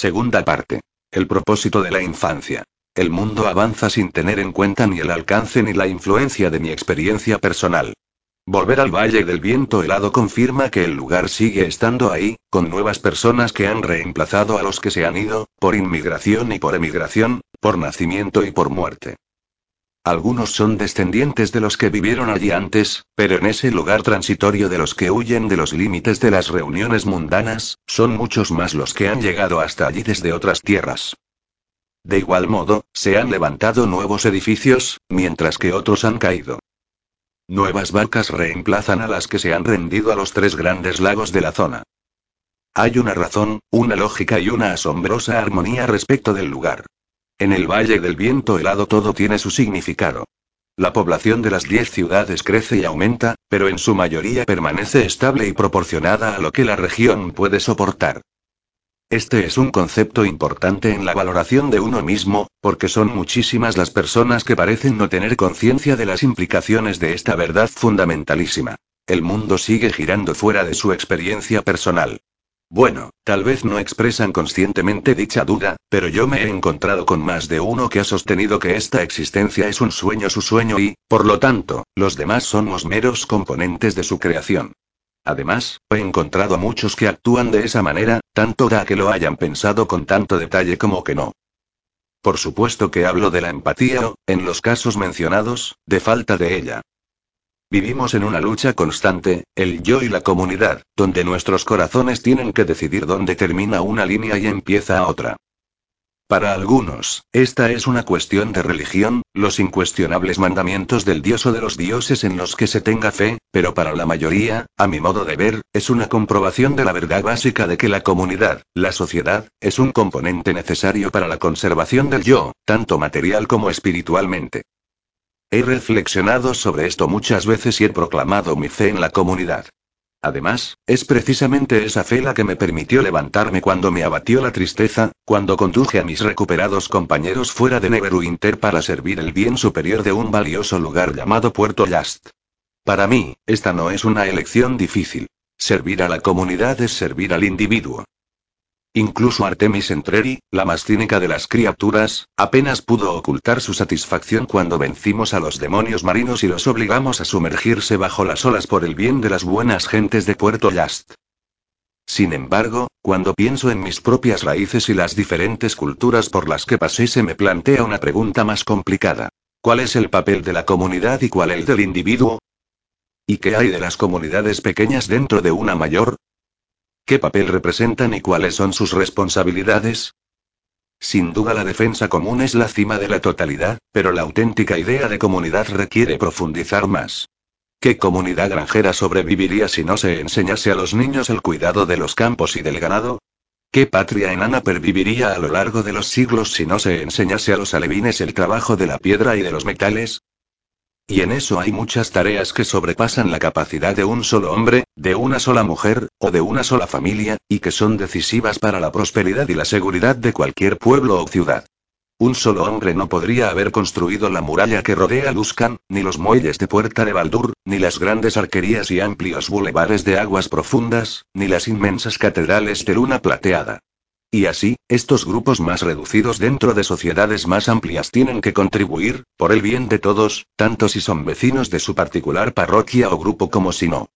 Segunda parte. El propósito de la infancia. El mundo avanza sin tener en cuenta ni el alcance ni la influencia de mi experiencia personal. Volver al Valle del Viento Helado confirma que el lugar sigue estando ahí, con nuevas personas que han reemplazado a los que se han ido, por inmigración y por emigración, por nacimiento y por muerte. Algunos son descendientes de los que vivieron allí antes, pero en ese lugar transitorio de los que huyen de los límites de las reuniones mundanas, son muchos más los que han llegado hasta allí desde otras tierras. De igual modo, se han levantado nuevos edificios, mientras que otros han caído. Nuevas barcas reemplazan a las que se han rendido a los tres grandes lagos de la zona. Hay una razón, una lógica y una asombrosa armonía respecto del lugar. En el Valle del Viento helado todo tiene su significado. La población de las diez ciudades crece y aumenta, pero en su mayoría permanece estable y proporcionada a lo que la región puede soportar. Este es un concepto importante en la valoración de uno mismo, porque son muchísimas las personas que parecen no tener conciencia de las implicaciones de esta verdad fundamentalísima. El mundo sigue girando fuera de su experiencia personal. Bueno, tal vez no expresan conscientemente dicha duda, pero yo me he encontrado con más de uno que ha sostenido que esta existencia es un sueño su sueño y, por lo tanto, los demás somos meros componentes de su creación. Además, he encontrado a muchos que actúan de esa manera, tanto da que lo hayan pensado con tanto detalle como que no. Por supuesto que hablo de la empatía o, en los casos mencionados, de falta de ella. Vivimos en una lucha constante, el yo y la comunidad, donde nuestros corazones tienen que decidir dónde termina una línea y empieza otra. Para algunos, esta es una cuestión de religión, los incuestionables mandamientos del dios o de los dioses en los que se tenga fe, pero para la mayoría, a mi modo de ver, es una comprobación de la verdad básica de que la comunidad, la sociedad, es un componente necesario para la conservación del yo, tanto material como espiritualmente. He reflexionado sobre esto muchas veces y he proclamado mi fe en la comunidad. Además, es precisamente esa fe la que me permitió levantarme cuando me abatió la tristeza, cuando conduje a mis recuperados compañeros fuera de Neverwinter para servir el bien superior de un valioso lugar llamado Puerto Last. Para mí, esta no es una elección difícil. Servir a la comunidad es servir al individuo. Incluso Artemis Entreri, la más cínica de las criaturas, apenas pudo ocultar su satisfacción cuando vencimos a los demonios marinos y los obligamos a sumergirse bajo las olas por el bien de las buenas gentes de Puerto Last. Sin embargo, cuando pienso en mis propias raíces y las diferentes culturas por las que pasé se me plantea una pregunta más complicada. ¿Cuál es el papel de la comunidad y cuál el del individuo? ¿Y qué hay de las comunidades pequeñas dentro de una mayor? ¿Qué papel representan y cuáles son sus responsabilidades? Sin duda la defensa común es la cima de la totalidad, pero la auténtica idea de comunidad requiere profundizar más. ¿Qué comunidad granjera sobreviviría si no se enseñase a los niños el cuidado de los campos y del ganado? ¿Qué patria enana perviviría a lo largo de los siglos si no se enseñase a los alevines el trabajo de la piedra y de los metales? Y en eso hay muchas tareas que sobrepasan la capacidad de un solo hombre, de una sola mujer, o de una sola familia, y que son decisivas para la prosperidad y la seguridad de cualquier pueblo o ciudad. Un solo hombre no podría haber construido la muralla que rodea Luskan, ni los muelles de Puerta de Baldur, ni las grandes arquerías y amplios bulevares de aguas profundas, ni las inmensas catedrales de luna plateada. Y así, estos grupos más reducidos dentro de sociedades más amplias tienen que contribuir, por el bien de todos, tanto si son vecinos de su particular parroquia o grupo como si no.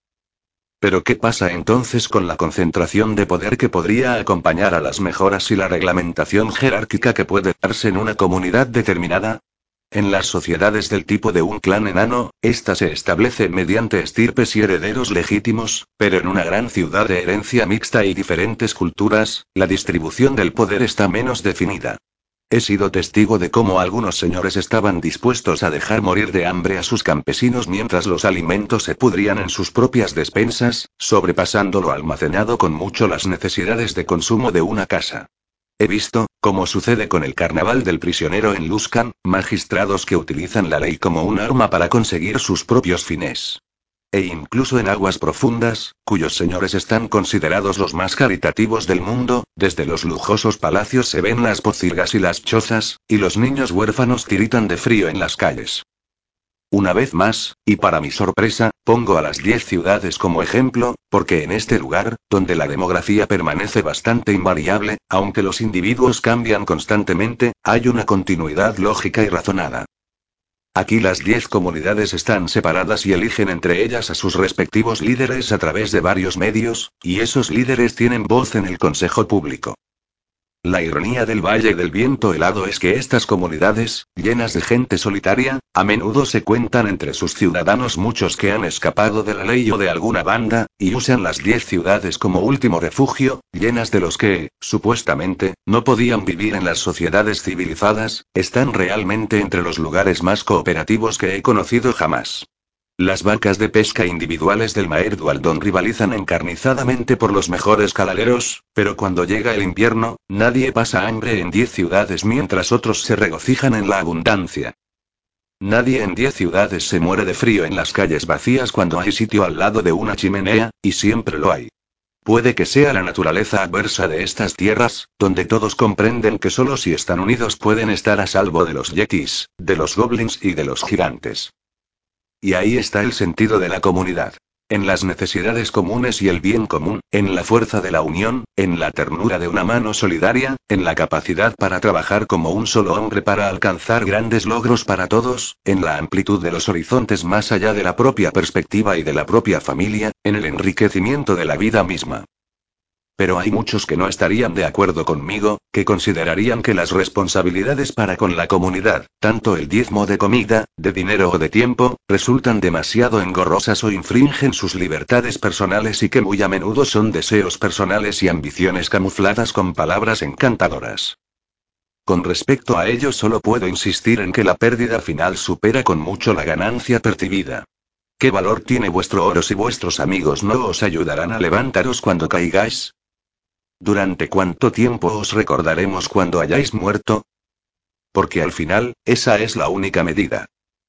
Pero ¿qué pasa entonces con la concentración de poder que podría acompañar a las mejoras y la reglamentación jerárquica que puede darse en una comunidad determinada? En las sociedades del tipo de un clan enano, esta se establece mediante estirpes y herederos legítimos, pero en una gran ciudad de herencia mixta y diferentes culturas, la distribución del poder está menos definida. He sido testigo de cómo algunos señores estaban dispuestos a dejar morir de hambre a sus campesinos mientras los alimentos se pudrían en sus propias despensas, sobrepasando lo almacenado con mucho las necesidades de consumo de una casa. He visto, como sucede con el carnaval del prisionero en Luskan, magistrados que utilizan la ley como un arma para conseguir sus propios fines. E incluso en aguas profundas, cuyos señores están considerados los más caritativos del mundo, desde los lujosos palacios se ven las pocilgas y las chozas, y los niños huérfanos tiritan de frío en las calles. Una vez más, y para mi sorpresa, pongo a las 10 ciudades como ejemplo, porque en este lugar, donde la demografía permanece bastante invariable, aunque los individuos cambian constantemente, hay una continuidad lógica y razonada. Aquí las 10 comunidades están separadas y eligen entre ellas a sus respectivos líderes a través de varios medios, y esos líderes tienen voz en el Consejo Público. La ironía del Valle del Viento Helado es que estas comunidades, llenas de gente solitaria, a menudo se cuentan entre sus ciudadanos muchos que han escapado de la ley o de alguna banda, y usan las diez ciudades como último refugio, llenas de los que, supuestamente, no podían vivir en las sociedades civilizadas, están realmente entre los lugares más cooperativos que he conocido jamás. Las vacas de pesca individuales del Maerdualdón rivalizan encarnizadamente por los mejores calaleros, pero cuando llega el invierno, nadie pasa hambre en diez ciudades mientras otros se regocijan en la abundancia. Nadie en diez ciudades se muere de frío en las calles vacías cuando hay sitio al lado de una chimenea, y siempre lo hay. Puede que sea la naturaleza adversa de estas tierras, donde todos comprenden que solo si están unidos pueden estar a salvo de los yetis, de los goblins y de los gigantes. Y ahí está el sentido de la comunidad. En las necesidades comunes y el bien común, en la fuerza de la unión, en la ternura de una mano solidaria, en la capacidad para trabajar como un solo hombre para alcanzar grandes logros para todos, en la amplitud de los horizontes más allá de la propia perspectiva y de la propia familia, en el enriquecimiento de la vida misma. Pero hay muchos que no estarían de acuerdo conmigo, que considerarían que las responsabilidades para con la comunidad, tanto el diezmo de comida, de dinero o de tiempo, resultan demasiado engorrosas o infringen sus libertades personales y que muy a menudo son deseos personales y ambiciones camufladas con palabras encantadoras. Con respecto a ello solo puedo insistir en que la pérdida final supera con mucho la ganancia percibida. ¿Qué valor tiene vuestro oro si vuestros amigos no os ayudarán a levantaros cuando caigáis? ¿Durante cuánto tiempo os recordaremos cuando hayáis muerto? Porque al final, esa es la única medida.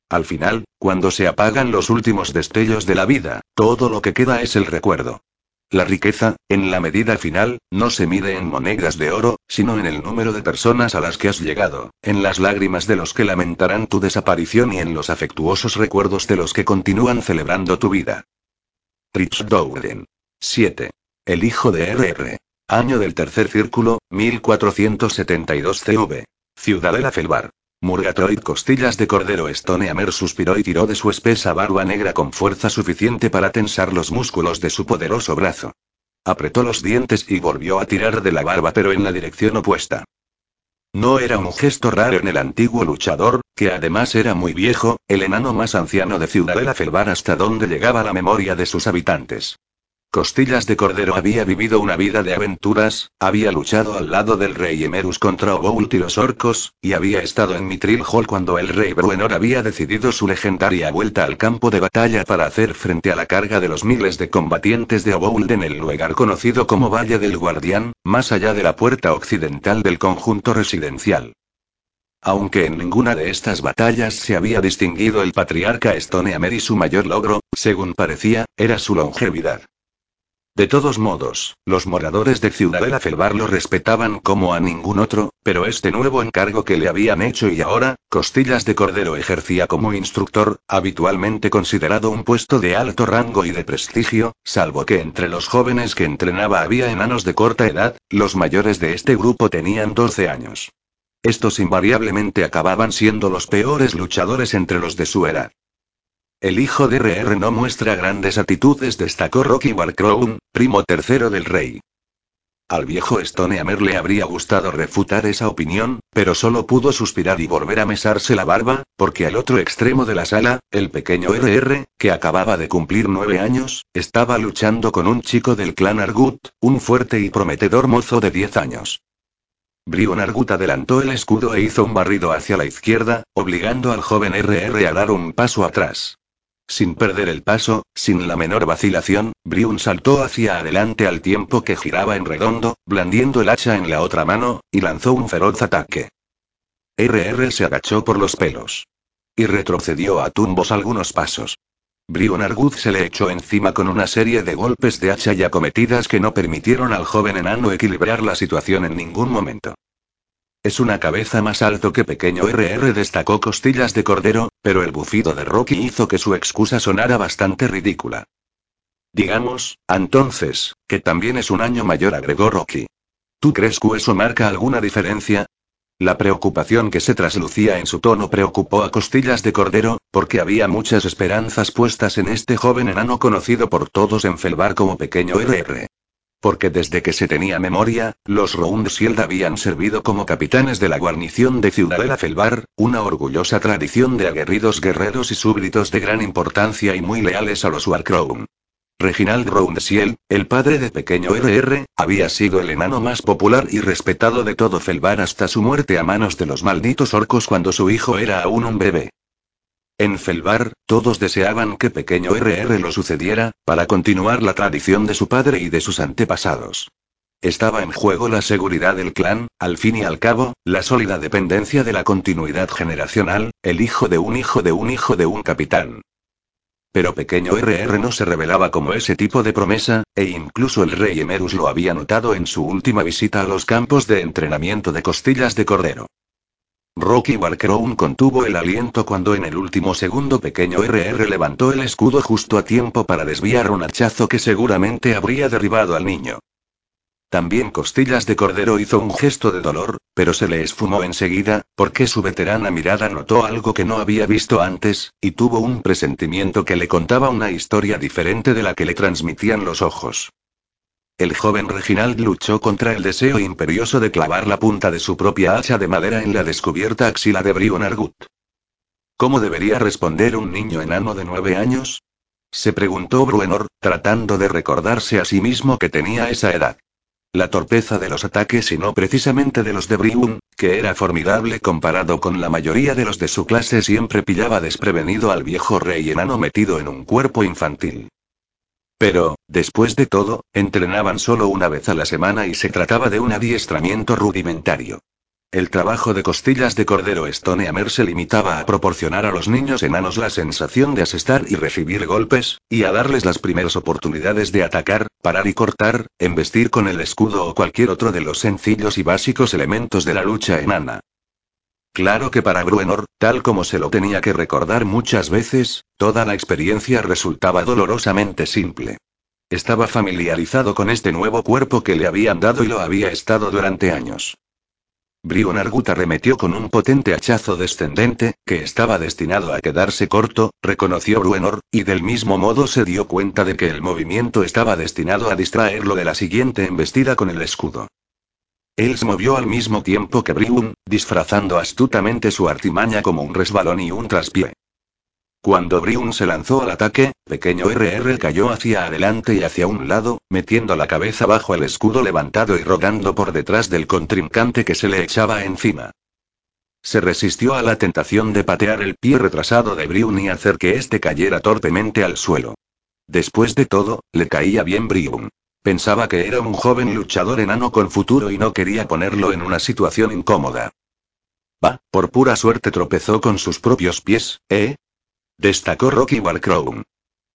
Al final, cuando se apagan los últimos destellos de la vida, todo lo que queda es el recuerdo. La riqueza, en la medida final, no se mide en monedas de oro, sino en el número de personas a las que has llegado, en las lágrimas de los que lamentarán tu desaparición y en los afectuosos recuerdos de los que continúan celebrando tu vida. Rich Dowden. 7. El hijo de RR. Año del tercer círculo, 1472 CV. Ciudadela Felbar. Murgatroyd Costillas de Cordero Stoneamer suspiró y tiró de su espesa barba negra con fuerza suficiente para tensar los músculos de su poderoso brazo. Apretó los dientes y volvió a tirar de la barba pero en la dirección opuesta. No era un gesto raro en el antiguo luchador, que además era muy viejo, el enano más anciano de Ciudadela Felbar hasta donde llegaba la memoria de sus habitantes. Costillas de Cordero había vivido una vida de aventuras, había luchado al lado del rey Emerus contra Oboult y los orcos, y había estado en Mitril Hall cuando el rey Bruenor había decidido su legendaria vuelta al campo de batalla para hacer frente a la carga de los miles de combatientes de Obould en el lugar conocido como Valle del Guardián, más allá de la puerta occidental del conjunto residencial. Aunque en ninguna de estas batallas se había distinguido el patriarca Stoneamer y su mayor logro, según parecía, era su longevidad. De todos modos, los moradores de Ciudadela Felbar lo respetaban como a ningún otro, pero este nuevo encargo que le habían hecho y ahora, Costillas de Cordero ejercía como instructor, habitualmente considerado un puesto de alto rango y de prestigio, salvo que entre los jóvenes que entrenaba había enanos de corta edad, los mayores de este grupo tenían 12 años. Estos invariablemente acababan siendo los peores luchadores entre los de su edad. El hijo de RR no muestra grandes actitudes, destacó Rocky Warcrown, primo tercero del rey. Al viejo Stoneamer le habría gustado refutar esa opinión, pero solo pudo suspirar y volver a mesarse la barba, porque al otro extremo de la sala, el pequeño RR, que acababa de cumplir nueve años, estaba luchando con un chico del clan Argut, un fuerte y prometedor mozo de diez años. Brion Argut adelantó el escudo e hizo un barrido hacia la izquierda, obligando al joven RR a dar un paso atrás. Sin perder el paso, sin la menor vacilación, Briun saltó hacia adelante al tiempo que giraba en redondo, blandiendo el hacha en la otra mano, y lanzó un feroz ataque. RR se agachó por los pelos. Y retrocedió a tumbos algunos pasos. Brion Arguz se le echó encima con una serie de golpes de hacha y acometidas que no permitieron al joven enano equilibrar la situación en ningún momento. Es una cabeza más alto que pequeño RR destacó costillas de cordero, pero el bufido de Rocky hizo que su excusa sonara bastante ridícula. Digamos, entonces, que también es un año mayor, agregó Rocky. ¿Tú crees que eso marca alguna diferencia? La preocupación que se traslucía en su tono preocupó a Costillas de Cordero, porque había muchas esperanzas puestas en este joven enano conocido por todos en Felbar como Pequeño RR porque desde que se tenía memoria, los Roundsield habían servido como capitanes de la guarnición de Ciudadela Felbar, una orgullosa tradición de aguerridos guerreros y súbditos de gran importancia y muy leales a los Warcrown. Reginald Roundsiel, el padre de pequeño RR, había sido el enano más popular y respetado de todo Felbar hasta su muerte a manos de los malditos orcos cuando su hijo era aún un bebé. En Felbar, todos deseaban que pequeño RR lo sucediera, para continuar la tradición de su padre y de sus antepasados. Estaba en juego la seguridad del clan, al fin y al cabo, la sólida dependencia de la continuidad generacional, el hijo de un hijo de un hijo de un capitán. Pero pequeño RR no se revelaba como ese tipo de promesa, e incluso el rey Emerus lo había notado en su última visita a los campos de entrenamiento de costillas de cordero. Rocky Warcrown contuvo el aliento cuando en el último segundo pequeño RR levantó el escudo justo a tiempo para desviar un hachazo que seguramente habría derribado al niño. También Costillas de Cordero hizo un gesto de dolor, pero se le esfumó enseguida, porque su veterana mirada notó algo que no había visto antes, y tuvo un presentimiento que le contaba una historia diferente de la que le transmitían los ojos. El joven Reginald luchó contra el deseo imperioso de clavar la punta de su propia hacha de madera en la descubierta axila de Brion Argut. ¿Cómo debería responder un niño enano de nueve años? Se preguntó Bruenor, tratando de recordarse a sí mismo que tenía esa edad. La torpeza de los ataques y no precisamente de los de Briun, que era formidable comparado con la mayoría de los de su clase, siempre pillaba desprevenido al viejo rey enano metido en un cuerpo infantil. Pero, después de todo, entrenaban solo una vez a la semana y se trataba de un adiestramiento rudimentario. El trabajo de costillas de cordero Stonehammer se limitaba a proporcionar a los niños enanos la sensación de asestar y recibir golpes, y a darles las primeras oportunidades de atacar, parar y cortar, embestir con el escudo o cualquier otro de los sencillos y básicos elementos de la lucha enana. Claro que para Bruenor, tal como se lo tenía que recordar muchas veces, toda la experiencia resultaba dolorosamente simple. Estaba familiarizado con este nuevo cuerpo que le habían dado y lo había estado durante años. Brion Argut arremetió con un potente hachazo descendente, que estaba destinado a quedarse corto, reconoció Bruenor, y del mismo modo se dio cuenta de que el movimiento estaba destinado a distraerlo de la siguiente embestida con el escudo. Él se movió al mismo tiempo que Briun, disfrazando astutamente su artimaña como un resbalón y un traspié. Cuando Briun se lanzó al ataque, pequeño RR cayó hacia adelante y hacia un lado, metiendo la cabeza bajo el escudo levantado y rodando por detrás del contrincante que se le echaba encima. Se resistió a la tentación de patear el pie retrasado de Briun y hacer que éste cayera torpemente al suelo. Después de todo, le caía bien Briun. Pensaba que era un joven luchador enano con futuro y no quería ponerlo en una situación incómoda. Va, por pura suerte tropezó con sus propios pies, ¿eh? Destacó Rocky Warcrown.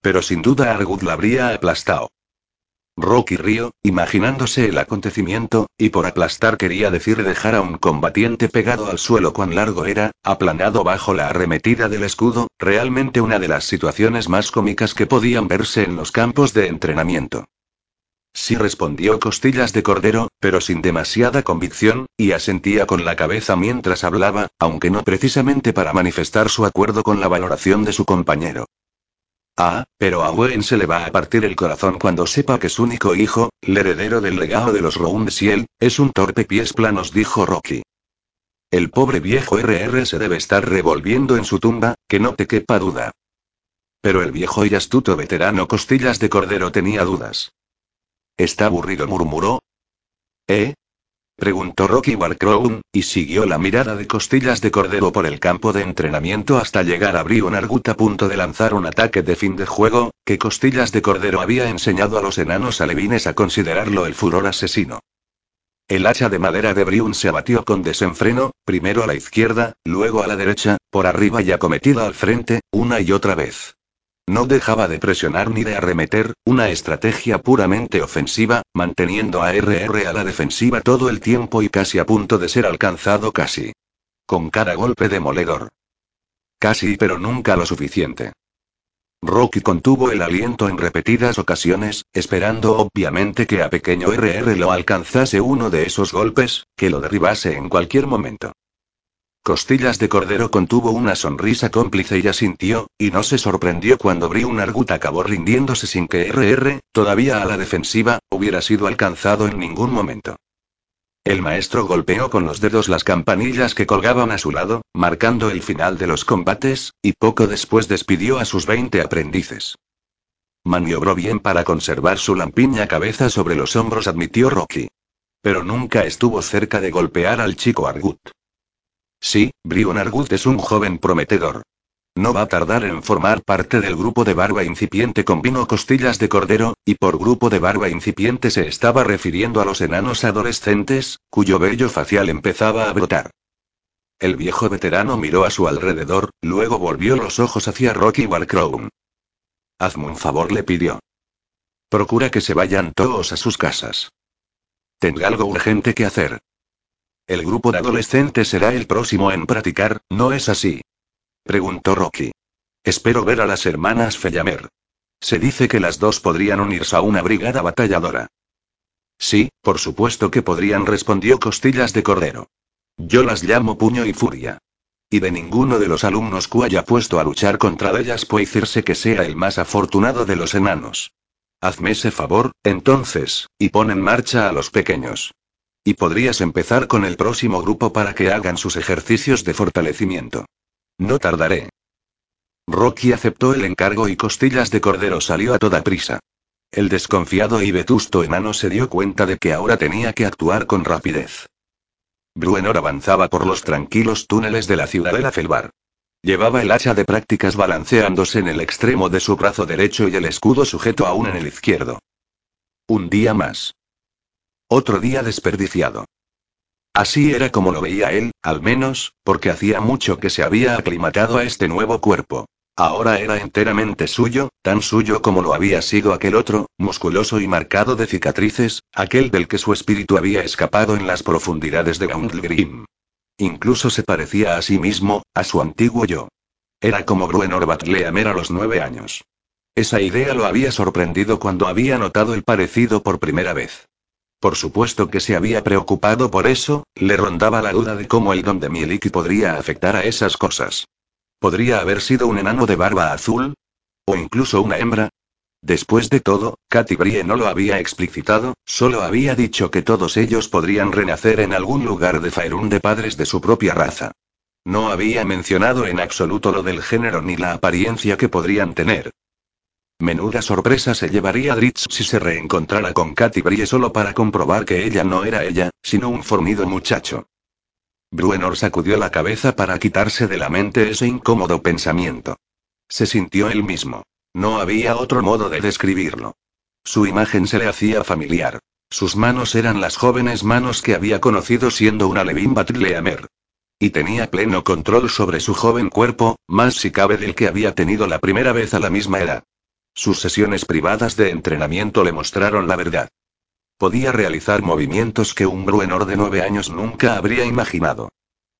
Pero sin duda Argut la habría aplastado. Rocky rió, imaginándose el acontecimiento, y por aplastar quería decir dejar a un combatiente pegado al suelo cuán largo era, aplanado bajo la arremetida del escudo, realmente una de las situaciones más cómicas que podían verse en los campos de entrenamiento. Sí respondió Costillas de Cordero, pero sin demasiada convicción, y asentía con la cabeza mientras hablaba, aunque no precisamente para manifestar su acuerdo con la valoración de su compañero. Ah, pero a Wayne se le va a partir el corazón cuando sepa que su único hijo, el heredero del legado de los Roundsiel, es un torpe pies planos, dijo Rocky. El pobre viejo RR se debe estar revolviendo en su tumba, que no te quepa duda. Pero el viejo y astuto veterano Costillas de Cordero tenía dudas. ¿Está aburrido? murmuró. ¿Eh? preguntó Rocky Warcrown, y siguió la mirada de costillas de cordero por el campo de entrenamiento hasta llegar a Brion Argut a punto de lanzar un ataque de fin de juego, que costillas de cordero había enseñado a los enanos alevines a considerarlo el furor asesino. El hacha de madera de Briun se abatió con desenfreno, primero a la izquierda, luego a la derecha, por arriba y acometida al frente, una y otra vez. No dejaba de presionar ni de arremeter, una estrategia puramente ofensiva, manteniendo a RR a la defensiva todo el tiempo y casi a punto de ser alcanzado casi. Con cada golpe demoledor. Casi pero nunca lo suficiente. Rocky contuvo el aliento en repetidas ocasiones, esperando obviamente que a pequeño RR lo alcanzase uno de esos golpes, que lo derribase en cualquier momento. Costillas de Cordero contuvo una sonrisa cómplice y asintió, y no se sorprendió cuando un Argut acabó rindiéndose sin que RR, todavía a la defensiva, hubiera sido alcanzado en ningún momento. El maestro golpeó con los dedos las campanillas que colgaban a su lado, marcando el final de los combates, y poco después despidió a sus 20 aprendices. Maniobró bien para conservar su lampiña cabeza sobre los hombros, admitió Rocky. Pero nunca estuvo cerca de golpear al chico Argut. Sí, Brion Argut es un joven prometedor. No va a tardar en formar parte del grupo de barba incipiente con vino costillas de cordero, y por grupo de barba incipiente se estaba refiriendo a los enanos adolescentes, cuyo vello facial empezaba a brotar. El viejo veterano miró a su alrededor, luego volvió los ojos hacia Rocky Warcrown. Hazme un favor, le pidió. Procura que se vayan todos a sus casas. Tengo algo urgente que hacer. El grupo de adolescentes será el próximo en practicar, ¿no es así? Preguntó Rocky. Espero ver a las hermanas Fellamer. Se dice que las dos podrían unirse a una brigada batalladora. Sí, por supuesto que podrían, respondió Costillas de Cordero. Yo las llamo puño y furia. Y de ninguno de los alumnos que haya puesto a luchar contra ellas puede decirse que sea el más afortunado de los enanos. Hazme ese favor, entonces, y pon en marcha a los pequeños. Y podrías empezar con el próximo grupo para que hagan sus ejercicios de fortalecimiento. No tardaré. Rocky aceptó el encargo y Costillas de Cordero salió a toda prisa. El desconfiado y vetusto enano se dio cuenta de que ahora tenía que actuar con rapidez. Bruenor avanzaba por los tranquilos túneles de la ciudadela Felbar. Llevaba el hacha de prácticas balanceándose en el extremo de su brazo derecho y el escudo sujeto aún en el izquierdo. Un día más. Otro día desperdiciado. Así era como lo veía él, al menos, porque hacía mucho que se había aclimatado a este nuevo cuerpo. Ahora era enteramente suyo, tan suyo como lo había sido aquel otro, musculoso y marcado de cicatrices, aquel del que su espíritu había escapado en las profundidades de Gauntlegrim. Incluso se parecía a sí mismo, a su antiguo yo. Era como Bruenor Batleamer a los nueve años. Esa idea lo había sorprendido cuando había notado el parecido por primera vez. Por supuesto que se había preocupado por eso, le rondaba la duda de cómo el don de Mieliki podría afectar a esas cosas. ¿Podría haber sido un enano de barba azul? ¿O incluso una hembra? Después de todo, Katy Brie no lo había explicitado, solo había dicho que todos ellos podrían renacer en algún lugar de Faerun de padres de su propia raza. No había mencionado en absoluto lo del género ni la apariencia que podrían tener. Menuda sorpresa se llevaría Dritz si se reencontrara con Katy Brie solo para comprobar que ella no era ella, sino un fornido muchacho. Bruenor sacudió la cabeza para quitarse de la mente ese incómodo pensamiento. Se sintió él mismo. No había otro modo de describirlo. Su imagen se le hacía familiar. Sus manos eran las jóvenes manos que había conocido siendo una Levin Batleamer. Y tenía pleno control sobre su joven cuerpo, más si cabe del que había tenido la primera vez a la misma edad. Sus sesiones privadas de entrenamiento le mostraron la verdad. Podía realizar movimientos que un Bruenor de nueve años nunca habría imaginado.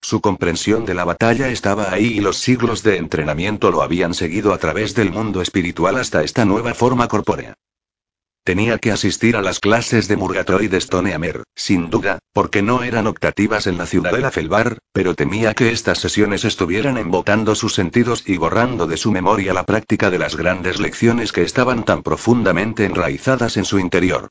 Su comprensión de la batalla estaba ahí y los siglos de entrenamiento lo habían seguido a través del mundo espiritual hasta esta nueva forma corpórea. Tenía que asistir a las clases de Murgatroyd Stoneamer, sin duda, porque no eran optativas en la ciudadela Felbar, pero temía que estas sesiones estuvieran embotando sus sentidos y borrando de su memoria la práctica de las grandes lecciones que estaban tan profundamente enraizadas en su interior.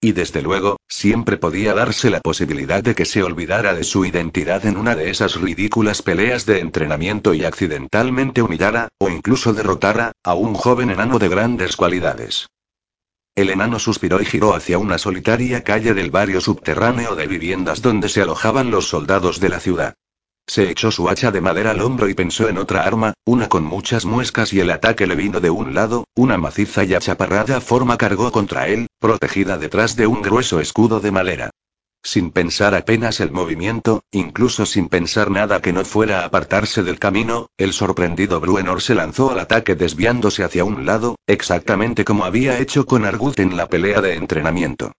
Y desde luego, siempre podía darse la posibilidad de que se olvidara de su identidad en una de esas ridículas peleas de entrenamiento y accidentalmente humillara, o incluso derrotara, a un joven enano de grandes cualidades. El enano suspiró y giró hacia una solitaria calle del barrio subterráneo de viviendas donde se alojaban los soldados de la ciudad. Se echó su hacha de madera al hombro y pensó en otra arma, una con muchas muescas y el ataque le vino de un lado, una maciza y achaparrada forma cargó contra él, protegida detrás de un grueso escudo de madera. Sin pensar apenas el movimiento, incluso sin pensar nada que no fuera apartarse del camino, el sorprendido Bruenor se lanzó al ataque desviándose hacia un lado, exactamente como había hecho con Argut en la pelea de entrenamiento.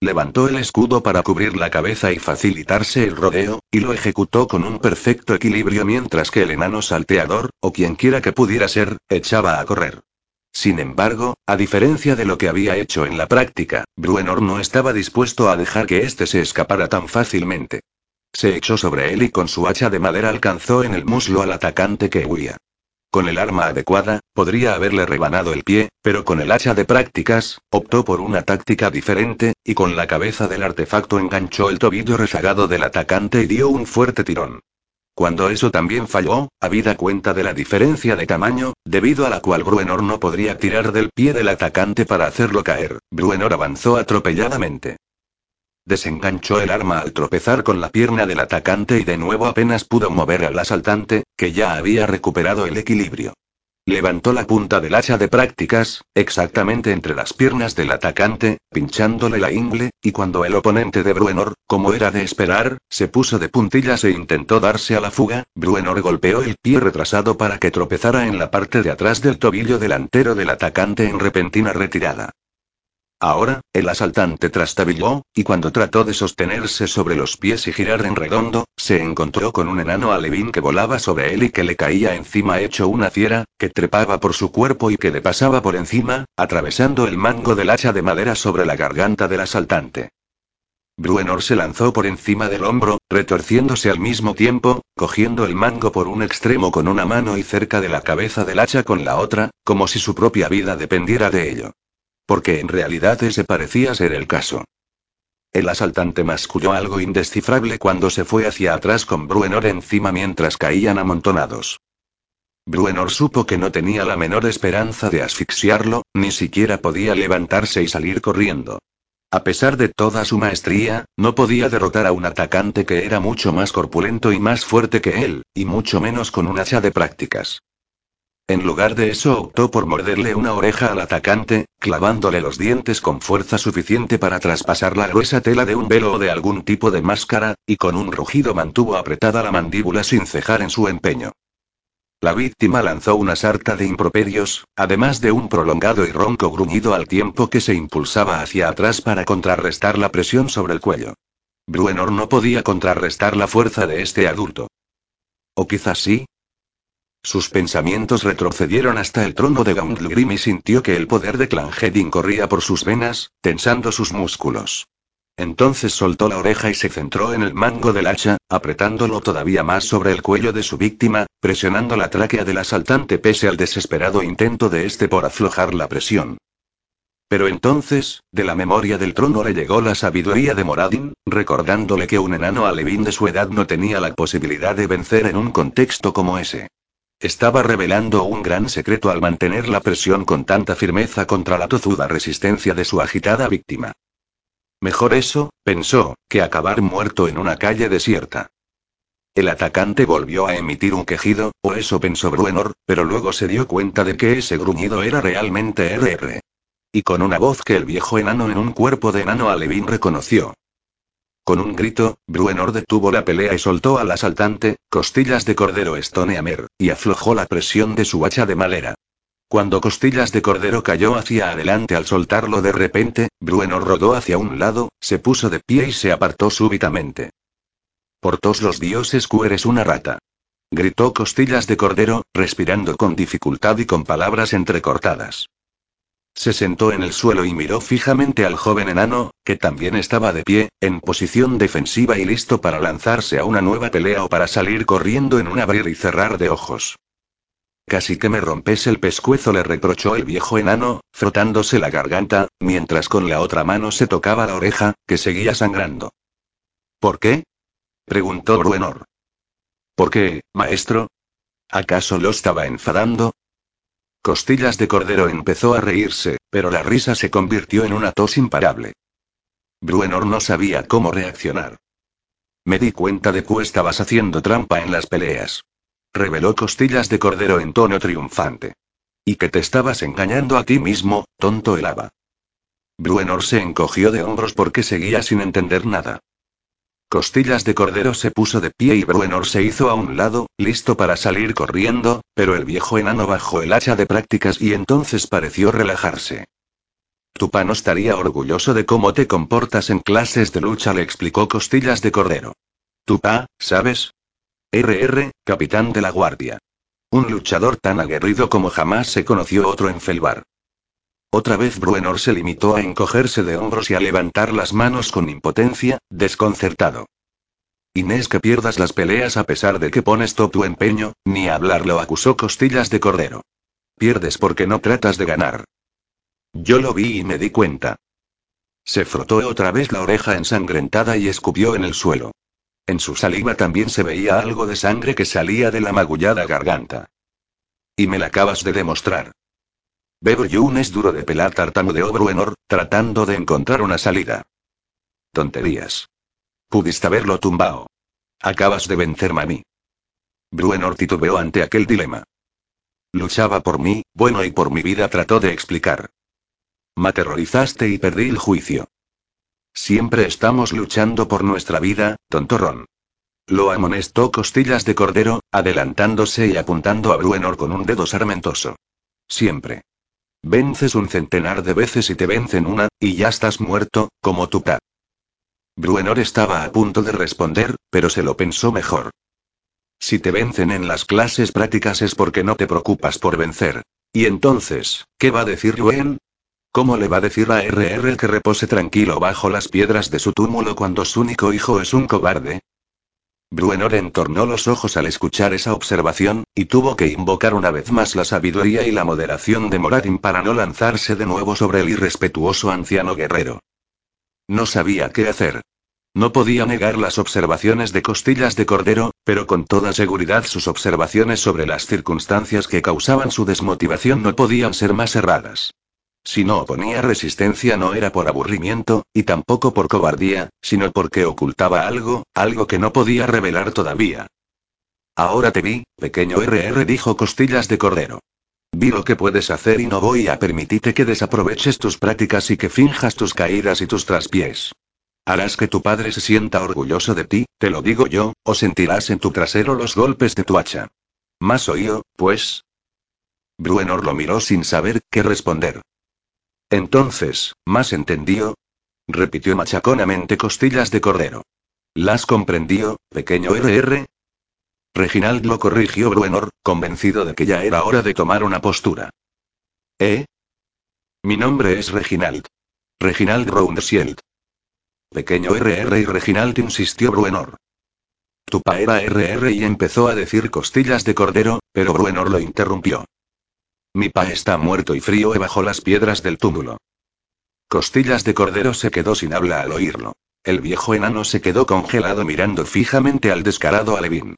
Levantó el escudo para cubrir la cabeza y facilitarse el rodeo, y lo ejecutó con un perfecto equilibrio mientras que el enano salteador, o quienquiera que pudiera ser, echaba a correr. Sin embargo, a diferencia de lo que había hecho en la práctica, Bruenor no estaba dispuesto a dejar que éste se escapara tan fácilmente. Se echó sobre él y con su hacha de madera alcanzó en el muslo al atacante que huía. Con el arma adecuada, podría haberle rebanado el pie, pero con el hacha de prácticas, optó por una táctica diferente, y con la cabeza del artefacto enganchó el tobillo rezagado del atacante y dio un fuerte tirón. Cuando eso también falló, habida cuenta de la diferencia de tamaño, debido a la cual Bruenor no podría tirar del pie del atacante para hacerlo caer, Bruenor avanzó atropelladamente. Desenganchó el arma al tropezar con la pierna del atacante y de nuevo apenas pudo mover al asaltante, que ya había recuperado el equilibrio. Levantó la punta del hacha de prácticas, exactamente entre las piernas del atacante, pinchándole la ingle, y cuando el oponente de Bruenor, como era de esperar, se puso de puntillas e intentó darse a la fuga, Bruenor golpeó el pie retrasado para que tropezara en la parte de atrás del tobillo delantero del atacante en repentina retirada. Ahora, el asaltante trastabilló, y cuando trató de sostenerse sobre los pies y girar en redondo, se encontró con un enano alevín que volaba sobre él y que le caía encima hecho una fiera, que trepaba por su cuerpo y que le pasaba por encima, atravesando el mango del hacha de madera sobre la garganta del asaltante. Bruenor se lanzó por encima del hombro, retorciéndose al mismo tiempo, cogiendo el mango por un extremo con una mano y cerca de la cabeza del hacha con la otra, como si su propia vida dependiera de ello. Porque en realidad ese parecía ser el caso. El asaltante masculló algo indescifrable cuando se fue hacia atrás con Bruenor encima mientras caían amontonados. Bruenor supo que no tenía la menor esperanza de asfixiarlo, ni siquiera podía levantarse y salir corriendo. A pesar de toda su maestría, no podía derrotar a un atacante que era mucho más corpulento y más fuerte que él, y mucho menos con un hacha de prácticas. En lugar de eso optó por morderle una oreja al atacante, clavándole los dientes con fuerza suficiente para traspasar la gruesa tela de un velo o de algún tipo de máscara, y con un rugido mantuvo apretada la mandíbula sin cejar en su empeño. La víctima lanzó una sarta de improperios, además de un prolongado y ronco gruñido al tiempo que se impulsaba hacia atrás para contrarrestar la presión sobre el cuello. Bruenor no podía contrarrestar la fuerza de este adulto. O quizás sí, sus pensamientos retrocedieron hasta el trono de Gauntlegrim y sintió que el poder de Clangedin corría por sus venas, tensando sus músculos. Entonces soltó la oreja y se centró en el mango del hacha, apretándolo todavía más sobre el cuello de su víctima, presionando la tráquea del asaltante pese al desesperado intento de este por aflojar la presión. Pero entonces, de la memoria del trono le llegó la sabiduría de Moradin, recordándole que un enano alevín de su edad no tenía la posibilidad de vencer en un contexto como ese. Estaba revelando un gran secreto al mantener la presión con tanta firmeza contra la tozuda resistencia de su agitada víctima. Mejor eso, pensó, que acabar muerto en una calle desierta. El atacante volvió a emitir un quejido, o eso pensó Bruenor, pero luego se dio cuenta de que ese gruñido era realmente RR. Y con una voz que el viejo enano en un cuerpo de enano alevín reconoció. Con un grito, Bruenor detuvo la pelea y soltó al asaltante, Costillas de Cordero Stoneamer, y aflojó la presión de su hacha de madera. Cuando Costillas de Cordero cayó hacia adelante al soltarlo de repente, Bruenor rodó hacia un lado, se puso de pie y se apartó súbitamente. Por todos los dioses Q eres una rata. Gritó Costillas de Cordero, respirando con dificultad y con palabras entrecortadas. Se sentó en el suelo y miró fijamente al joven enano, que también estaba de pie, en posición defensiva y listo para lanzarse a una nueva pelea o para salir corriendo en un abrir y cerrar de ojos. Casi que me rompes el pescuezo, le reprochó el viejo enano, frotándose la garganta, mientras con la otra mano se tocaba la oreja, que seguía sangrando. ¿Por qué? preguntó Bruenor. ¿Por qué, maestro? ¿Acaso lo estaba enfadando? Costillas de Cordero empezó a reírse, pero la risa se convirtió en una tos imparable. Bruenor no sabía cómo reaccionar. Me di cuenta de que estabas haciendo trampa en las peleas. Reveló Costillas de Cordero en tono triunfante. Y que te estabas engañando a ti mismo, tonto helaba. Bruenor se encogió de hombros porque seguía sin entender nada. Costillas de Cordero se puso de pie y Bruenor se hizo a un lado, listo para salir corriendo, pero el viejo enano bajó el hacha de prácticas y entonces pareció relajarse. Tu pa no estaría orgulloso de cómo te comportas en clases de lucha, le explicó Costillas de Cordero. Tu pa, ¿sabes? RR, capitán de la guardia. Un luchador tan aguerrido como jamás se conoció otro en Felbar. Otra vez Bruenor se limitó a encogerse de hombros y a levantar las manos con impotencia, desconcertado. Inés que pierdas las peleas a pesar de que pones todo tu empeño, ni hablarlo acusó Costillas de Cordero. Pierdes porque no tratas de ganar. Yo lo vi y me di cuenta. Se frotó otra vez la oreja ensangrentada y escupió en el suelo. En su saliva también se veía algo de sangre que salía de la magullada garganta. Y me la acabas de demostrar. Yun es duro de pelar tartamudeó Bruenor, tratando de encontrar una salida. Tonterías. Pudiste haberlo tumbado. Acabas de vencerme a mí. Bruenor titubeó ante aquel dilema. Luchaba por mí, bueno y por mi vida trató de explicar. Me aterrorizaste y perdí el juicio. Siempre estamos luchando por nuestra vida, tontorrón. Lo amonestó Costillas de Cordero, adelantándose y apuntando a Bruenor con un dedo sarmentoso. Siempre. Vences un centenar de veces y te vencen una, y ya estás muerto, como tu pa. Bruenor estaba a punto de responder, pero se lo pensó mejor. Si te vencen en las clases prácticas es porque no te preocupas por vencer. Y entonces, ¿qué va a decir Yuen? ¿Cómo le va a decir a RR que repose tranquilo bajo las piedras de su túmulo cuando su único hijo es un cobarde? Bruenor entornó los ojos al escuchar esa observación, y tuvo que invocar una vez más la sabiduría y la moderación de Moradin para no lanzarse de nuevo sobre el irrespetuoso anciano guerrero. No sabía qué hacer. No podía negar las observaciones de costillas de cordero, pero con toda seguridad sus observaciones sobre las circunstancias que causaban su desmotivación no podían ser más erradas. Si no oponía resistencia no era por aburrimiento, y tampoco por cobardía, sino porque ocultaba algo, algo que no podía revelar todavía. Ahora te vi, pequeño RR dijo Costillas de Cordero. Vi lo que puedes hacer y no voy a permitirte que desaproveches tus prácticas y que finjas tus caídas y tus traspiés. Harás que tu padre se sienta orgulloso de ti, te lo digo yo, o sentirás en tu trasero los golpes de tu hacha. ¿Más oído, pues? Bruenor lo miró sin saber qué responder. Entonces, ¿más entendió? repitió machaconamente Costillas de Cordero. ¿Las comprendió, pequeño RR? Reginald lo corrigió Bruenor, convencido de que ya era hora de tomar una postura. ¿Eh? Mi nombre es Reginald. Reginald Roundsield. Pequeño RR y Reginald insistió Bruenor. Tu pa era RR y empezó a decir costillas de cordero, pero Bruenor lo interrumpió. Mi pa está muerto y frío bajo las piedras del túmulo. Costillas de Cordero se quedó sin habla al oírlo. El viejo enano se quedó congelado mirando fijamente al descarado Alevín.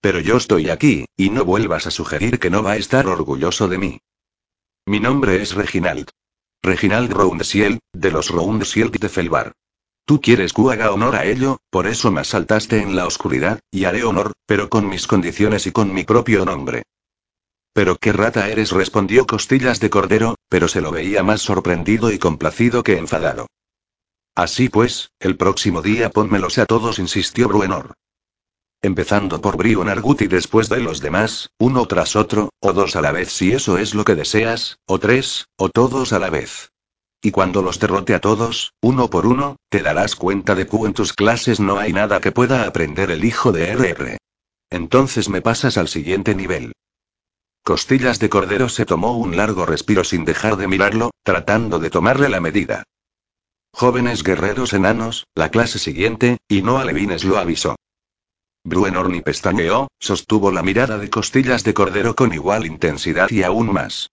Pero yo estoy aquí, y no vuelvas a sugerir que no va a estar orgulloso de mí. Mi nombre es Reginald. Reginald Roundsiel, de los Roundsiel de Felbar. Tú quieres que haga honor a ello, por eso me asaltaste en la oscuridad, y haré honor, pero con mis condiciones y con mi propio nombre. Pero qué rata eres, respondió Costillas de Cordero, pero se lo veía más sorprendido y complacido que enfadado. Así pues, el próximo día pónmelos a todos, insistió Bruenor. Empezando por Brion Argut y después de los demás, uno tras otro, o dos a la vez si eso es lo que deseas, o tres, o todos a la vez. Y cuando los derrote a todos, uno por uno, te darás cuenta de que en tus clases no hay nada que pueda aprender el hijo de RR. Entonces me pasas al siguiente nivel. Costillas de Cordero se tomó un largo respiro sin dejar de mirarlo, tratando de tomarle la medida. Jóvenes guerreros enanos, la clase siguiente, y no alevines lo avisó. Bruenor ni pestañeó, sostuvo la mirada de Costillas de Cordero con igual intensidad y aún más.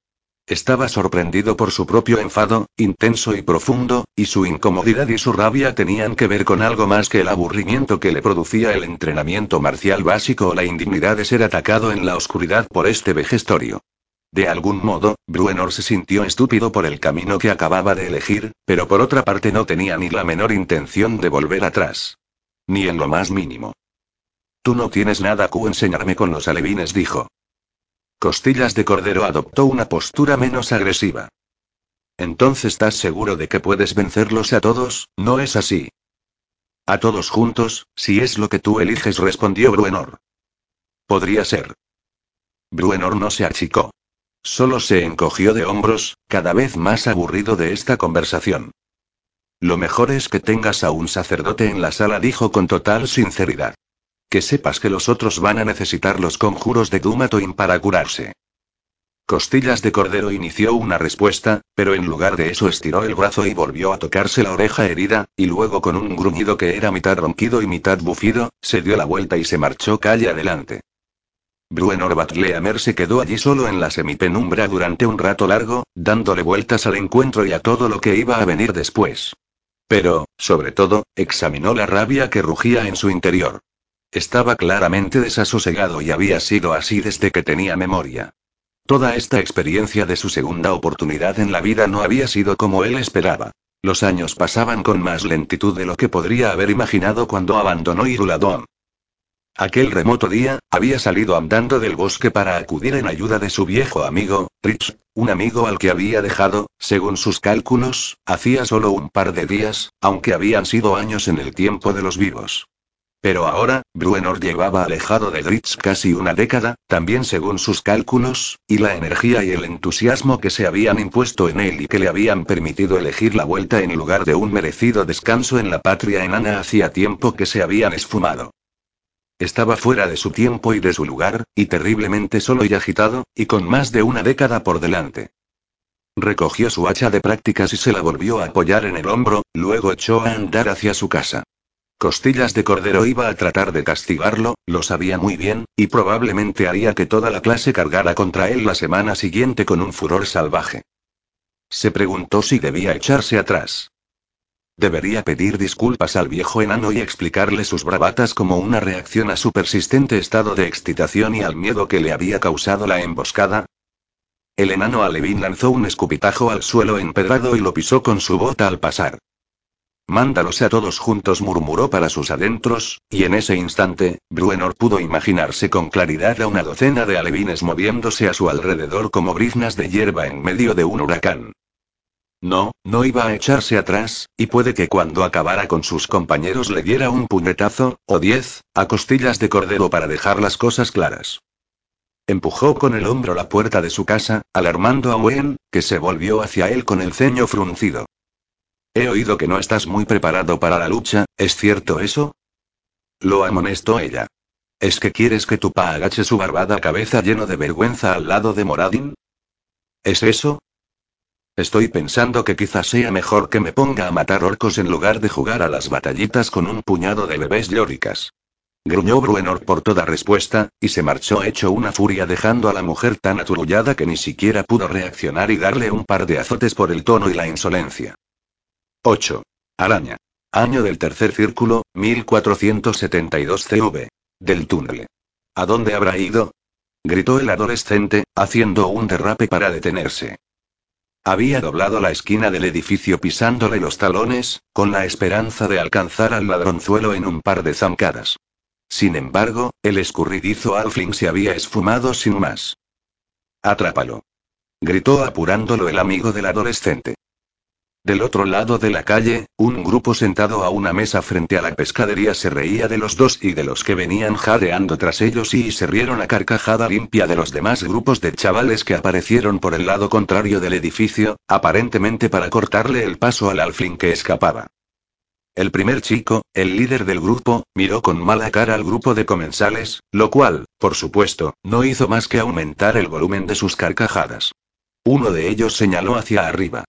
Estaba sorprendido por su propio enfado, intenso y profundo, y su incomodidad y su rabia tenían que ver con algo más que el aburrimiento que le producía el entrenamiento marcial básico o la indignidad de ser atacado en la oscuridad por este vejestorio. De algún modo, Bruenor se sintió estúpido por el camino que acababa de elegir, pero por otra parte no tenía ni la menor intención de volver atrás. Ni en lo más mínimo. Tú no tienes nada que enseñarme con los alevines, dijo. Costillas de Cordero adoptó una postura menos agresiva. Entonces estás seguro de que puedes vencerlos a todos, ¿no es así? A todos juntos, si es lo que tú eliges, respondió Bruenor. Podría ser. Bruenor no se achicó. Solo se encogió de hombros, cada vez más aburrido de esta conversación. Lo mejor es que tengas a un sacerdote en la sala, dijo con total sinceridad. Que sepas que los otros van a necesitar los conjuros de Dumatoin para curarse. Costillas de Cordero inició una respuesta, pero en lugar de eso estiró el brazo y volvió a tocarse la oreja herida, y luego con un gruñido que era mitad ronquido y mitad bufido, se dio la vuelta y se marchó calle adelante. Bruenor Batleamer se quedó allí solo en la semipenumbra durante un rato largo, dándole vueltas al encuentro y a todo lo que iba a venir después. Pero, sobre todo, examinó la rabia que rugía en su interior. Estaba claramente desasosegado y había sido así desde que tenía memoria. Toda esta experiencia de su segunda oportunidad en la vida no había sido como él esperaba. Los años pasaban con más lentitud de lo que podría haber imaginado cuando abandonó Iruladón. Aquel remoto día, había salido andando del bosque para acudir en ayuda de su viejo amigo, Rich, un amigo al que había dejado, según sus cálculos, hacía solo un par de días, aunque habían sido años en el tiempo de los vivos. Pero ahora, Bruenor llevaba alejado de Dritz casi una década, también según sus cálculos, y la energía y el entusiasmo que se habían impuesto en él y que le habían permitido elegir la vuelta en lugar de un merecido descanso en la patria enana hacía tiempo que se habían esfumado. Estaba fuera de su tiempo y de su lugar, y terriblemente solo y agitado, y con más de una década por delante. Recogió su hacha de prácticas y se la volvió a apoyar en el hombro, luego echó a andar hacia su casa. Costillas de Cordero iba a tratar de castigarlo, lo sabía muy bien, y probablemente haría que toda la clase cargara contra él la semana siguiente con un furor salvaje. Se preguntó si debía echarse atrás. Debería pedir disculpas al viejo enano y explicarle sus bravatas como una reacción a su persistente estado de excitación y al miedo que le había causado la emboscada. El enano alevín lanzó un escupitajo al suelo empedrado y lo pisó con su bota al pasar. Mándalos a todos juntos, murmuró para sus adentros, y en ese instante, Bruenor pudo imaginarse con claridad a una docena de alevines moviéndose a su alrededor como briznas de hierba en medio de un huracán. No, no iba a echarse atrás, y puede que cuando acabara con sus compañeros le diera un puñetazo, o diez, a costillas de cordero para dejar las cosas claras. Empujó con el hombro la puerta de su casa, alarmando a Wen, que se volvió hacia él con el ceño fruncido. He oído que no estás muy preparado para la lucha, ¿es cierto eso? Lo amonestó ella. ¿Es que quieres que tu pa agache su barbada cabeza lleno de vergüenza al lado de Moradin? ¿Es eso? Estoy pensando que quizás sea mejor que me ponga a matar orcos en lugar de jugar a las batallitas con un puñado de bebés llóricas. Gruñó Bruenor por toda respuesta, y se marchó hecho una furia dejando a la mujer tan aturullada que ni siquiera pudo reaccionar y darle un par de azotes por el tono y la insolencia. 8. Araña. Año del tercer círculo, 1472 CV. Del túnel. ¿A dónde habrá ido? Gritó el adolescente, haciendo un derrape para detenerse. Había doblado la esquina del edificio pisándole los talones, con la esperanza de alcanzar al ladronzuelo en un par de zancadas. Sin embargo, el escurridizo Alfling se había esfumado sin más. Atrápalo. Gritó apurándolo el amigo del adolescente. Del otro lado de la calle, un grupo sentado a una mesa frente a la pescadería se reía de los dos y de los que venían jadeando tras ellos y se rieron a carcajada limpia de los demás grupos de chavales que aparecieron por el lado contrario del edificio, aparentemente para cortarle el paso al alfín que escapaba. El primer chico, el líder del grupo, miró con mala cara al grupo de comensales, lo cual, por supuesto, no hizo más que aumentar el volumen de sus carcajadas. Uno de ellos señaló hacia arriba.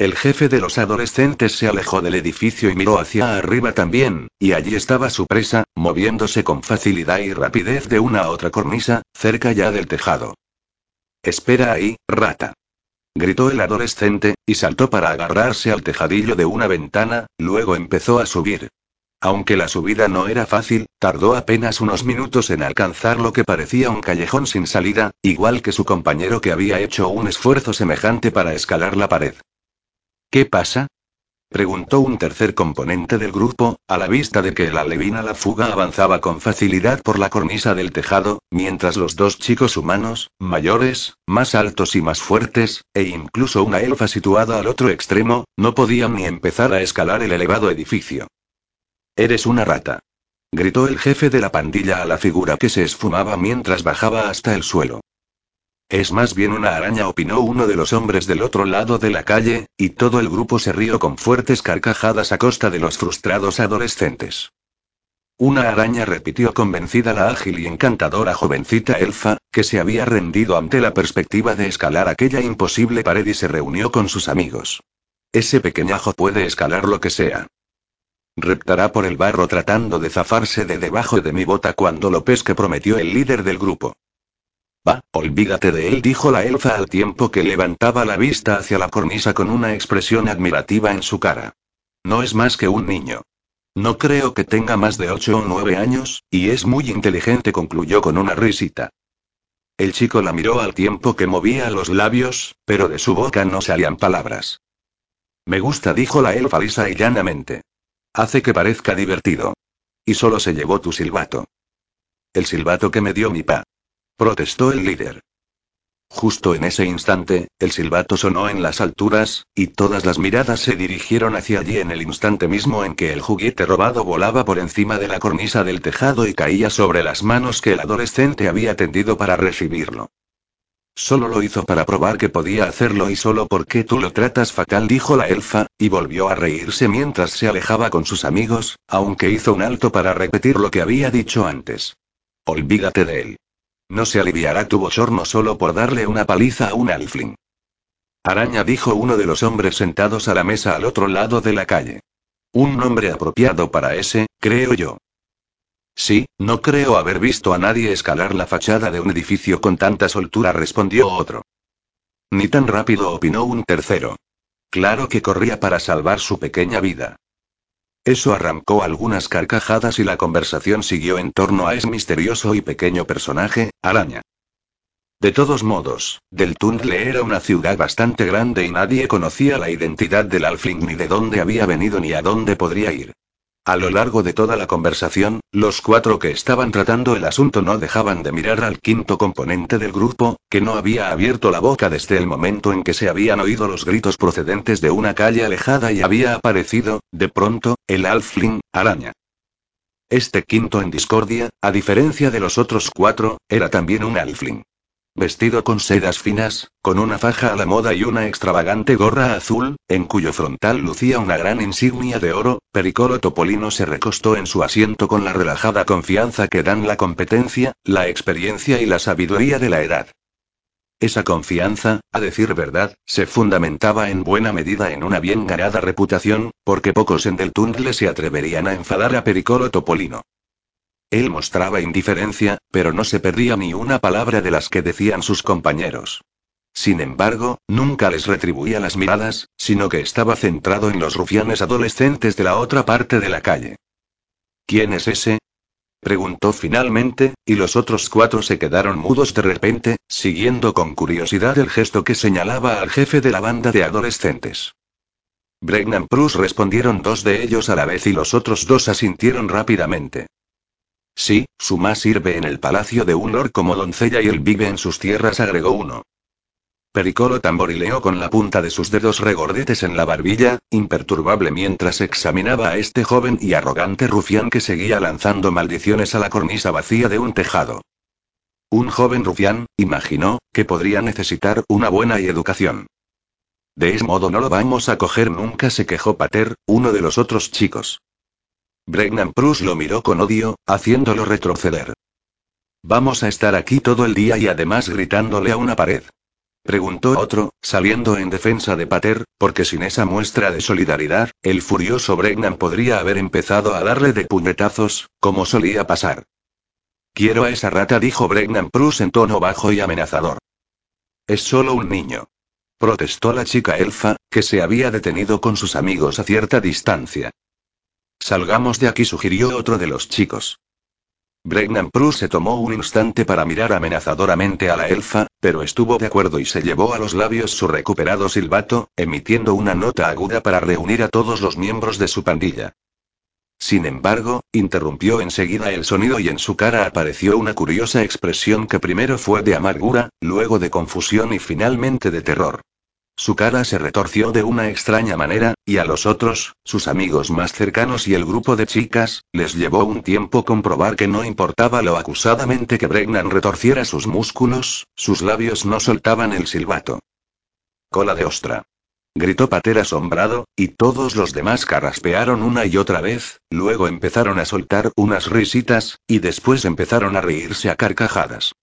El jefe de los adolescentes se alejó del edificio y miró hacia arriba también, y allí estaba su presa, moviéndose con facilidad y rapidez de una a otra cornisa, cerca ya del tejado. Espera ahí, rata. Gritó el adolescente, y saltó para agarrarse al tejadillo de una ventana, luego empezó a subir. Aunque la subida no era fácil, tardó apenas unos minutos en alcanzar lo que parecía un callejón sin salida, igual que su compañero que había hecho un esfuerzo semejante para escalar la pared. ¿Qué pasa? Preguntó un tercer componente del grupo, a la vista de que la levina la fuga avanzaba con facilidad por la cornisa del tejado, mientras los dos chicos humanos, mayores, más altos y más fuertes, e incluso una elfa situada al otro extremo, no podían ni empezar a escalar el elevado edificio. Eres una rata. Gritó el jefe de la pandilla a la figura que se esfumaba mientras bajaba hasta el suelo. Es más bien una araña, opinó uno de los hombres del otro lado de la calle, y todo el grupo se rió con fuertes carcajadas a costa de los frustrados adolescentes. Una araña repitió convencida la ágil y encantadora jovencita elfa, que se había rendido ante la perspectiva de escalar aquella imposible pared y se reunió con sus amigos. Ese pequeñajo puede escalar lo que sea. Reptará por el barro tratando de zafarse de debajo de mi bota cuando lo pesque, prometió el líder del grupo. Va, olvídate de él, dijo la elfa al tiempo que levantaba la vista hacia la cornisa con una expresión admirativa en su cara. No es más que un niño. No creo que tenga más de ocho o nueve años, y es muy inteligente, concluyó con una risita. El chico la miró al tiempo que movía los labios, pero de su boca no salían palabras. Me gusta, dijo la elfa lisa y llanamente. Hace que parezca divertido. Y solo se llevó tu silbato. El silbato que me dio mi pa. Protestó el líder. Justo en ese instante, el silbato sonó en las alturas, y todas las miradas se dirigieron hacia allí en el instante mismo en que el juguete robado volaba por encima de la cornisa del tejado y caía sobre las manos que el adolescente había tendido para recibirlo. Solo lo hizo para probar que podía hacerlo y solo porque tú lo tratas fatal, dijo la elfa, y volvió a reírse mientras se alejaba con sus amigos, aunque hizo un alto para repetir lo que había dicho antes. Olvídate de él. No se aliviará tu bochorno solo por darle una paliza a un alfling. Araña dijo uno de los hombres sentados a la mesa al otro lado de la calle. Un nombre apropiado para ese, creo yo. Sí, no creo haber visto a nadie escalar la fachada de un edificio con tanta soltura, respondió otro. Ni tan rápido, opinó un tercero. Claro que corría para salvar su pequeña vida. Eso arrancó algunas carcajadas y la conversación siguió en torno a ese misterioso y pequeño personaje, Araña. De todos modos, Del Tundle era una ciudad bastante grande y nadie conocía la identidad del Alfling ni de dónde había venido ni a dónde podría ir. A lo largo de toda la conversación, los cuatro que estaban tratando el asunto no dejaban de mirar al quinto componente del grupo, que no había abierto la boca desde el momento en que se habían oído los gritos procedentes de una calle alejada y había aparecido, de pronto, el Alfling, araña. Este quinto en discordia, a diferencia de los otros cuatro, era también un Alfling. Vestido con sedas finas, con una faja a la moda y una extravagante gorra azul, en cuyo frontal lucía una gran insignia de oro, Pericolo Topolino se recostó en su asiento con la relajada confianza que dan la competencia, la experiencia y la sabiduría de la edad. Esa confianza, a decir verdad, se fundamentaba en buena medida en una bien ganada reputación, porque pocos en Del Tundle se atreverían a enfadar a Pericolo Topolino. Él mostraba indiferencia, pero no se perdía ni una palabra de las que decían sus compañeros. Sin embargo, nunca les retribuía las miradas, sino que estaba centrado en los rufianes adolescentes de la otra parte de la calle. ¿Quién es ese? preguntó finalmente, y los otros cuatro se quedaron mudos de repente, siguiendo con curiosidad el gesto que señalaba al jefe de la banda de adolescentes. Bregnan Prus respondieron dos de ellos a la vez y los otros dos asintieron rápidamente. Sí, su sirve en el palacio de un lord como doncella y él vive en sus tierras, agregó uno. Pericolo tamborileó con la punta de sus dedos regordetes en la barbilla, imperturbable mientras examinaba a este joven y arrogante rufián que seguía lanzando maldiciones a la cornisa vacía de un tejado. Un joven rufián, imaginó, que podría necesitar una buena educación. De ese modo no lo vamos a coger nunca, se quejó Pater, uno de los otros chicos. Bregnan Prus lo miró con odio, haciéndolo retroceder. Vamos a estar aquí todo el día y además gritándole a una pared. Preguntó otro, saliendo en defensa de Pater, porque sin esa muestra de solidaridad, el furioso Bregnan podría haber empezado a darle de puñetazos, como solía pasar. Quiero a esa rata, dijo Bregnan Prus en tono bajo y amenazador. Es solo un niño. Protestó la chica elfa, que se había detenido con sus amigos a cierta distancia. Salgamos de aquí, sugirió otro de los chicos. Bregnan Prus se tomó un instante para mirar amenazadoramente a la elfa, pero estuvo de acuerdo y se llevó a los labios su recuperado silbato, emitiendo una nota aguda para reunir a todos los miembros de su pandilla. Sin embargo, interrumpió enseguida el sonido y en su cara apareció una curiosa expresión que primero fue de amargura, luego de confusión y finalmente de terror. Su cara se retorció de una extraña manera, y a los otros, sus amigos más cercanos y el grupo de chicas, les llevó un tiempo comprobar que no importaba lo acusadamente que Bregnan retorciera sus músculos, sus labios no soltaban el silbato. Cola de ostra. Gritó Pater asombrado, y todos los demás carraspearon una y otra vez, luego empezaron a soltar unas risitas, y después empezaron a reírse a carcajadas.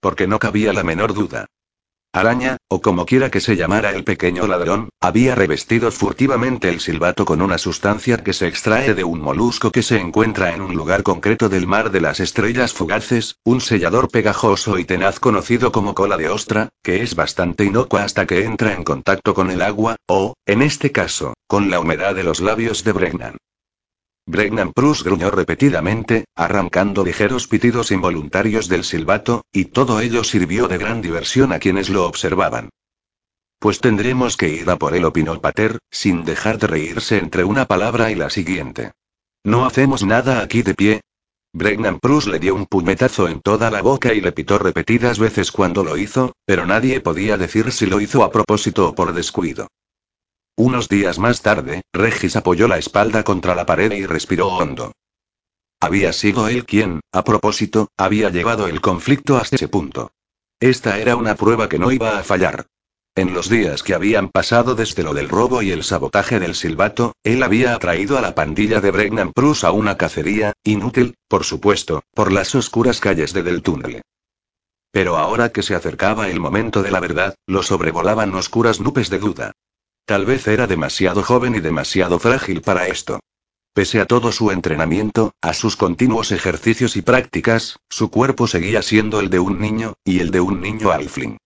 Porque no cabía la menor duda. Araña, o como quiera que se llamara el pequeño ladrón, había revestido furtivamente el silbato con una sustancia que se extrae de un molusco que se encuentra en un lugar concreto del mar de las estrellas fugaces, un sellador pegajoso y tenaz conocido como cola de ostra, que es bastante inocua hasta que entra en contacto con el agua, o, en este caso, con la humedad de los labios de Bregnan. Bregnan Prus gruñó repetidamente, arrancando ligeros pitidos involuntarios del silbato, y todo ello sirvió de gran diversión a quienes lo observaban. Pues tendremos que ir a por él, opinó Pater, sin dejar de reírse entre una palabra y la siguiente. ¿No hacemos nada aquí de pie? Bregnan Prus le dio un puñetazo en toda la boca y le pitó repetidas veces cuando lo hizo, pero nadie podía decir si lo hizo a propósito o por descuido. Unos días más tarde, Regis apoyó la espalda contra la pared y respiró hondo. Había sido él quien, a propósito, había llevado el conflicto hasta ese punto. Esta era una prueba que no iba a fallar. En los días que habían pasado desde lo del robo y el sabotaje del silbato, él había atraído a la pandilla de Bregnan Prus a una cacería, inútil, por supuesto, por las oscuras calles de Del Túnel. Pero ahora que se acercaba el momento de la verdad, lo sobrevolaban oscuras nubes de duda. Tal vez era demasiado joven y demasiado frágil para esto. Pese a todo su entrenamiento, a sus continuos ejercicios y prácticas, su cuerpo seguía siendo el de un niño, y el de un niño alfling.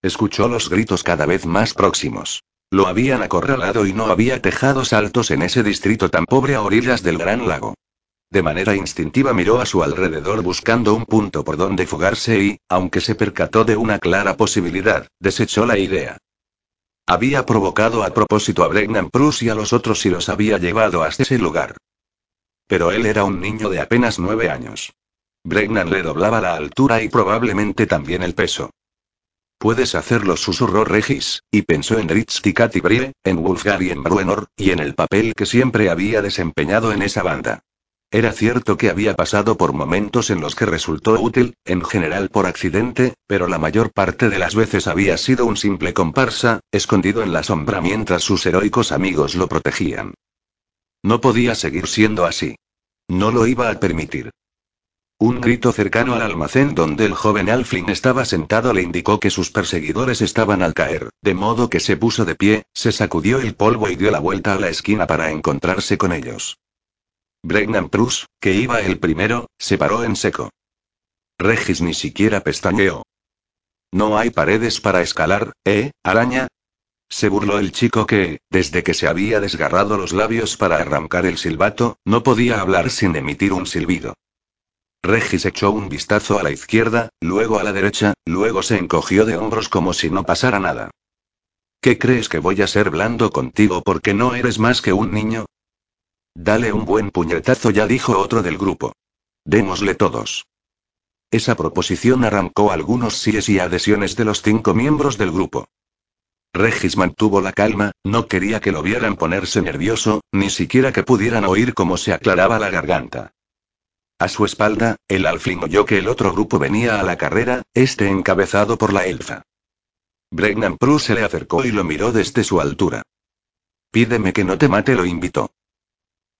Escuchó los gritos cada vez más próximos. Lo habían acorralado y no había tejados altos en ese distrito tan pobre a orillas del gran lago. De manera instintiva miró a su alrededor buscando un punto por donde fugarse y, aunque se percató de una clara posibilidad, desechó la idea. Había provocado a propósito a Bregnan Prus y a los otros y los había llevado hasta ese lugar. Pero él era un niño de apenas nueve años. Bregnan le doblaba la altura y probablemente también el peso. Puedes hacerlo, susurró Regis, y pensó en Ritz y Brie, en Wolfgar y en Bruenor, y en el papel que siempre había desempeñado en esa banda. Era cierto que había pasado por momentos en los que resultó útil, en general por accidente, pero la mayor parte de las veces había sido un simple comparsa, escondido en la sombra mientras sus heroicos amigos lo protegían. No podía seguir siendo así. No lo iba a permitir. Un grito cercano al almacén donde el joven Alflin estaba sentado le indicó que sus perseguidores estaban al caer, de modo que se puso de pie, se sacudió el polvo y dio la vuelta a la esquina para encontrarse con ellos. Bregnan Prus, que iba el primero, se paró en seco. Regis ni siquiera pestañeó. No hay paredes para escalar, ¿eh, araña? Se burló el chico que, desde que se había desgarrado los labios para arrancar el silbato, no podía hablar sin emitir un silbido. Regis echó un vistazo a la izquierda, luego a la derecha, luego se encogió de hombros como si no pasara nada. ¿Qué crees que voy a ser blando contigo porque no eres más que un niño? Dale un buen puñetazo, ya dijo otro del grupo. Démosle todos. Esa proposición arrancó algunos síes y adhesiones de los cinco miembros del grupo. Regis mantuvo la calma, no quería que lo vieran ponerse nervioso, ni siquiera que pudieran oír cómo se aclaraba la garganta. A su espalda, el alfling oyó que el otro grupo venía a la carrera, este encabezado por la elfa. Bregnan Prus se le acercó y lo miró desde su altura. Pídeme que no te mate, lo invitó.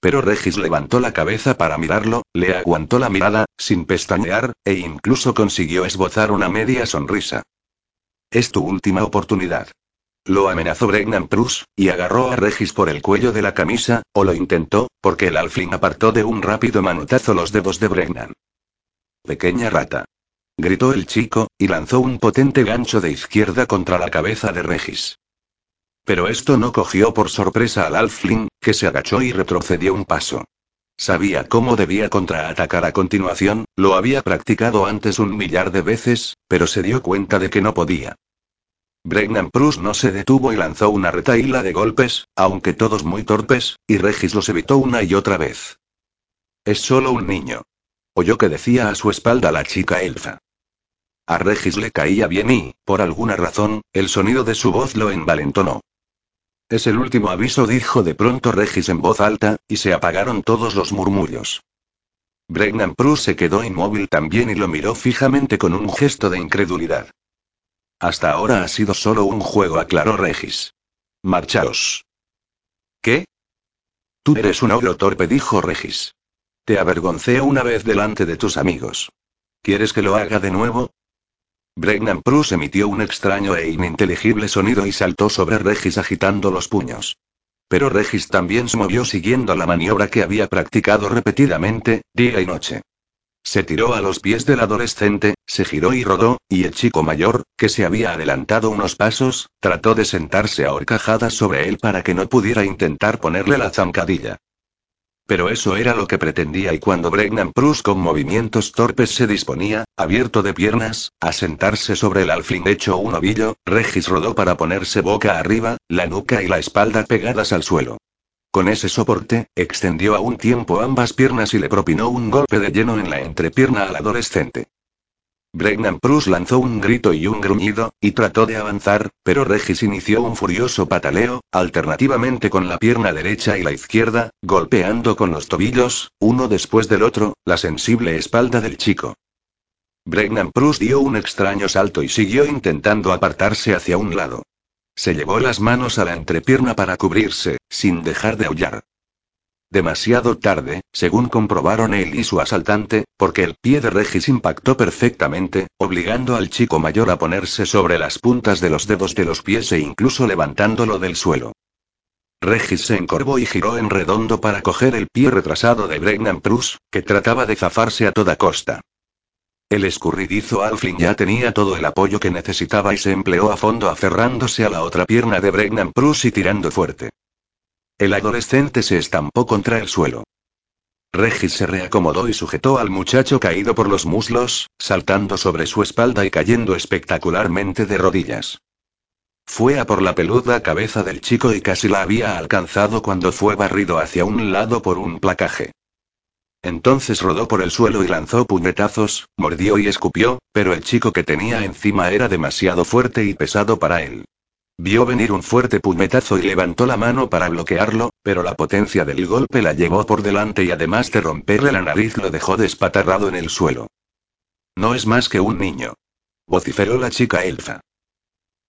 Pero Regis levantó la cabeza para mirarlo, le aguantó la mirada, sin pestañear, e incluso consiguió esbozar una media sonrisa. Es tu última oportunidad. Lo amenazó Bregnan Prus, y agarró a Regis por el cuello de la camisa, o lo intentó, porque el alfling apartó de un rápido manotazo los dedos de Bregnan. Pequeña rata. Gritó el chico, y lanzó un potente gancho de izquierda contra la cabeza de Regis. Pero esto no cogió por sorpresa al Alfling, que se agachó y retrocedió un paso. Sabía cómo debía contraatacar a continuación, lo había practicado antes un millar de veces, pero se dio cuenta de que no podía. Bregnan Prus no se detuvo y lanzó una retaíla de golpes, aunque todos muy torpes, y Regis los evitó una y otra vez. Es solo un niño. Oyó que decía a su espalda la chica elfa. A Regis le caía bien y, por alguna razón, el sonido de su voz lo envalentonó. Es el último aviso, dijo de pronto Regis en voz alta, y se apagaron todos los murmullos. Bregnan Prus se quedó inmóvil también y lo miró fijamente con un gesto de incredulidad. Hasta ahora ha sido solo un juego, aclaró Regis. Marchaos. ¿Qué? Tú eres un ogro torpe, dijo Regis. Te avergoncé una vez delante de tus amigos. ¿Quieres que lo haga de nuevo? Bregnan Prus emitió un extraño e ininteligible sonido y saltó sobre Regis agitando los puños. Pero Regis también se movió siguiendo la maniobra que había practicado repetidamente, día y noche. Se tiró a los pies del adolescente, se giró y rodó, y el chico mayor, que se había adelantado unos pasos, trató de sentarse a horcajadas sobre él para que no pudiera intentar ponerle la zancadilla. Pero eso era lo que pretendía y cuando Bregnan Prus con movimientos torpes se disponía, abierto de piernas, a sentarse sobre el alfling hecho un ovillo, Regis rodó para ponerse boca arriba, la nuca y la espalda pegadas al suelo. Con ese soporte, extendió a un tiempo ambas piernas y le propinó un golpe de lleno en la entrepierna al adolescente. Bregnan Prus lanzó un grito y un gruñido, y trató de avanzar, pero Regis inició un furioso pataleo, alternativamente con la pierna derecha y la izquierda, golpeando con los tobillos, uno después del otro, la sensible espalda del chico. Bregnan Prus dio un extraño salto y siguió intentando apartarse hacia un lado. Se llevó las manos a la entrepierna para cubrirse, sin dejar de aullar. Demasiado tarde, según comprobaron él y su asaltante, porque el pie de Regis impactó perfectamente, obligando al chico mayor a ponerse sobre las puntas de los dedos de los pies e incluso levantándolo del suelo. Regis se encorvó y giró en redondo para coger el pie retrasado de Bregnan Prus, que trataba de zafarse a toda costa. El escurridizo Alflin ya tenía todo el apoyo que necesitaba y se empleó a fondo aferrándose a la otra pierna de Bregnan Prus y tirando fuerte. El adolescente se estampó contra el suelo. Regis se reacomodó y sujetó al muchacho caído por los muslos, saltando sobre su espalda y cayendo espectacularmente de rodillas. Fue a por la peluda cabeza del chico y casi la había alcanzado cuando fue barrido hacia un lado por un placaje. Entonces rodó por el suelo y lanzó puñetazos, mordió y escupió, pero el chico que tenía encima era demasiado fuerte y pesado para él. Vio venir un fuerte puñetazo y levantó la mano para bloquearlo, pero la potencia del golpe la llevó por delante y además de romperle la nariz lo dejó despatarrado en el suelo. No es más que un niño. Vociferó la chica elfa.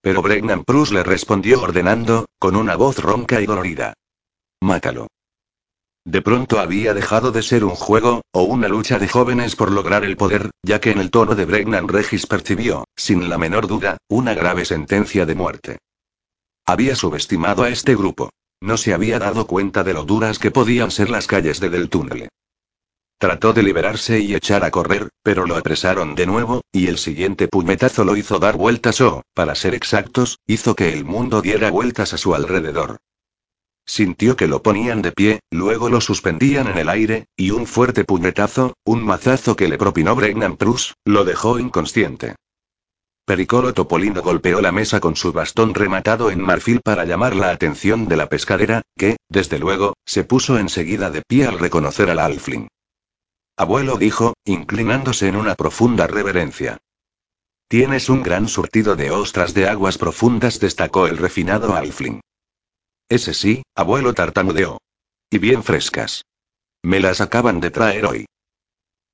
Pero Bregnan Prus le respondió ordenando, con una voz ronca y dolorida. Mátalo. De pronto había dejado de ser un juego, o una lucha de jóvenes por lograr el poder, ya que en el tono de Bregnan Regis percibió, sin la menor duda, una grave sentencia de muerte. Había subestimado a este grupo. No se había dado cuenta de lo duras que podían ser las calles de Del Túnel. Trató de liberarse y echar a correr, pero lo apresaron de nuevo, y el siguiente puñetazo lo hizo dar vueltas o, para ser exactos, hizo que el mundo diera vueltas a su alrededor. Sintió que lo ponían de pie, luego lo suspendían en el aire, y un fuerte puñetazo, un mazazo que le propinó Bregnan Prus, lo dejó inconsciente. Pericolo Topolino golpeó la mesa con su bastón rematado en marfil para llamar la atención de la pescadera, que, desde luego, se puso enseguida de pie al reconocer al Alfling. Abuelo dijo, inclinándose en una profunda reverencia. Tienes un gran surtido de ostras de aguas profundas, destacó el refinado Alfling. Ese sí, abuelo tartamudeó. Y bien frescas. Me las acaban de traer hoy.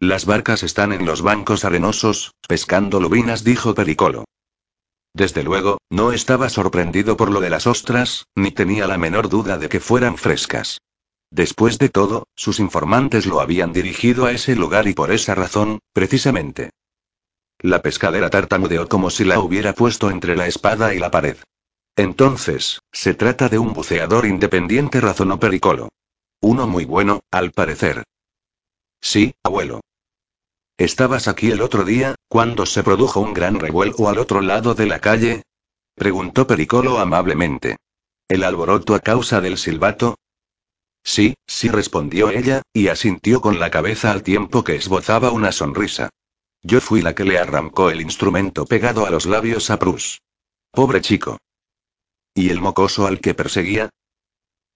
Las barcas están en los bancos arenosos, pescando lubinas, dijo Pericolo. Desde luego, no estaba sorprendido por lo de las ostras, ni tenía la menor duda de que fueran frescas. Después de todo, sus informantes lo habían dirigido a ese lugar y por esa razón, precisamente. La pescadera tartamudeó como si la hubiera puesto entre la espada y la pared. Entonces, se trata de un buceador independiente, razonó Pericolo. Uno muy bueno, al parecer. Sí, abuelo. ¿Estabas aquí el otro día, cuando se produjo un gran revuelo al otro lado de la calle? Preguntó Pericolo amablemente. ¿El alboroto a causa del silbato? Sí, sí respondió ella, y asintió con la cabeza al tiempo que esbozaba una sonrisa. Yo fui la que le arrancó el instrumento pegado a los labios a Prus. Pobre chico. ¿Y el mocoso al que perseguía?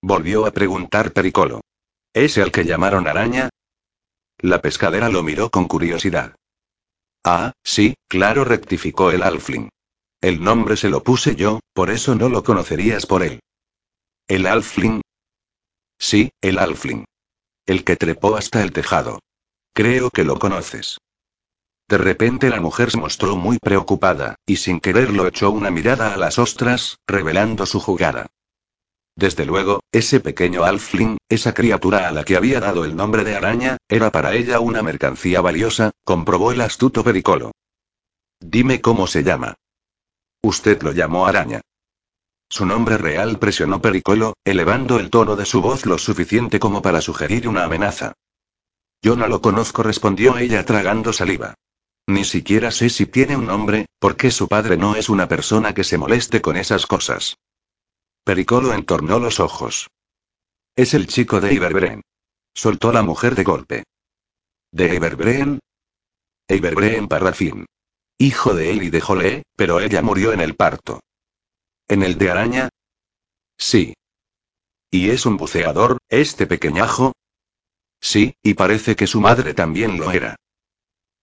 Volvió a preguntar Pericolo. ¿Ese al que llamaron araña? La pescadera lo miró con curiosidad. Ah, sí, claro, rectificó el Alfling. El nombre se lo puse yo, por eso no lo conocerías por él. ¿El Alfling? Sí, el Alfling. El que trepó hasta el tejado. Creo que lo conoces. De repente la mujer se mostró muy preocupada, y sin quererlo echó una mirada a las ostras, revelando su jugada. Desde luego, ese pequeño Alfling, esa criatura a la que había dado el nombre de araña, era para ella una mercancía valiosa, comprobó el astuto Pericolo. Dime cómo se llama. Usted lo llamó araña. Su nombre real presionó Pericolo, elevando el tono de su voz lo suficiente como para sugerir una amenaza. Yo no lo conozco, respondió ella tragando saliva. Ni siquiera sé si tiene un nombre, porque su padre no es una persona que se moleste con esas cosas. Pericolo entornó los ojos. Es el chico de Iberbreen. Soltó la mujer de golpe. ¿De Iberbreen? Iberbreen Parrafin. Hijo de él y de Jole, pero ella murió en el parto. ¿En el de araña? Sí. ¿Y es un buceador, este pequeñajo? Sí, y parece que su madre también lo era.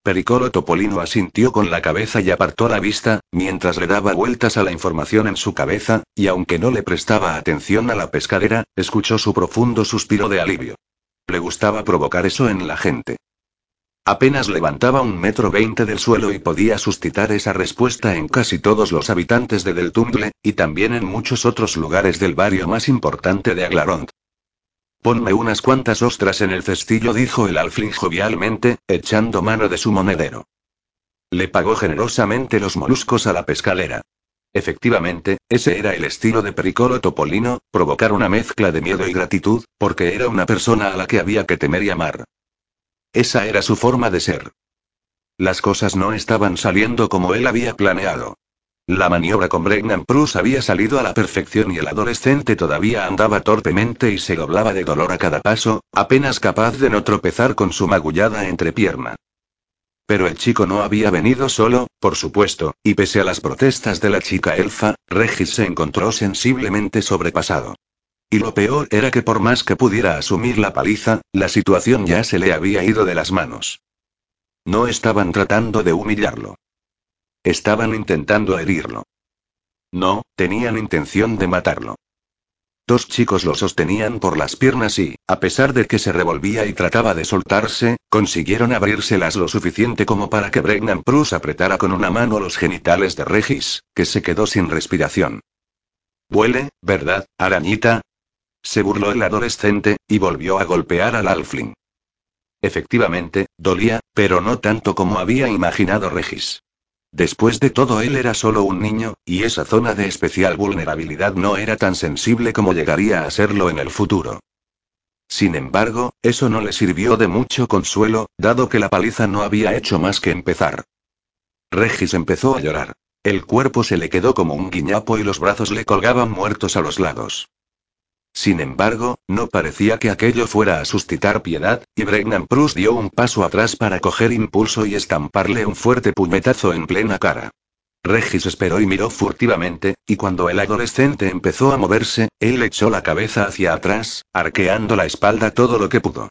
Pericolo Topolino asintió con la cabeza y apartó la vista, mientras le daba vueltas a la información en su cabeza, y aunque no le prestaba atención a la pescadera, escuchó su profundo suspiro de alivio. Le gustaba provocar eso en la gente. Apenas levantaba un metro veinte del suelo y podía suscitar esa respuesta en casi todos los habitantes de Del Tumble, y también en muchos otros lugares del barrio más importante de Aglarond. Ponme unas cuantas ostras en el cestillo, dijo el alfling jovialmente, echando mano de su monedero. Le pagó generosamente los moluscos a la pescadera. Efectivamente, ese era el estilo de Pericolo Topolino, provocar una mezcla de miedo y gratitud, porque era una persona a la que había que temer y amar. Esa era su forma de ser. Las cosas no estaban saliendo como él había planeado. La maniobra con Brennan Prus había salido a la perfección y el adolescente todavía andaba torpemente y se doblaba de dolor a cada paso, apenas capaz de no tropezar con su magullada entrepierna. Pero el chico no había venido solo, por supuesto, y pese a las protestas de la chica elfa, Regis se encontró sensiblemente sobrepasado. Y lo peor era que por más que pudiera asumir la paliza, la situación ya se le había ido de las manos. No estaban tratando de humillarlo. Estaban intentando herirlo. No, tenían intención de matarlo. Dos chicos lo sostenían por las piernas y, a pesar de que se revolvía y trataba de soltarse, consiguieron abrírselas lo suficiente como para que Bregnan Prus apretara con una mano los genitales de Regis, que se quedó sin respiración. Huele, ¿verdad, arañita? Se burló el adolescente, y volvió a golpear al Alfling. Efectivamente, dolía, pero no tanto como había imaginado Regis. Después de todo él era solo un niño, y esa zona de especial vulnerabilidad no era tan sensible como llegaría a serlo en el futuro. Sin embargo, eso no le sirvió de mucho consuelo, dado que la paliza no había hecho más que empezar. Regis empezó a llorar. El cuerpo se le quedó como un guiñapo y los brazos le colgaban muertos a los lados. Sin embargo, no parecía que aquello fuera a suscitar piedad, y Bregnan Prus dio un paso atrás para coger impulso y estamparle un fuerte puñetazo en plena cara. Regis esperó y miró furtivamente, y cuando el adolescente empezó a moverse, él echó la cabeza hacia atrás, arqueando la espalda todo lo que pudo.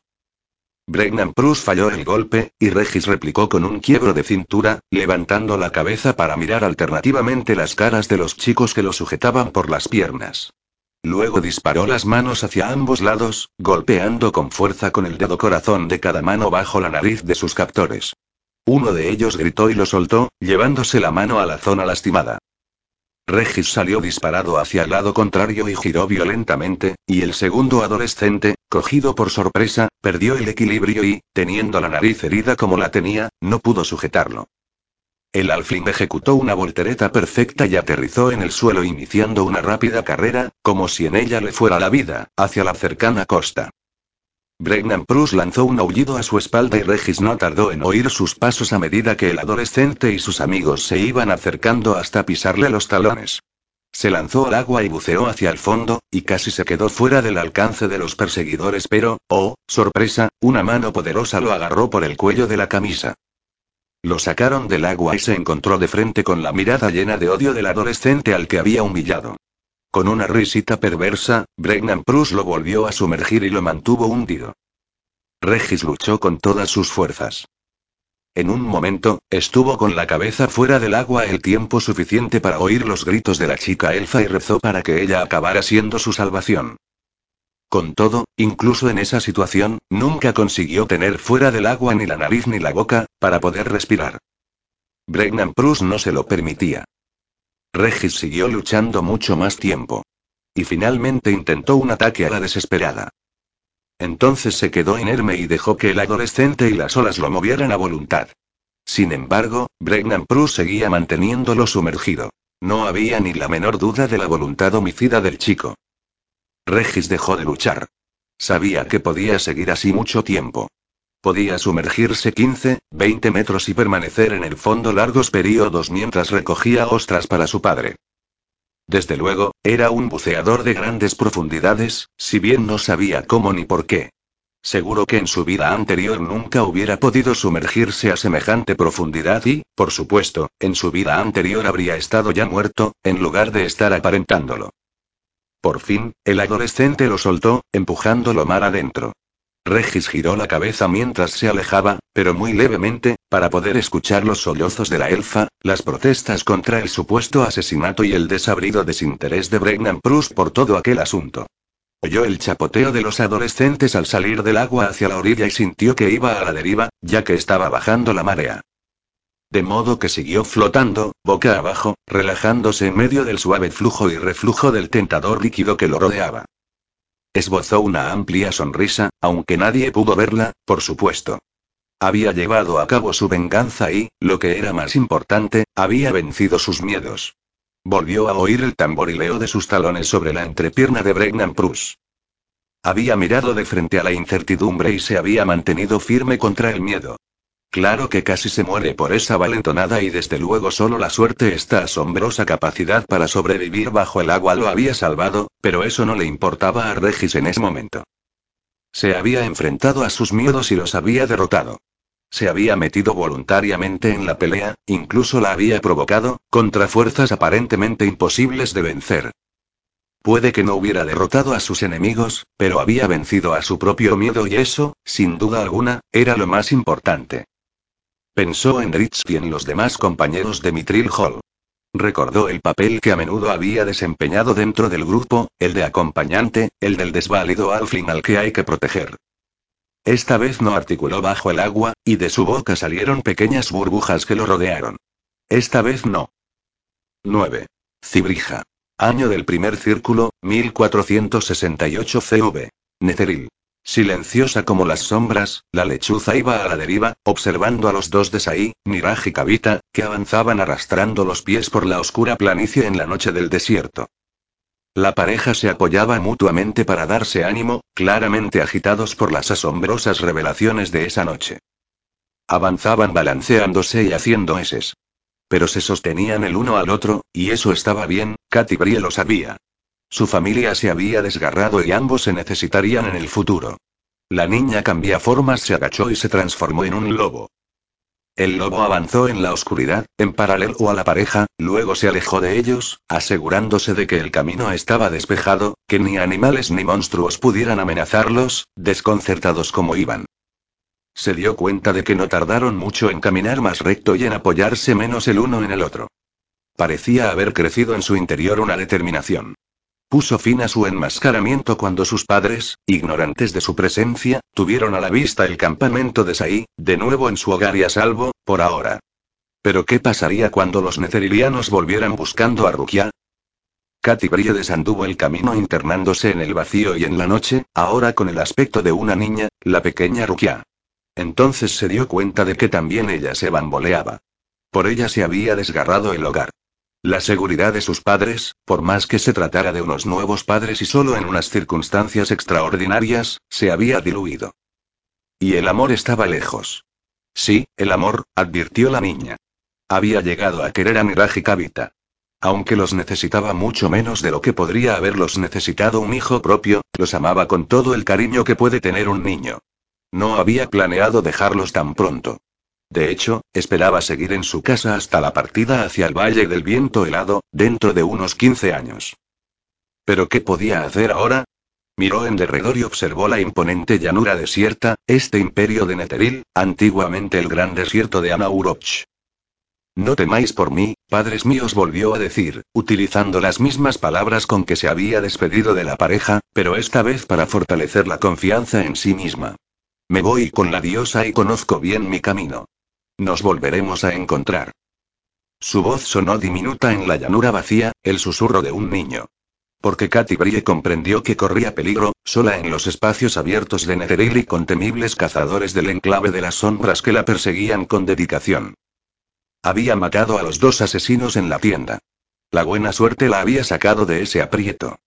Bregnan Prus falló el golpe, y Regis replicó con un quiebro de cintura, levantando la cabeza para mirar alternativamente las caras de los chicos que lo sujetaban por las piernas. Luego disparó las manos hacia ambos lados, golpeando con fuerza con el dedo corazón de cada mano bajo la nariz de sus captores. Uno de ellos gritó y lo soltó, llevándose la mano a la zona lastimada. Regis salió disparado hacia el lado contrario y giró violentamente, y el segundo adolescente, cogido por sorpresa, perdió el equilibrio y, teniendo la nariz herida como la tenía, no pudo sujetarlo. El alfling ejecutó una voltereta perfecta y aterrizó en el suelo iniciando una rápida carrera, como si en ella le fuera la vida, hacia la cercana costa. Bregnan Prus lanzó un aullido a su espalda y Regis no tardó en oír sus pasos a medida que el adolescente y sus amigos se iban acercando hasta pisarle los talones. Se lanzó al agua y buceó hacia el fondo, y casi se quedó fuera del alcance de los perseguidores, pero, oh, sorpresa, una mano poderosa lo agarró por el cuello de la camisa. Lo sacaron del agua y se encontró de frente con la mirada llena de odio del adolescente al que había humillado. Con una risita perversa, Bregnan Prus lo volvió a sumergir y lo mantuvo hundido. Regis luchó con todas sus fuerzas. En un momento, estuvo con la cabeza fuera del agua el tiempo suficiente para oír los gritos de la chica elfa y rezó para que ella acabara siendo su salvación. Con todo, incluso en esa situación, nunca consiguió tener fuera del agua ni la nariz ni la boca, para poder respirar. Bregnan Prus no se lo permitía. Regis siguió luchando mucho más tiempo. Y finalmente intentó un ataque a la desesperada. Entonces se quedó inerme y dejó que el adolescente y las olas lo movieran a voluntad. Sin embargo, Bregnan Prus seguía manteniéndolo sumergido. No había ni la menor duda de la voluntad homicida del chico. Regis dejó de luchar. Sabía que podía seguir así mucho tiempo. Podía sumergirse 15, 20 metros y permanecer en el fondo largos periodos mientras recogía ostras para su padre. Desde luego, era un buceador de grandes profundidades, si bien no sabía cómo ni por qué. Seguro que en su vida anterior nunca hubiera podido sumergirse a semejante profundidad y, por supuesto, en su vida anterior habría estado ya muerto, en lugar de estar aparentándolo. Por fin, el adolescente lo soltó, empujándolo mar adentro. Regis giró la cabeza mientras se alejaba, pero muy levemente, para poder escuchar los sollozos de la elfa, las protestas contra el supuesto asesinato y el desabrido desinterés de Bregnan Prus por todo aquel asunto. Oyó el chapoteo de los adolescentes al salir del agua hacia la orilla y sintió que iba a la deriva, ya que estaba bajando la marea. De modo que siguió flotando, boca abajo, relajándose en medio del suave flujo y reflujo del tentador líquido que lo rodeaba. Esbozó una amplia sonrisa, aunque nadie pudo verla, por supuesto. Había llevado a cabo su venganza y, lo que era más importante, había vencido sus miedos. Volvió a oír el tamborileo de sus talones sobre la entrepierna de Bregnan Prus. Había mirado de frente a la incertidumbre y se había mantenido firme contra el miedo. Claro que casi se muere por esa valentonada y desde luego solo la suerte, esta asombrosa capacidad para sobrevivir bajo el agua lo había salvado, pero eso no le importaba a Regis en ese momento. Se había enfrentado a sus miedos y los había derrotado. Se había metido voluntariamente en la pelea, incluso la había provocado, contra fuerzas aparentemente imposibles de vencer. Puede que no hubiera derrotado a sus enemigos, pero había vencido a su propio miedo y eso, sin duda alguna, era lo más importante. Pensó en Rich y en los demás compañeros de Mitril Hall. Recordó el papel que a menudo había desempeñado dentro del grupo, el de acompañante, el del desválido alfling al que hay que proteger. Esta vez no articuló bajo el agua, y de su boca salieron pequeñas burbujas que lo rodearon. Esta vez no. 9. Cibrija. Año del primer círculo, 1468 CV. Netheril. Silenciosa como las sombras, la lechuza iba a la deriva, observando a los dos de Saí, Niraj y Kavita, que avanzaban arrastrando los pies por la oscura planicie en la noche del desierto. La pareja se apoyaba mutuamente para darse ánimo, claramente agitados por las asombrosas revelaciones de esa noche. Avanzaban balanceándose y haciendo eses. Pero se sostenían el uno al otro, y eso estaba bien, Katy Brie lo sabía. Su familia se había desgarrado y ambos se necesitarían en el futuro. La niña cambia formas, se agachó y se transformó en un lobo. El lobo avanzó en la oscuridad, en paralelo a la pareja, luego se alejó de ellos, asegurándose de que el camino estaba despejado, que ni animales ni monstruos pudieran amenazarlos, desconcertados como iban. Se dio cuenta de que no tardaron mucho en caminar más recto y en apoyarse menos el uno en el otro. Parecía haber crecido en su interior una determinación. Puso fin a su enmascaramiento cuando sus padres, ignorantes de su presencia, tuvieron a la vista el campamento de Saí, de nuevo en su hogar y a salvo, por ahora. Pero ¿qué pasaría cuando los necerilianos volvieran buscando a Rukia? Katy Brie desanduvo el camino internándose en el vacío y en la noche, ahora con el aspecto de una niña, la pequeña Rukia. Entonces se dio cuenta de que también ella se bamboleaba. Por ella se había desgarrado el hogar. La seguridad de sus padres, por más que se tratara de unos nuevos padres y solo en unas circunstancias extraordinarias, se había diluido. Y el amor estaba lejos. Sí, el amor, advirtió la niña. Había llegado a querer a Niraj y Kavita. Aunque los necesitaba mucho menos de lo que podría haberlos necesitado un hijo propio, los amaba con todo el cariño que puede tener un niño. No había planeado dejarlos tan pronto. De hecho, esperaba seguir en su casa hasta la partida hacia el Valle del Viento Helado, dentro de unos 15 años. ¿Pero qué podía hacer ahora? Miró en derredor y observó la imponente llanura desierta, este imperio de Netheril, antiguamente el gran desierto de Anauroch. No temáis por mí, padres míos, volvió a decir, utilizando las mismas palabras con que se había despedido de la pareja, pero esta vez para fortalecer la confianza en sí misma. Me voy con la diosa y conozco bien mi camino. Nos volveremos a encontrar. Su voz sonó diminuta en la llanura vacía, el susurro de un niño. Porque Katy Brie comprendió que corría peligro, sola en los espacios abiertos de Netheril y con temibles cazadores del enclave de las sombras que la perseguían con dedicación. Había matado a los dos asesinos en la tienda. La buena suerte la había sacado de ese aprieto.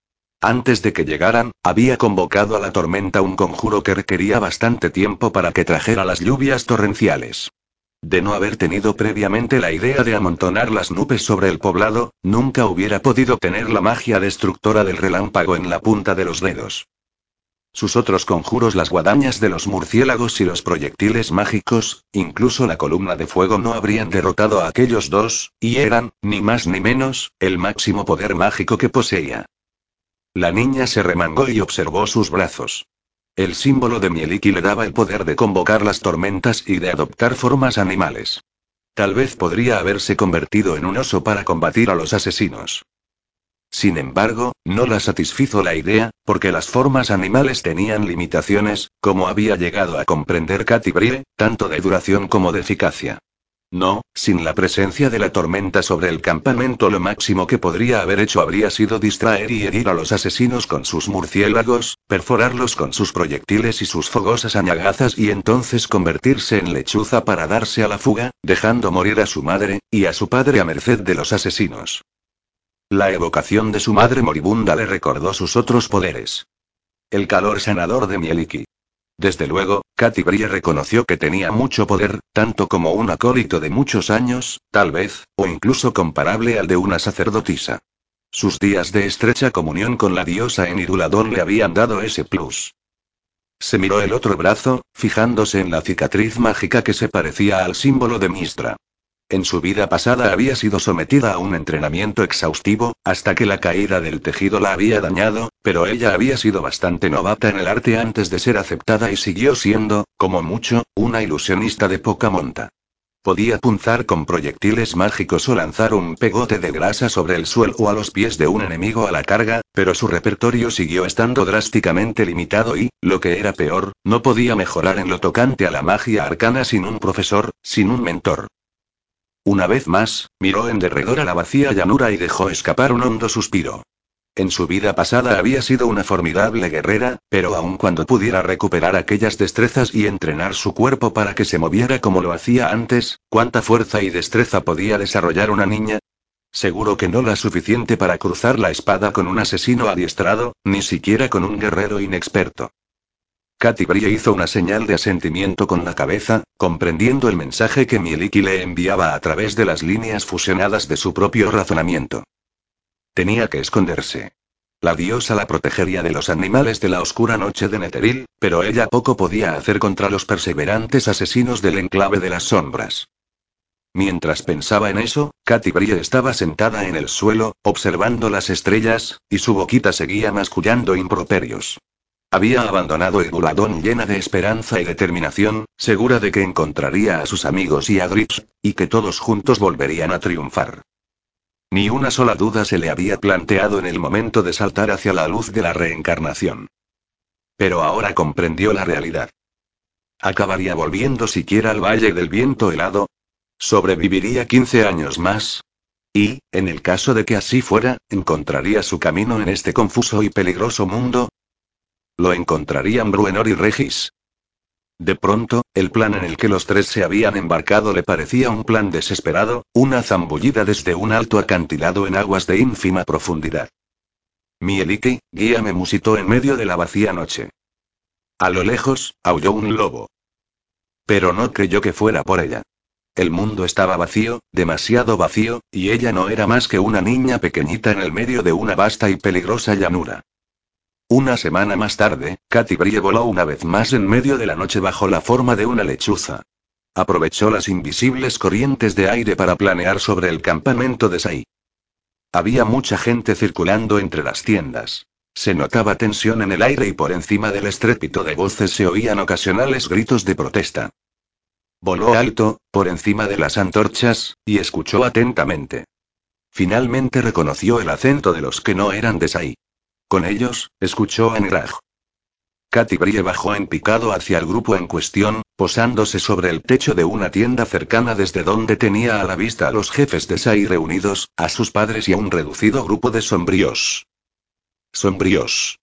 Antes de que llegaran, había convocado a la tormenta un conjuro que requería bastante tiempo para que trajera las lluvias torrenciales. De no haber tenido previamente la idea de amontonar las nubes sobre el poblado, nunca hubiera podido tener la magia destructora del relámpago en la punta de los dedos. Sus otros conjuros, las guadañas de los murciélagos y los proyectiles mágicos, incluso la columna de fuego no habrían derrotado a aquellos dos, y eran, ni más ni menos, el máximo poder mágico que poseía. La niña se remangó y observó sus brazos. El símbolo de Mieliki le daba el poder de convocar las tormentas y de adoptar formas animales. Tal vez podría haberse convertido en un oso para combatir a los asesinos. Sin embargo, no la satisfizo la idea, porque las formas animales tenían limitaciones, como había llegado a comprender Katy tanto de duración como de eficacia. No, sin la presencia de la tormenta sobre el campamento lo máximo que podría haber hecho habría sido distraer y herir a los asesinos con sus murciélagos, perforarlos con sus proyectiles y sus fogosas añagazas y entonces convertirse en lechuza para darse a la fuga, dejando morir a su madre, y a su padre a merced de los asesinos. La evocación de su madre moribunda le recordó sus otros poderes. El calor sanador de Mieliki. Desde luego, Katy Brie reconoció que tenía mucho poder, tanto como un acólito de muchos años, tal vez, o incluso comparable al de una sacerdotisa. Sus días de estrecha comunión con la diosa en Iduladón le habían dado ese plus. Se miró el otro brazo, fijándose en la cicatriz mágica que se parecía al símbolo de Mistra. En su vida pasada había sido sometida a un entrenamiento exhaustivo, hasta que la caída del tejido la había dañado, pero ella había sido bastante novata en el arte antes de ser aceptada y siguió siendo, como mucho, una ilusionista de poca monta. Podía punzar con proyectiles mágicos o lanzar un pegote de grasa sobre el suelo o a los pies de un enemigo a la carga, pero su repertorio siguió estando drásticamente limitado y, lo que era peor, no podía mejorar en lo tocante a la magia arcana sin un profesor, sin un mentor. Una vez más, miró en derredor a la vacía llanura y dejó escapar un hondo suspiro. En su vida pasada había sido una formidable guerrera, pero aun cuando pudiera recuperar aquellas destrezas y entrenar su cuerpo para que se moviera como lo hacía antes, ¿cuánta fuerza y destreza podía desarrollar una niña? Seguro que no la suficiente para cruzar la espada con un asesino adiestrado, ni siquiera con un guerrero inexperto. Katy Brie hizo una señal de asentimiento con la cabeza, comprendiendo el mensaje que Mieliki le enviaba a través de las líneas fusionadas de su propio razonamiento. Tenía que esconderse. La diosa la protegería de los animales de la oscura noche de Netheril, pero ella poco podía hacer contra los perseverantes asesinos del enclave de las sombras. Mientras pensaba en eso, Katy Brie estaba sentada en el suelo, observando las estrellas, y su boquita seguía mascullando improperios. Había abandonado el buladón llena de esperanza y determinación, segura de que encontraría a sus amigos y a Grips, y que todos juntos volverían a triunfar. Ni una sola duda se le había planteado en el momento de saltar hacia la luz de la reencarnación. Pero ahora comprendió la realidad. ¿Acabaría volviendo siquiera al Valle del Viento helado? ¿Sobreviviría 15 años más? Y, en el caso de que así fuera, ¿encontraría su camino en este confuso y peligroso mundo? Lo encontrarían Bruenor y Regis. De pronto, el plan en el que los tres se habían embarcado le parecía un plan desesperado, una zambullida desde un alto acantilado en aguas de ínfima profundidad. Mieliki, guíame, musitó en medio de la vacía noche. A lo lejos, aulló un lobo. Pero no creyó que fuera por ella. El mundo estaba vacío, demasiado vacío, y ella no era más que una niña pequeñita en el medio de una vasta y peligrosa llanura. Una semana más tarde, Katy Brie voló una vez más en medio de la noche bajo la forma de una lechuza. Aprovechó las invisibles corrientes de aire para planear sobre el campamento de Sai. Había mucha gente circulando entre las tiendas. Se notaba tensión en el aire y por encima del estrépito de voces se oían ocasionales gritos de protesta. Voló alto, por encima de las antorchas, y escuchó atentamente. Finalmente reconoció el acento de los que no eran de Sai. Con ellos, escuchó a Niraj. Katy Brie bajó en picado hacia el grupo en cuestión, posándose sobre el techo de una tienda cercana desde donde tenía a la vista a los jefes de Sai reunidos, a sus padres y a un reducido grupo de sombríos. Sombríos.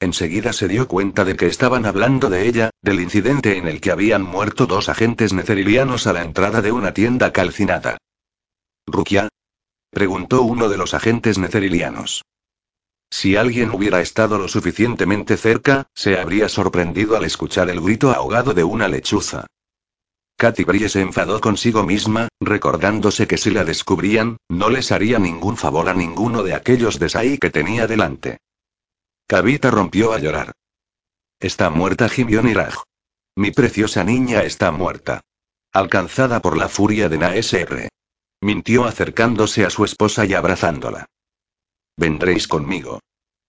Enseguida se dio cuenta de que estaban hablando de ella, del incidente en el que habían muerto dos agentes necerilianos a la entrada de una tienda calcinada. ¿Rukia? preguntó uno de los agentes necerilianos. Si alguien hubiera estado lo suficientemente cerca, se habría sorprendido al escuchar el grito ahogado de una lechuza. Katy Brie se enfadó consigo misma, recordándose que si la descubrían, no les haría ningún favor a ninguno de aquellos de Sai que tenía delante. Kavita rompió a llorar. Está muerta Gimion Iraj. Mi preciosa niña está muerta. Alcanzada por la furia de Naesr. Mintió acercándose a su esposa y abrazándola. Vendréis conmigo.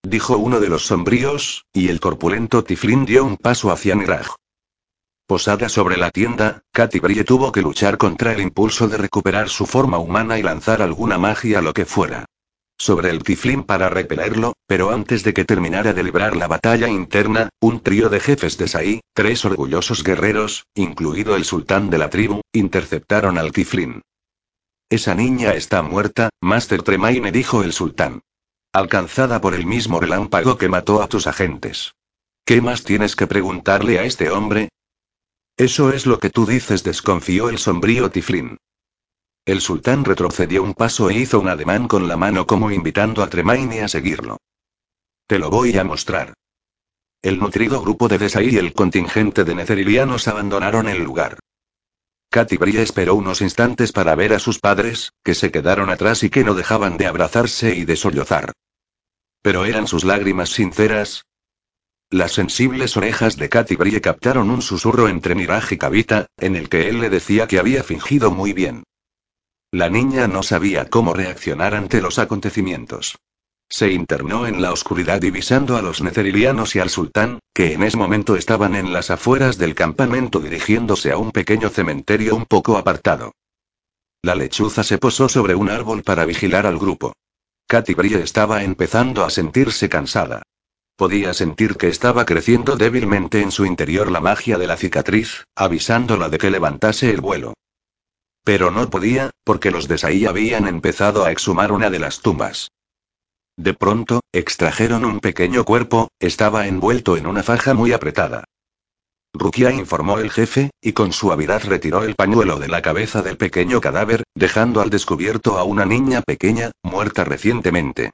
Dijo uno de los sombríos, y el corpulento Tiflin dio un paso hacia Niraj. Posada sobre la tienda, Katy Brie tuvo que luchar contra el impulso de recuperar su forma humana y lanzar alguna magia lo que fuera. Sobre el Tiflin para repelerlo, pero antes de que terminara de librar la batalla interna, un trío de jefes de Sai, tres orgullosos guerreros, incluido el sultán de la tribu, interceptaron al Tiflin. Esa niña está muerta, Master Tremaine dijo el sultán. Alcanzada por el mismo relámpago que mató a tus agentes. ¿Qué más tienes que preguntarle a este hombre? Eso es lo que tú dices, desconfió el sombrío Tiflin. El sultán retrocedió un paso e hizo un ademán con la mano como invitando a Tremaine a seguirlo. Te lo voy a mostrar. El nutrido grupo de Desai y el contingente de necerilianos abandonaron el lugar. Katy Brie esperó unos instantes para ver a sus padres, que se quedaron atrás y que no dejaban de abrazarse y de sollozar. Pero eran sus lágrimas sinceras. Las sensibles orejas de Katy Brie captaron un susurro entre Miraj y Kavita, en el que él le decía que había fingido muy bien. La niña no sabía cómo reaccionar ante los acontecimientos. Se internó en la oscuridad divisando a los necerilianos y al sultán, que en ese momento estaban en las afueras del campamento dirigiéndose a un pequeño cementerio un poco apartado. La lechuza se posó sobre un árbol para vigilar al grupo. Katy Brie estaba empezando a sentirse cansada. Podía sentir que estaba creciendo débilmente en su interior la magia de la cicatriz, avisándola de que levantase el vuelo. Pero no podía, porque los de Sai habían empezado a exhumar una de las tumbas. De pronto, extrajeron un pequeño cuerpo, estaba envuelto en una faja muy apretada. Rukia informó el jefe, y con suavidad retiró el pañuelo de la cabeza del pequeño cadáver, dejando al descubierto a una niña pequeña, muerta recientemente.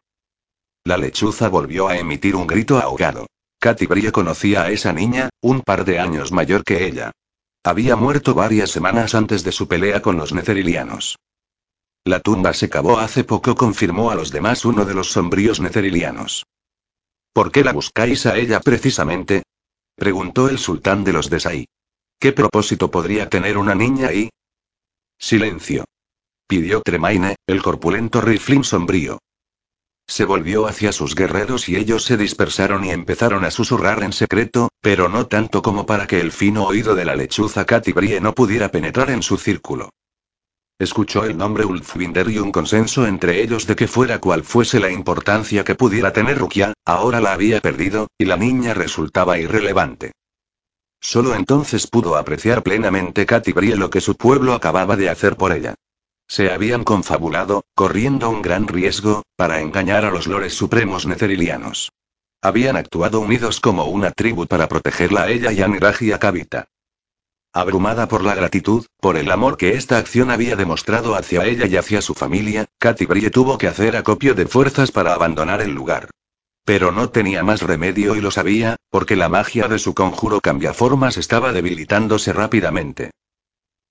La lechuza volvió a emitir un grito ahogado. Katy Brie conocía a esa niña, un par de años mayor que ella. Había muerto varias semanas antes de su pelea con los necerilianos. La tumba se cavó hace poco, confirmó a los demás uno de los sombríos necerilianos. ¿Por qué la buscáis a ella precisamente? preguntó el sultán de los Desai. ¿Qué propósito podría tener una niña ahí? Silencio. Pidió Tremaine, el corpulento riflín sombrío. Se volvió hacia sus guerreros y ellos se dispersaron y empezaron a susurrar en secreto, pero no tanto como para que el fino oído de la lechuza Katy Brie no pudiera penetrar en su círculo. Escuchó el nombre Ulfwinder y un consenso entre ellos de que fuera cual fuese la importancia que pudiera tener Rukia, ahora la había perdido, y la niña resultaba irrelevante. Solo entonces pudo apreciar plenamente Katy lo que su pueblo acababa de hacer por ella. Se habían confabulado, corriendo un gran riesgo, para engañar a los lores supremos necerilianos. Habían actuado unidos como una tribu para protegerla a ella y a Niraj y a Kavita. Abrumada por la gratitud, por el amor que esta acción había demostrado hacia ella y hacia su familia, Katy Brie tuvo que hacer acopio de fuerzas para abandonar el lugar. Pero no tenía más remedio y lo sabía, porque la magia de su conjuro cambiaformas estaba debilitándose rápidamente.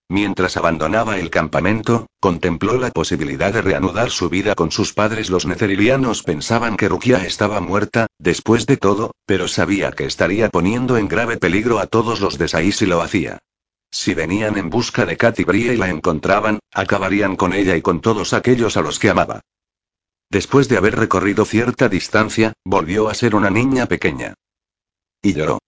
Mientras abandonaba el campamento, contempló la posibilidad de reanudar su vida con sus padres. Los necerilianos pensaban que Rukia estaba muerta, después de todo, pero sabía que estaría poniendo en grave peligro a todos los de Sai si lo hacía. Si venían en busca de Katy Brie y la encontraban, acabarían con ella y con todos aquellos a los que amaba. Después de haber recorrido cierta distancia, volvió a ser una niña pequeña. Y lloró.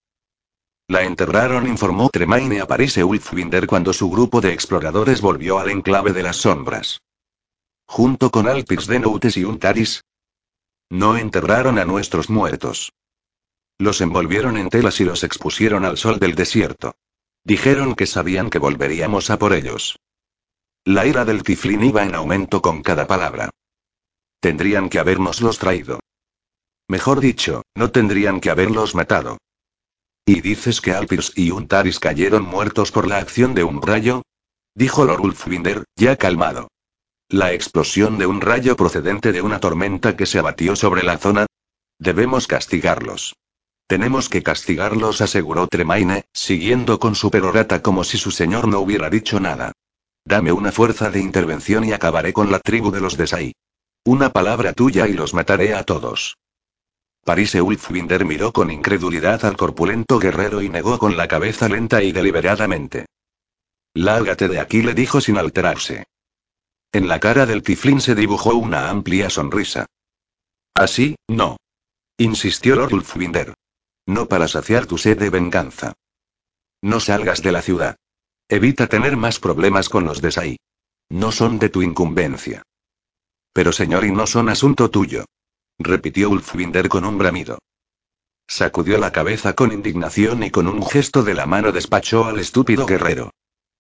La enterraron, informó Tremaine a Parise Ulfwinder cuando su grupo de exploradores volvió al enclave de las sombras. Junto con Alpix de Noutes y Untaris. No enterraron a nuestros muertos. Los envolvieron en telas y los expusieron al sol del desierto. Dijeron que sabían que volveríamos a por ellos. La ira del tiflín iba en aumento con cada palabra. Tendrían que habernoslos traído. Mejor dicho, no tendrían que haberlos matado. ¿Y dices que Alpirs y Untaris cayeron muertos por la acción de un rayo? Dijo Lord Ulfwinder, ya calmado. La explosión de un rayo procedente de una tormenta que se abatió sobre la zona. Debemos castigarlos. Tenemos que castigarlos, aseguró Tremaine, siguiendo con su perorata como si su señor no hubiera dicho nada. Dame una fuerza de intervención y acabaré con la tribu de los Desai. Una palabra tuya y los mataré a todos. Parise Ulfwinder miró con incredulidad al corpulento guerrero y negó con la cabeza lenta y deliberadamente. Lárgate de aquí, le dijo sin alterarse. En la cara del tiflín se dibujó una amplia sonrisa. Así, no. Insistió Lord Ulfwinder. No para saciar tu sed de venganza. No salgas de la ciudad. Evita tener más problemas con los Desai. No son de tu incumbencia. Pero señor, y no son asunto tuyo. Repitió Ulfwinder con un bramido. Sacudió la cabeza con indignación y con un gesto de la mano despachó al estúpido guerrero.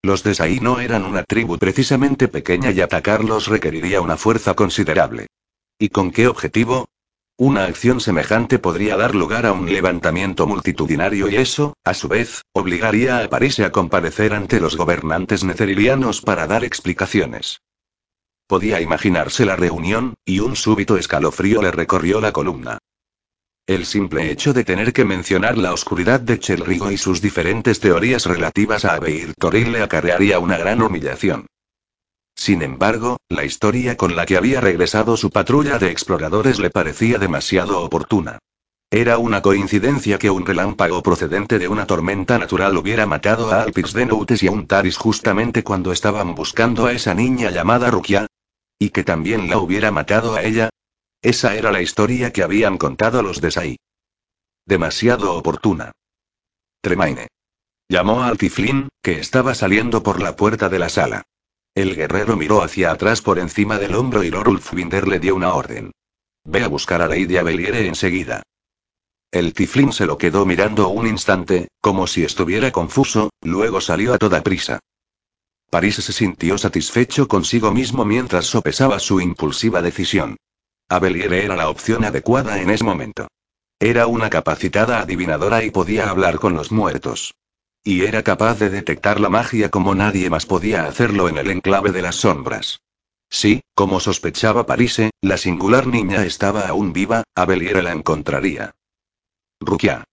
Los Desai no eran una tribu precisamente pequeña y atacarlos requeriría una fuerza considerable. ¿Y con qué objetivo? Una acción semejante podría dar lugar a un levantamiento multitudinario y eso, a su vez, obligaría a París a comparecer ante los gobernantes necerilianos para dar explicaciones. Podía imaginarse la reunión, y un súbito escalofrío le recorrió la columna. El simple hecho de tener que mencionar la oscuridad de Chelrigo y sus diferentes teorías relativas a Abeir Toril le acarrearía una gran humillación. Sin embargo, la historia con la que había regresado su patrulla de exploradores le parecía demasiado oportuna. Era una coincidencia que un relámpago procedente de una tormenta natural hubiera matado a Alpix de Noutes y a un Taris justamente cuando estaban buscando a esa niña llamada Rukia, ¿Y que también la hubiera matado a ella? Esa era la historia que habían contado los de Sai. Demasiado oportuna. Tremaine. Llamó al Tiflin, que estaba saliendo por la puerta de la sala. El guerrero miró hacia atrás por encima del hombro y Lorulf Winder le dio una orden. Ve a buscar a Lady Abeliere enseguida. El Tiflin se lo quedó mirando un instante, como si estuviera confuso, luego salió a toda prisa. París se sintió satisfecho consigo mismo mientras sopesaba su impulsiva decisión. Abeliere era la opción adecuada en ese momento. Era una capacitada adivinadora y podía hablar con los muertos. Y era capaz de detectar la magia como nadie más podía hacerlo en el enclave de las sombras. Sí, como sospechaba Parise, la singular niña estaba aún viva, Abeliere la encontraría. Rukia.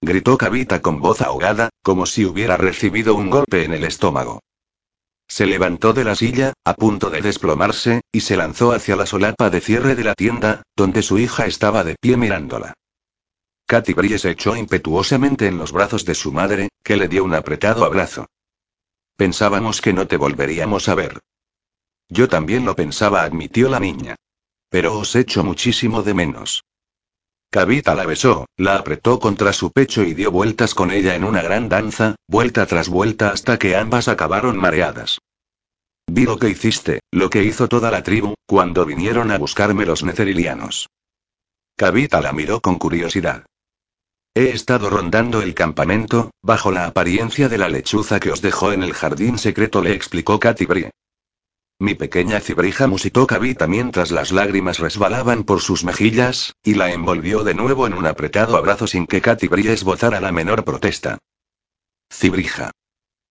Gritó Kavita con voz ahogada, como si hubiera recibido un golpe en el estómago. Se levantó de la silla, a punto de desplomarse, y se lanzó hacia la solapa de cierre de la tienda, donde su hija estaba de pie mirándola. Katy Brie se echó impetuosamente en los brazos de su madre, que le dio un apretado abrazo. Pensábamos que no te volveríamos a ver. Yo también lo pensaba, admitió la niña. Pero os echo muchísimo de menos. Kavita la besó, la apretó contra su pecho y dio vueltas con ella en una gran danza, vuelta tras vuelta hasta que ambas acabaron mareadas. Vi lo que hiciste, lo que hizo toda la tribu, cuando vinieron a buscarme los necerilianos. Kavita la miró con curiosidad. He estado rondando el campamento, bajo la apariencia de la lechuza que os dejó en el jardín secreto, le explicó Katy Brie. Mi pequeña cibrija musitó Cavita mientras las lágrimas resbalaban por sus mejillas, y la envolvió de nuevo en un apretado abrazo sin que Katy Brie esbozara la menor protesta. Cibrija.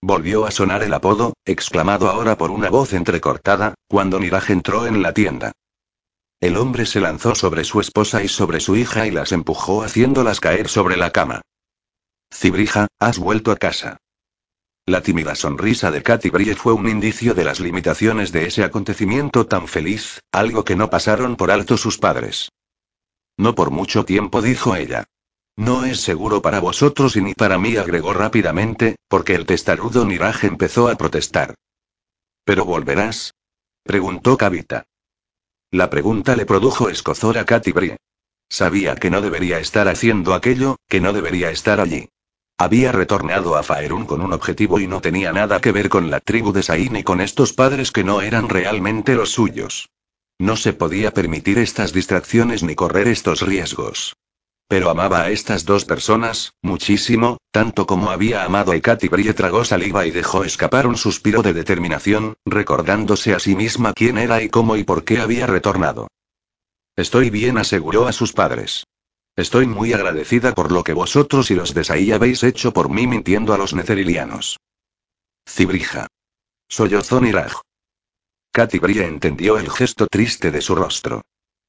Volvió a sonar el apodo, exclamado ahora por una voz entrecortada, cuando Niraj entró en la tienda. El hombre se lanzó sobre su esposa y sobre su hija y las empujó haciéndolas caer sobre la cama. Cibrija, has vuelto a casa. La tímida sonrisa de Katy Brie fue un indicio de las limitaciones de ese acontecimiento tan feliz, algo que no pasaron por alto sus padres. No por mucho tiempo, dijo ella. No es seguro para vosotros y ni para mí, agregó rápidamente, porque el testarudo Niraj empezó a protestar. ¿Pero volverás? preguntó Kavita. La pregunta le produjo escozor a Katy Brie. Sabía que no debería estar haciendo aquello, que no debería estar allí. Había retornado a Faerun con un objetivo y no tenía nada que ver con la tribu de Sain ni con estos padres que no eran realmente los suyos. No se podía permitir estas distracciones ni correr estos riesgos. Pero amaba a estas dos personas, muchísimo, tanto como había amado a Katy Brie tragó saliva y dejó escapar un suspiro de determinación, recordándose a sí misma quién era y cómo y por qué había retornado. Estoy bien, aseguró a sus padres. Estoy muy agradecida por lo que vosotros y los de Saí habéis hecho por mí mintiendo a los necerilianos. Cibrija. Sollozó Niraj. Katy Brie entendió el gesto triste de su rostro.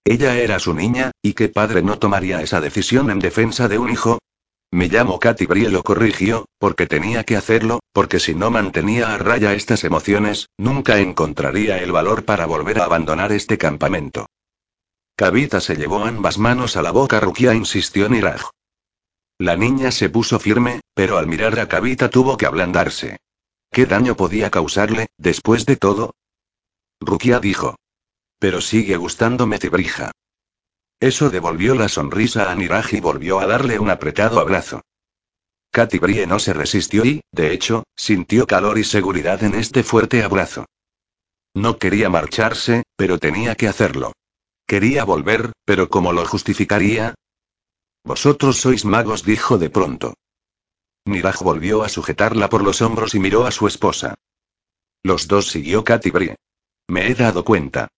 Ella era su niña, ¿y qué padre no tomaría esa decisión en defensa de un hijo? Me llamo Katy Brie lo corrigió, porque tenía que hacerlo, porque si no mantenía a raya estas emociones, nunca encontraría el valor para volver a abandonar este campamento. Kavita se llevó ambas manos a la boca. Rukia insistió Niraj. La niña se puso firme, pero al mirar a Kavita tuvo que ablandarse. ¿Qué daño podía causarle, después de todo? Rukia dijo. Pero sigue gustándome Cibrija. Eso devolvió la sonrisa a Niraj y volvió a darle un apretado abrazo. Katy Brie no se resistió y, de hecho, sintió calor y seguridad en este fuerte abrazo. No quería marcharse, pero tenía que hacerlo. Quería volver, pero ¿cómo lo justificaría? Vosotros sois magos, dijo de pronto. Niraj volvió a sujetarla por los hombros y miró a su esposa. Los dos siguió Katy. Me he dado cuenta.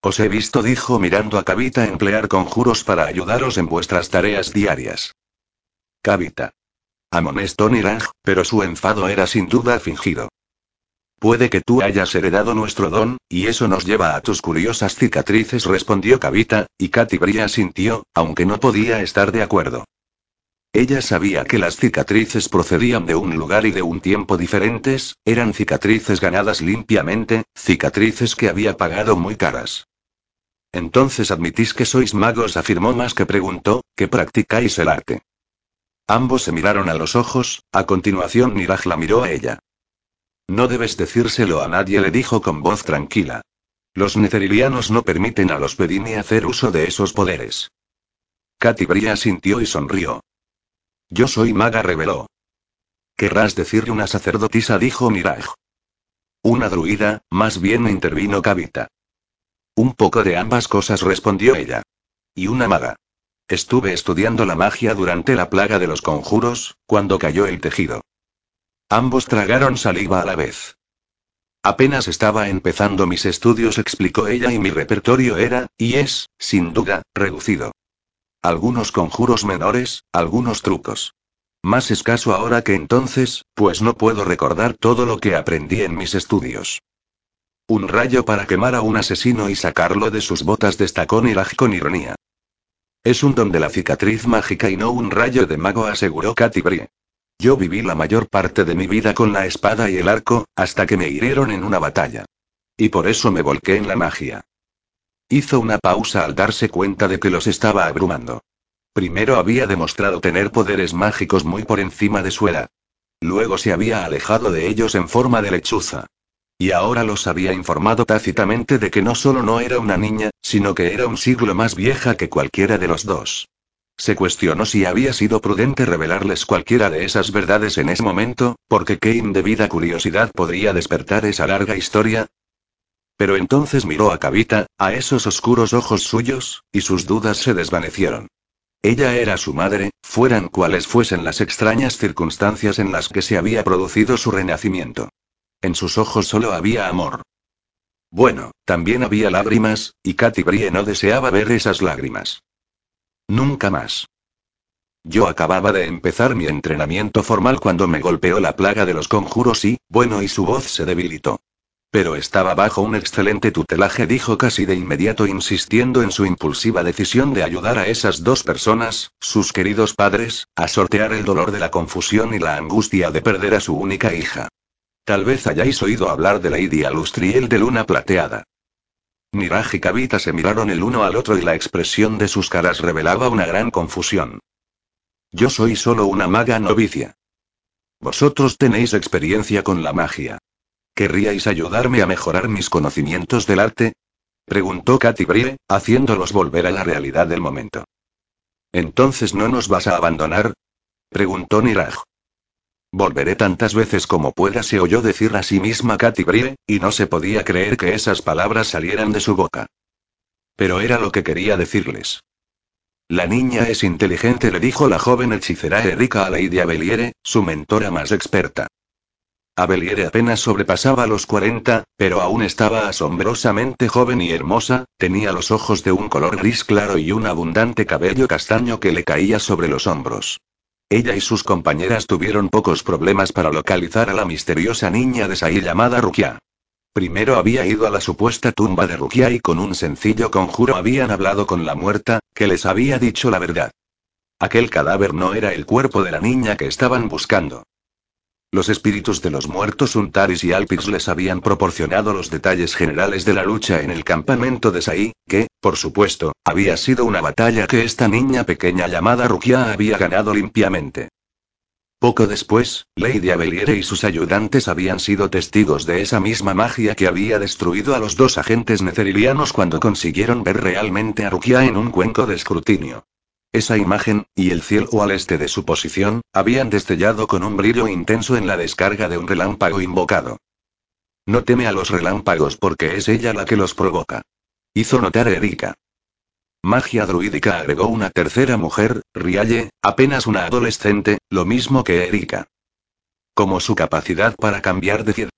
Os he visto, dijo mirando a Kavita emplear conjuros para ayudaros en vuestras tareas diarias. Kavita. Amonestó Niraj, pero su enfado era sin duda fingido. Puede que tú hayas heredado nuestro don, y eso nos lleva a tus curiosas cicatrices, respondió Kavita, y Katy Bria sintió, aunque no podía estar de acuerdo. Ella sabía que las cicatrices procedían de un lugar y de un tiempo diferentes, eran cicatrices ganadas limpiamente, cicatrices que había pagado muy caras. Entonces admitís que sois magos, afirmó más que preguntó, que practicáis el arte. Ambos se miraron a los ojos, a continuación Niraj la miró a ella. No debes decírselo a nadie, le dijo con voz tranquila. Los necerilianos no permiten a los Pedini hacer uso de esos poderes. Katy Bria sintió y sonrió. Yo soy maga, reveló. Querrás decirle una sacerdotisa, dijo Niraj. Una druida, más bien intervino Kavita. Un poco de ambas cosas respondió ella. Y una maga. Estuve estudiando la magia durante la plaga de los conjuros, cuando cayó el tejido. Ambos tragaron saliva a la vez. Apenas estaba empezando mis estudios, explicó ella, y mi repertorio era, y es, sin duda, reducido. Algunos conjuros menores, algunos trucos. Más escaso ahora que entonces, pues no puedo recordar todo lo que aprendí en mis estudios. Un rayo para quemar a un asesino y sacarlo de sus botas destacó Niraj con ironía. Es un don de la cicatriz mágica y no un rayo de mago, aseguró Katy Brie. Yo viví la mayor parte de mi vida con la espada y el arco, hasta que me hirieron en una batalla. Y por eso me volqué en la magia. Hizo una pausa al darse cuenta de que los estaba abrumando. Primero había demostrado tener poderes mágicos muy por encima de su edad. Luego se había alejado de ellos en forma de lechuza. Y ahora los había informado tácitamente de que no solo no era una niña, sino que era un siglo más vieja que cualquiera de los dos. Se cuestionó si había sido prudente revelarles cualquiera de esas verdades en ese momento, porque qué indebida curiosidad podría despertar esa larga historia. Pero entonces miró a Kavita, a esos oscuros ojos suyos, y sus dudas se desvanecieron. Ella era su madre, fueran cuales fuesen las extrañas circunstancias en las que se había producido su renacimiento. En sus ojos solo había amor. Bueno, también había lágrimas, y Katy Brie no deseaba ver esas lágrimas. Nunca más. Yo acababa de empezar mi entrenamiento formal cuando me golpeó la plaga de los conjuros y, bueno, y su voz se debilitó. Pero estaba bajo un excelente tutelaje, dijo casi de inmediato, insistiendo en su impulsiva decisión de ayudar a esas dos personas, sus queridos padres, a sortear el dolor de la confusión y la angustia de perder a su única hija. Tal vez hayáis oído hablar de Lady Alustriel de Luna Plateada. Niraj y Kavita se miraron el uno al otro y la expresión de sus caras revelaba una gran confusión. Yo soy solo una maga novicia. Vosotros tenéis experiencia con la magia. ¿Querríais ayudarme a mejorar mis conocimientos del arte? Preguntó Katy Brie, haciéndolos volver a la realidad del momento. ¿Entonces no nos vas a abandonar? Preguntó Niraj. Volveré tantas veces como pueda, se oyó decir a sí misma Katy Brie, y no se podía creer que esas palabras salieran de su boca. Pero era lo que quería decirles. La niña es inteligente, le dijo la joven hechicera Erika a Lady Abeliere, su mentora más experta. Abeliere apenas sobrepasaba los 40, pero aún estaba asombrosamente joven y hermosa, tenía los ojos de un color gris claro y un abundante cabello castaño que le caía sobre los hombros. Ella y sus compañeras tuvieron pocos problemas para localizar a la misteriosa niña de Saí llamada Rukia. Primero había ido a la supuesta tumba de Rukia y con un sencillo conjuro habían hablado con la muerta, que les había dicho la verdad. Aquel cadáver no era el cuerpo de la niña que estaban buscando. Los espíritus de los muertos Untaris y Alpix les habían proporcionado los detalles generales de la lucha en el campamento de Saí, que, por supuesto, había sido una batalla que esta niña pequeña llamada Rukia había ganado limpiamente. Poco después, Lady Abeliere y sus ayudantes habían sido testigos de esa misma magia que había destruido a los dos agentes necerilianos cuando consiguieron ver realmente a Rukia en un cuenco de escrutinio. Esa imagen, y el cielo al este de su posición, habían destellado con un brillo intenso en la descarga de un relámpago invocado. No teme a los relámpagos porque es ella la que los provoca. Hizo notar Erika. Magia druídica agregó una tercera mujer, Rialle, apenas una adolescente, lo mismo que Erika. Como su capacidad para cambiar de.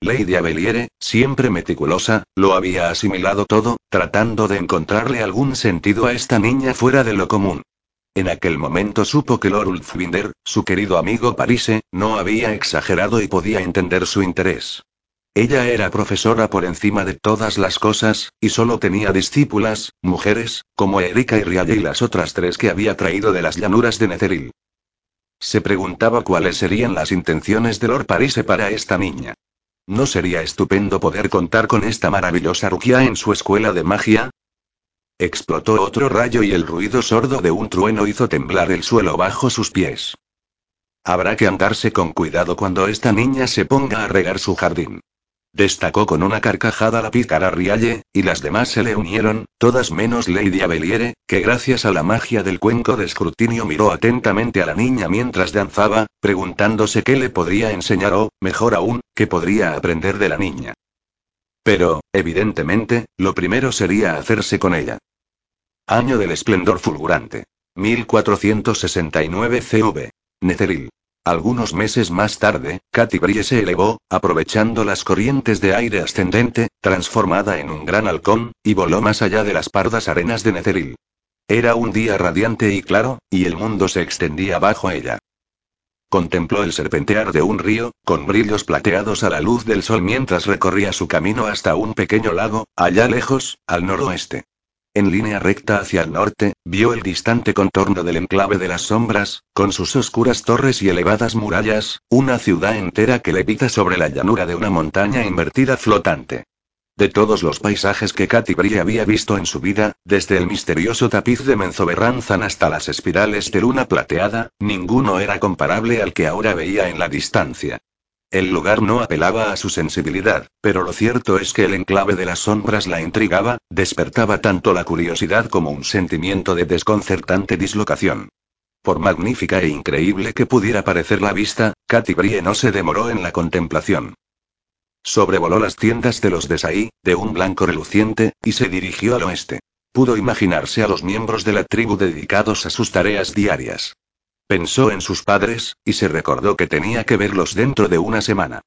Lady Abeliere, siempre meticulosa, lo había asimilado todo, tratando de encontrarle algún sentido a esta niña fuera de lo común. En aquel momento supo que Lord Ulfwinder, su querido amigo Parise, no había exagerado y podía entender su interés. Ella era profesora por encima de todas las cosas, y solo tenía discípulas, mujeres, como Erika y Rialle y las otras tres que había traído de las llanuras de Netheril. Se preguntaba cuáles serían las intenciones de Lord Parise para esta niña. ¿No sería estupendo poder contar con esta maravillosa Rukia en su escuela de magia? Explotó otro rayo y el ruido sordo de un trueno hizo temblar el suelo bajo sus pies. Habrá que andarse con cuidado cuando esta niña se ponga a regar su jardín. Destacó con una carcajada la pícara Rialle, y las demás se le unieron, todas menos Lady Abeliere, que gracias a la magia del cuenco de escrutinio miró atentamente a la niña mientras danzaba, preguntándose qué le podría enseñar o, mejor aún, qué podría aprender de la niña. Pero, evidentemente, lo primero sería hacerse con ella. Año del esplendor fulgurante. 1469 CV. Neceril. Algunos meses más tarde, Katy Brie se elevó, aprovechando las corrientes de aire ascendente, transformada en un gran halcón, y voló más allá de las pardas arenas de Netheril. Era un día radiante y claro, y el mundo se extendía bajo ella. Contempló el serpentear de un río, con brillos plateados a la luz del sol mientras recorría su camino hasta un pequeño lago, allá lejos, al noroeste. En línea recta hacia el norte, vio el distante contorno del enclave de las sombras, con sus oscuras torres y elevadas murallas, una ciudad entera que levita sobre la llanura de una montaña invertida flotante. De todos los paisajes que Katy había visto en su vida, desde el misterioso tapiz de Menzoberranzan hasta las espirales de luna plateada, ninguno era comparable al que ahora veía en la distancia. El lugar no apelaba a su sensibilidad, pero lo cierto es que el enclave de las sombras la intrigaba, despertaba tanto la curiosidad como un sentimiento de desconcertante dislocación. Por magnífica e increíble que pudiera parecer la vista, Katy Brie no se demoró en la contemplación. Sobrevoló las tiendas de los de de un blanco reluciente, y se dirigió al oeste. Pudo imaginarse a los miembros de la tribu dedicados a sus tareas diarias. Pensó en sus padres, y se recordó que tenía que verlos dentro de una semana.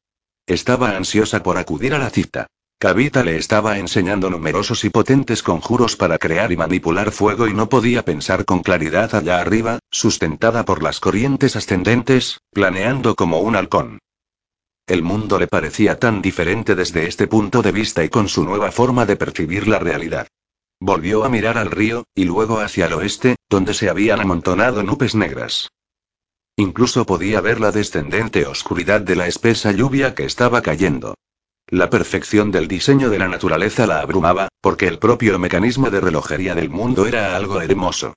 Estaba ansiosa por acudir a la cita. Kavita le estaba enseñando numerosos y potentes conjuros para crear y manipular fuego y no podía pensar con claridad allá arriba, sustentada por las corrientes ascendentes, planeando como un halcón. El mundo le parecía tan diferente desde este punto de vista y con su nueva forma de percibir la realidad. Volvió a mirar al río, y luego hacia el oeste, donde se habían amontonado nubes negras. Incluso podía ver la descendente oscuridad de la espesa lluvia que estaba cayendo. La perfección del diseño de la naturaleza la abrumaba, porque el propio mecanismo de relojería del mundo era algo hermoso.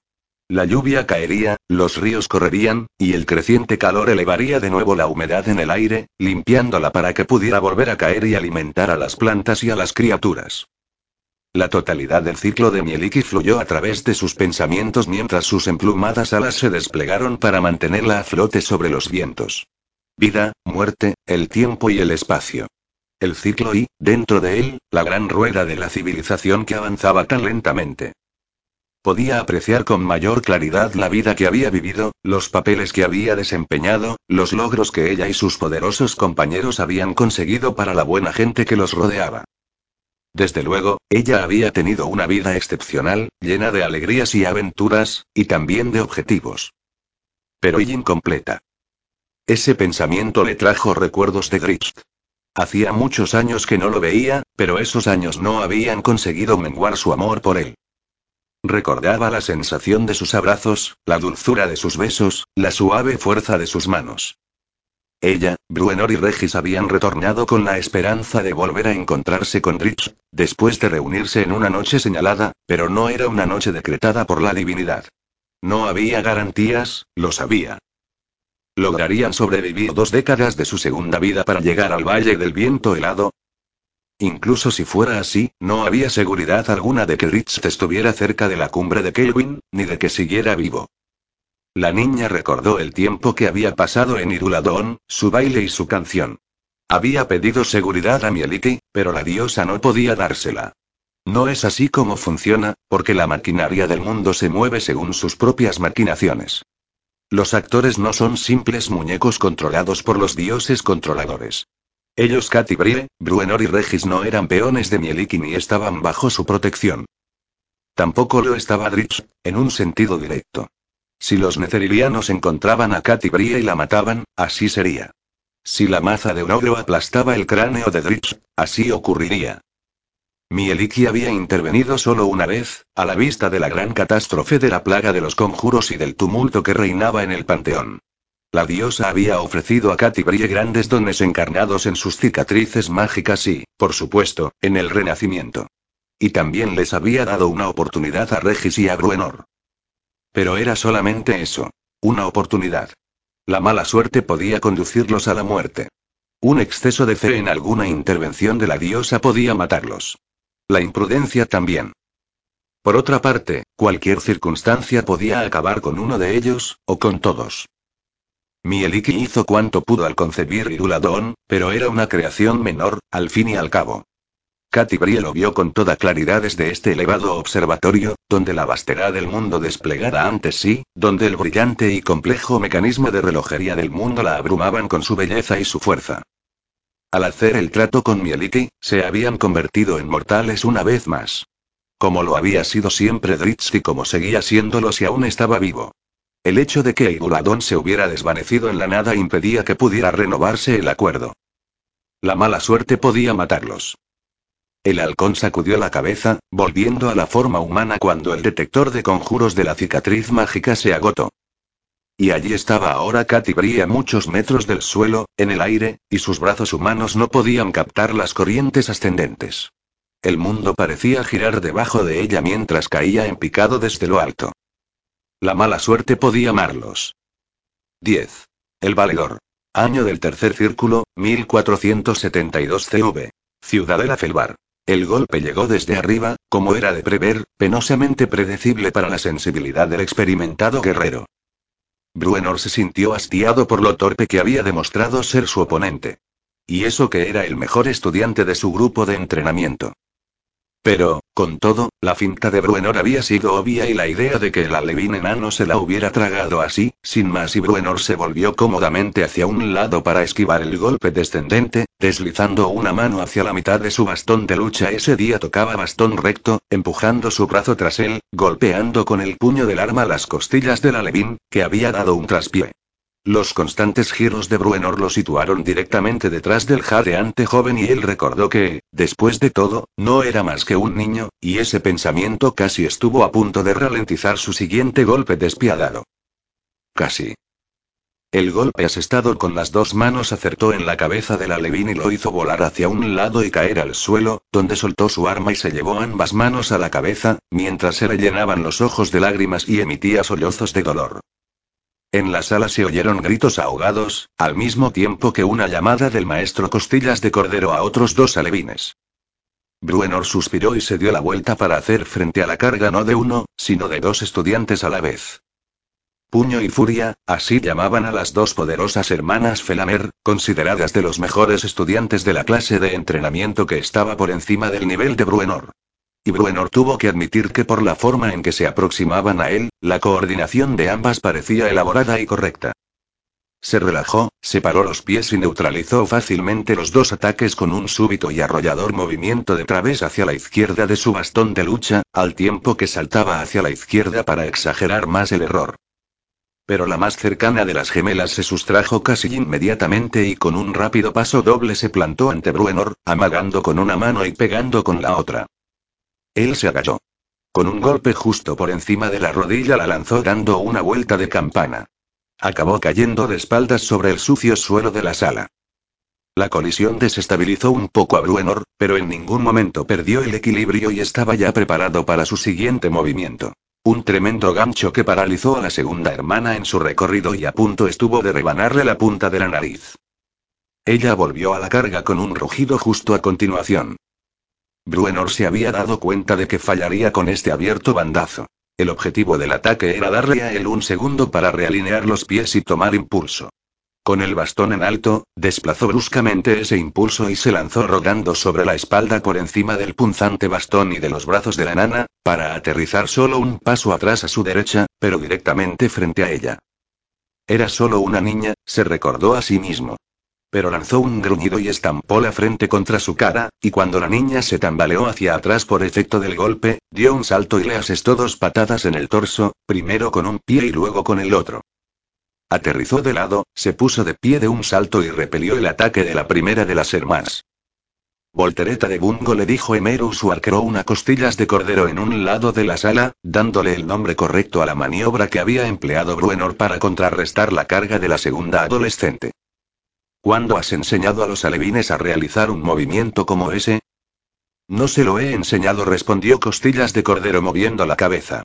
La lluvia caería, los ríos correrían, y el creciente calor elevaría de nuevo la humedad en el aire, limpiándola para que pudiera volver a caer y alimentar a las plantas y a las criaturas. La totalidad del ciclo de Mieliki fluyó a través de sus pensamientos mientras sus emplumadas alas se desplegaron para mantenerla a flote sobre los vientos. Vida, muerte, el tiempo y el espacio. El ciclo y, dentro de él, la gran rueda de la civilización que avanzaba tan lentamente. Podía apreciar con mayor claridad la vida que había vivido, los papeles que había desempeñado, los logros que ella y sus poderosos compañeros habían conseguido para la buena gente que los rodeaba. Desde luego, ella había tenido una vida excepcional, llena de alegrías y aventuras, y también de objetivos. Pero y incompleta. Ese pensamiento le trajo recuerdos de Grist. Hacía muchos años que no lo veía, pero esos años no habían conseguido menguar su amor por él. Recordaba la sensación de sus abrazos, la dulzura de sus besos, la suave fuerza de sus manos. Ella, Bruenor y Regis habían retornado con la esperanza de volver a encontrarse con Rich, después de reunirse en una noche señalada, pero no era una noche decretada por la divinidad. No había garantías, lo sabía. ¿Lograrían sobrevivir dos décadas de su segunda vida para llegar al Valle del Viento Helado? Incluso si fuera así, no había seguridad alguna de que Rich estuviera cerca de la cumbre de Kelvin, ni de que siguiera vivo. La niña recordó el tiempo que había pasado en Iruladón, su baile y su canción. Había pedido seguridad a Mieliki, pero la diosa no podía dársela. No es así como funciona, porque la maquinaria del mundo se mueve según sus propias maquinaciones. Los actores no son simples muñecos controlados por los dioses controladores. Ellos Katy Brie, Bruenor y Regis no eran peones de Mieliki ni estaban bajo su protección. Tampoco lo estaba Dritz, en un sentido directo. Si los necerilianos encontraban a Katy Brie y la mataban, así sería. Si la maza de un ogro aplastaba el cráneo de Dritz, así ocurriría. Mieliki había intervenido solo una vez, a la vista de la gran catástrofe de la plaga de los conjuros y del tumulto que reinaba en el panteón. La diosa había ofrecido a Katy Brie grandes dones encarnados en sus cicatrices mágicas y, por supuesto, en el renacimiento. Y también les había dado una oportunidad a Regis y a Bruenor. Pero era solamente eso. Una oportunidad. La mala suerte podía conducirlos a la muerte. Un exceso de fe en alguna intervención de la diosa podía matarlos. La imprudencia también. Por otra parte, cualquier circunstancia podía acabar con uno de ellos, o con todos. Mieliki hizo cuanto pudo al concebir Iruladón, pero era una creación menor, al fin y al cabo. Katy Brie lo vio con toda claridad desde este elevado observatorio, donde la vastedad del mundo desplegada ante sí, donde el brillante y complejo mecanismo de relojería del mundo la abrumaban con su belleza y su fuerza. Al hacer el trato con Mieliki, se habían convertido en mortales una vez más. Como lo había sido siempre Dritz y como seguía siéndolo si aún estaba vivo. El hecho de que Iguladón se hubiera desvanecido en la nada impedía que pudiera renovarse el acuerdo. La mala suerte podía matarlos. El halcón sacudió la cabeza, volviendo a la forma humana cuando el detector de conjuros de la cicatriz mágica se agotó. Y allí estaba ahora Katy Brie a muchos metros del suelo, en el aire, y sus brazos humanos no podían captar las corrientes ascendentes. El mundo parecía girar debajo de ella mientras caía en picado desde lo alto. La mala suerte podía amarlos. 10. El valedor. Año del tercer círculo, 1472 CV. Ciudadela Felbar. El golpe llegó desde arriba, como era de prever, penosamente predecible para la sensibilidad del experimentado guerrero. Bruenor se sintió hastiado por lo torpe que había demostrado ser su oponente. Y eso que era el mejor estudiante de su grupo de entrenamiento. Pero, con todo, la finta de Bruenor había sido obvia y la idea de que el alevín enano se la hubiera tragado así, sin más y Bruenor se volvió cómodamente hacia un lado para esquivar el golpe descendente, deslizando una mano hacia la mitad de su bastón de lucha. Ese día tocaba bastón recto, empujando su brazo tras él, golpeando con el puño del arma las costillas del alevín, que había dado un traspié. Los constantes giros de Bruenor lo situaron directamente detrás del jadeante joven y él recordó que, después de todo, no era más que un niño, y ese pensamiento casi estuvo a punto de ralentizar su siguiente golpe despiadado. Casi. El golpe asestado con las dos manos acertó en la cabeza del alevín y lo hizo volar hacia un lado y caer al suelo, donde soltó su arma y se llevó ambas manos a la cabeza, mientras se le llenaban los ojos de lágrimas y emitía sollozos de dolor. En la sala se oyeron gritos ahogados, al mismo tiempo que una llamada del maestro Costillas de Cordero a otros dos alevines. Bruenor suspiró y se dio la vuelta para hacer frente a la carga no de uno, sino de dos estudiantes a la vez. Puño y Furia, así llamaban a las dos poderosas hermanas Felamer, consideradas de los mejores estudiantes de la clase de entrenamiento que estaba por encima del nivel de Bruenor. Y Bruenor tuvo que admitir que por la forma en que se aproximaban a él, la coordinación de ambas parecía elaborada y correcta. Se relajó, separó los pies y neutralizó fácilmente los dos ataques con un súbito y arrollador movimiento de través hacia la izquierda de su bastón de lucha, al tiempo que saltaba hacia la izquierda para exagerar más el error. Pero la más cercana de las gemelas se sustrajo casi inmediatamente y con un rápido paso doble se plantó ante Bruenor, amagando con una mano y pegando con la otra. Él se agachó. Con un golpe justo por encima de la rodilla la lanzó dando una vuelta de campana. Acabó cayendo de espaldas sobre el sucio suelo de la sala. La colisión desestabilizó un poco a Bruenor, pero en ningún momento perdió el equilibrio y estaba ya preparado para su siguiente movimiento. Un tremendo gancho que paralizó a la segunda hermana en su recorrido y a punto estuvo de rebanarle la punta de la nariz. Ella volvió a la carga con un rugido justo a continuación. Bruenor se había dado cuenta de que fallaría con este abierto bandazo. El objetivo del ataque era darle a él un segundo para realinear los pies y tomar impulso. Con el bastón en alto, desplazó bruscamente ese impulso y se lanzó rodando sobre la espalda por encima del punzante bastón y de los brazos de la nana, para aterrizar solo un paso atrás a su derecha, pero directamente frente a ella. Era solo una niña, se recordó a sí mismo. Pero lanzó un gruñido y estampó la frente contra su cara, y cuando la niña se tambaleó hacia atrás por efecto del golpe, dio un salto y le asestó dos patadas en el torso, primero con un pie y luego con el otro. Aterrizó de lado, se puso de pie de un salto y repelió el ataque de la primera de las hermanas. Voltereta de Bungo le dijo Emerus arqueró una costillas de cordero en un lado de la sala, dándole el nombre correcto a la maniobra que había empleado Bruenor para contrarrestar la carga de la segunda adolescente. ¿Cuándo has enseñado a los alevines a realizar un movimiento como ese? No se lo he enseñado, respondió Costillas de Cordero moviendo la cabeza.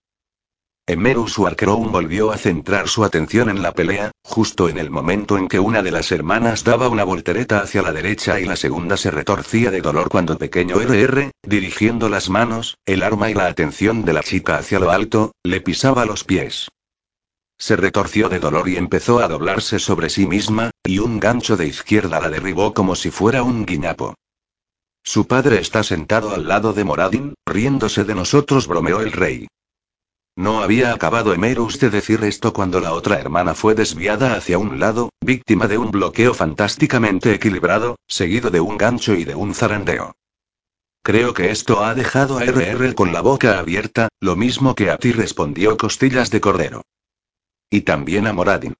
Emerus Warcrown volvió a centrar su atención en la pelea, justo en el momento en que una de las hermanas daba una voltereta hacia la derecha y la segunda se retorcía de dolor cuando pequeño RR, dirigiendo las manos, el arma y la atención de la chica hacia lo alto, le pisaba los pies. Se retorció de dolor y empezó a doblarse sobre sí misma, y un gancho de izquierda la derribó como si fuera un guiñapo. Su padre está sentado al lado de Moradin, riéndose de nosotros, bromeó el rey. No había acabado Emerus de decir esto cuando la otra hermana fue desviada hacia un lado, víctima de un bloqueo fantásticamente equilibrado, seguido de un gancho y de un zarandeo. Creo que esto ha dejado a RR con la boca abierta, lo mismo que a ti respondió Costillas de Cordero. Y también a Moradin.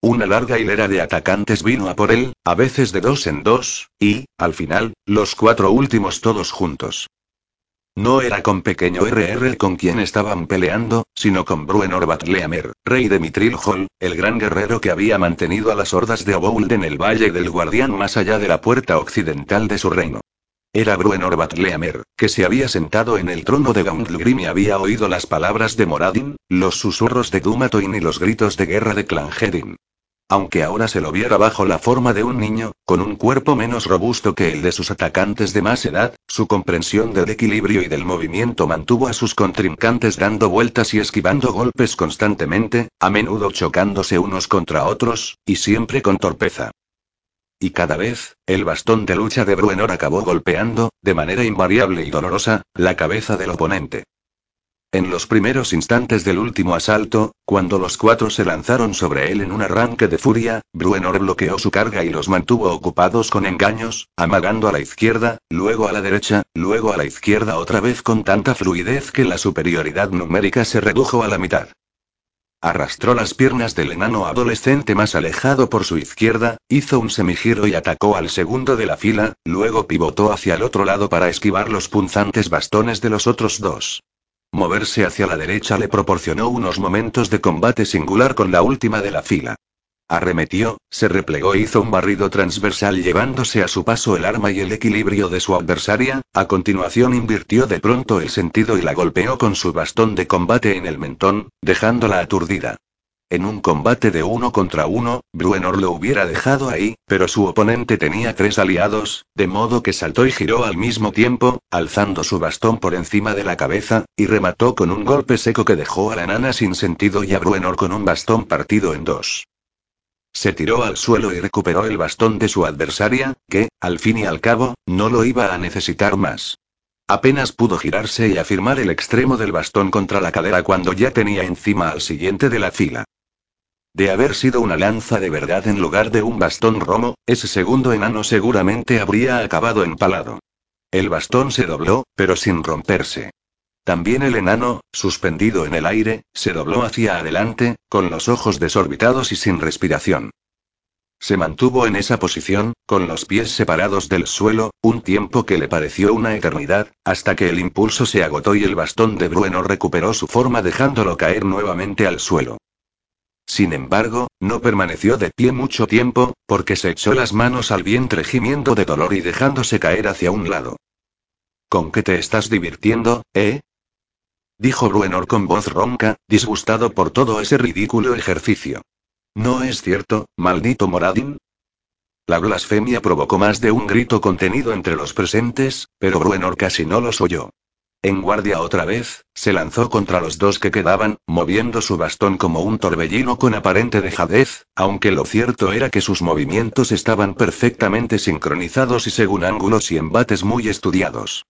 Una larga hilera de atacantes vino a por él, a veces de dos en dos, y, al final, los cuatro últimos todos juntos. No era con pequeño RR con quien estaban peleando, sino con Bruenor Batleamer, rey de Mitrilhol, el gran guerrero que había mantenido a las hordas de Obould en el Valle del Guardián más allá de la puerta occidental de su reino. Era Bruenor Batleamer, que se había sentado en el trono de Gauntlegrim y había oído las palabras de Moradin, los susurros de Dumatoin y los gritos de guerra de Clangedin. Aunque ahora se lo viera bajo la forma de un niño, con un cuerpo menos robusto que el de sus atacantes de más edad, su comprensión del equilibrio y del movimiento mantuvo a sus contrincantes dando vueltas y esquivando golpes constantemente, a menudo chocándose unos contra otros, y siempre con torpeza. Y cada vez, el bastón de lucha de Bruenor acabó golpeando, de manera invariable y dolorosa, la cabeza del oponente. En los primeros instantes del último asalto, cuando los cuatro se lanzaron sobre él en un arranque de furia, Bruenor bloqueó su carga y los mantuvo ocupados con engaños, amagando a la izquierda, luego a la derecha, luego a la izquierda otra vez con tanta fluidez que la superioridad numérica se redujo a la mitad. Arrastró las piernas del enano adolescente más alejado por su izquierda, hizo un semigiro y atacó al segundo de la fila, luego pivotó hacia el otro lado para esquivar los punzantes bastones de los otros dos. Moverse hacia la derecha le proporcionó unos momentos de combate singular con la última de la fila. Arremetió, se replegó e hizo un barrido transversal llevándose a su paso el arma y el equilibrio de su adversaria, a continuación invirtió de pronto el sentido y la golpeó con su bastón de combate en el mentón, dejándola aturdida. En un combate de uno contra uno, Bruenor lo hubiera dejado ahí, pero su oponente tenía tres aliados, de modo que saltó y giró al mismo tiempo, alzando su bastón por encima de la cabeza, y remató con un golpe seco que dejó a la enana sin sentido y a Bruenor con un bastón partido en dos. Se tiró al suelo y recuperó el bastón de su adversaria, que, al fin y al cabo, no lo iba a necesitar más. Apenas pudo girarse y afirmar el extremo del bastón contra la cadera cuando ya tenía encima al siguiente de la fila. De haber sido una lanza de verdad en lugar de un bastón romo, ese segundo enano seguramente habría acabado empalado. El bastón se dobló, pero sin romperse. También el enano, suspendido en el aire, se dobló hacia adelante, con los ojos desorbitados y sin respiración. Se mantuvo en esa posición, con los pies separados del suelo, un tiempo que le pareció una eternidad, hasta que el impulso se agotó y el bastón de Brueno recuperó su forma dejándolo caer nuevamente al suelo. Sin embargo, no permaneció de pie mucho tiempo, porque se echó las manos al vientre gimiendo de dolor y dejándose caer hacia un lado. ¿Con qué te estás divirtiendo, eh? Dijo Bruenor con voz ronca, disgustado por todo ese ridículo ejercicio. ¿No es cierto, maldito Moradin? La blasfemia provocó más de un grito contenido entre los presentes, pero Bruenor casi no los oyó. En guardia otra vez, se lanzó contra los dos que quedaban, moviendo su bastón como un torbellino con aparente dejadez, aunque lo cierto era que sus movimientos estaban perfectamente sincronizados y según ángulos y embates muy estudiados.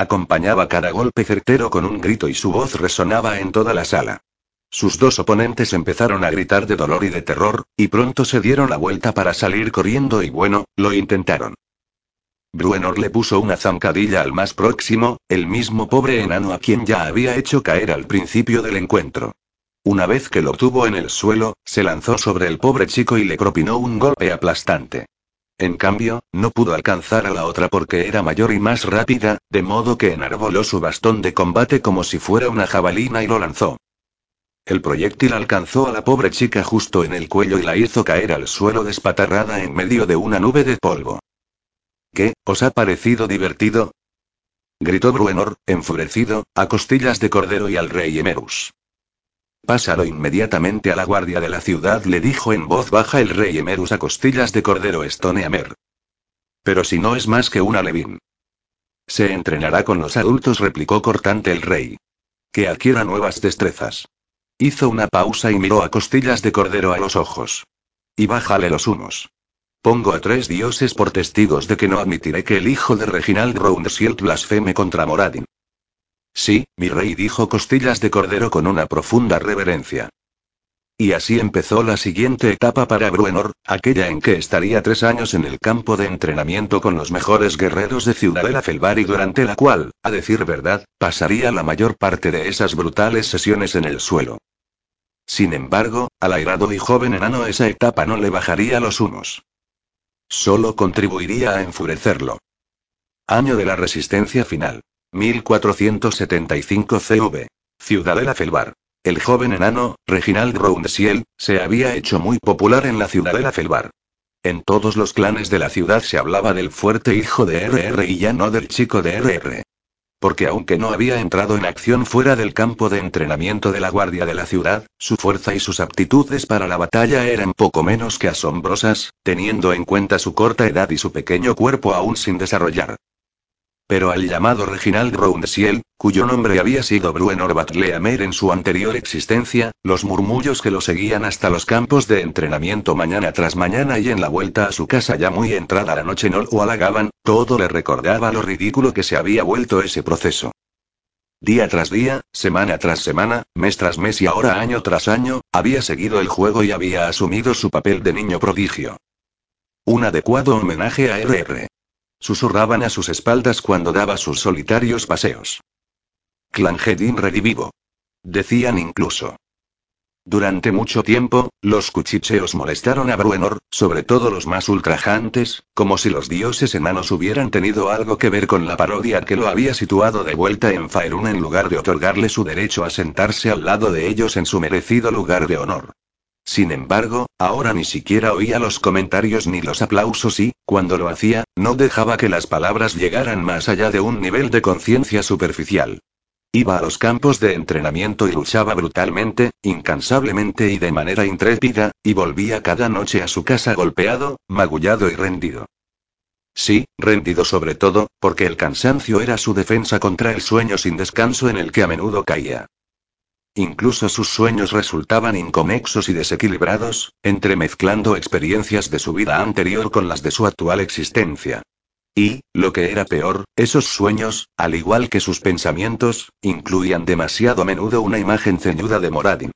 Acompañaba cada golpe certero con un grito y su voz resonaba en toda la sala. Sus dos oponentes empezaron a gritar de dolor y de terror, y pronto se dieron la vuelta para salir corriendo y bueno, lo intentaron. Bruenor le puso una zancadilla al más próximo, el mismo pobre enano a quien ya había hecho caer al principio del encuentro. Una vez que lo tuvo en el suelo, se lanzó sobre el pobre chico y le propinó un golpe aplastante. En cambio, no pudo alcanzar a la otra porque era mayor y más rápida, de modo que enarboló su bastón de combate como si fuera una jabalina y lo lanzó. El proyectil alcanzó a la pobre chica justo en el cuello y la hizo caer al suelo despatarrada en medio de una nube de polvo. ¿Qué, os ha parecido divertido? gritó Bruenor, enfurecido, a costillas de Cordero y al rey Emerus. Pásalo inmediatamente a la guardia de la ciudad, le dijo en voz baja el rey Emerus a costillas de Cordero Stoneamer. Pero si no es más que un alevín. Se entrenará con los adultos, replicó cortante el rey. Que adquiera nuevas destrezas. Hizo una pausa y miró a costillas de cordero a los ojos. Y bájale los humos. Pongo a tres dioses por testigos de que no admitiré que el hijo de Reginald Roundsield blasfeme contra Moradin. Sí, mi rey dijo costillas de cordero con una profunda reverencia. Y así empezó la siguiente etapa para Bruenor, aquella en que estaría tres años en el campo de entrenamiento con los mejores guerreros de Ciudadela Felbar y durante la cual, a decir verdad, pasaría la mayor parte de esas brutales sesiones en el suelo. Sin embargo, al airado y joven enano esa etapa no le bajaría los humos. Solo contribuiría a enfurecerlo. Año de la resistencia final. 1475 CV. Ciudadela Felbar. El joven enano, Reginald Roundsiel, se había hecho muy popular en la Ciudadela Felbar. En todos los clanes de la ciudad se hablaba del fuerte hijo de RR y ya no del chico de RR. Porque aunque no había entrado en acción fuera del campo de entrenamiento de la guardia de la ciudad, su fuerza y sus aptitudes para la batalla eran poco menos que asombrosas, teniendo en cuenta su corta edad y su pequeño cuerpo aún sin desarrollar. Pero al llamado Reginald Roundsiel, cuyo nombre había sido Bruenor Batleamer en su anterior existencia, los murmullos que lo seguían hasta los campos de entrenamiento mañana tras mañana y en la vuelta a su casa ya muy entrada la noche no lo halagaban, todo le recordaba lo ridículo que se había vuelto ese proceso. Día tras día, semana tras semana, mes tras mes y ahora año tras año, había seguido el juego y había asumido su papel de niño prodigio. Un adecuado homenaje a RR. Susurraban a sus espaldas cuando daba sus solitarios paseos. Clangedin redivivo. Decían incluso. Durante mucho tiempo, los cuchicheos molestaron a Bruenor, sobre todo los más ultrajantes, como si los dioses enanos hubieran tenido algo que ver con la parodia que lo había situado de vuelta en Faerun en lugar de otorgarle su derecho a sentarse al lado de ellos en su merecido lugar de honor. Sin embargo, ahora ni siquiera oía los comentarios ni los aplausos y, cuando lo hacía, no dejaba que las palabras llegaran más allá de un nivel de conciencia superficial. Iba a los campos de entrenamiento y luchaba brutalmente, incansablemente y de manera intrépida, y volvía cada noche a su casa golpeado, magullado y rendido. Sí, rendido sobre todo, porque el cansancio era su defensa contra el sueño sin descanso en el que a menudo caía. Incluso sus sueños resultaban inconexos y desequilibrados, entremezclando experiencias de su vida anterior con las de su actual existencia. Y, lo que era peor, esos sueños, al igual que sus pensamientos, incluían demasiado a menudo una imagen ceñuda de Moradin.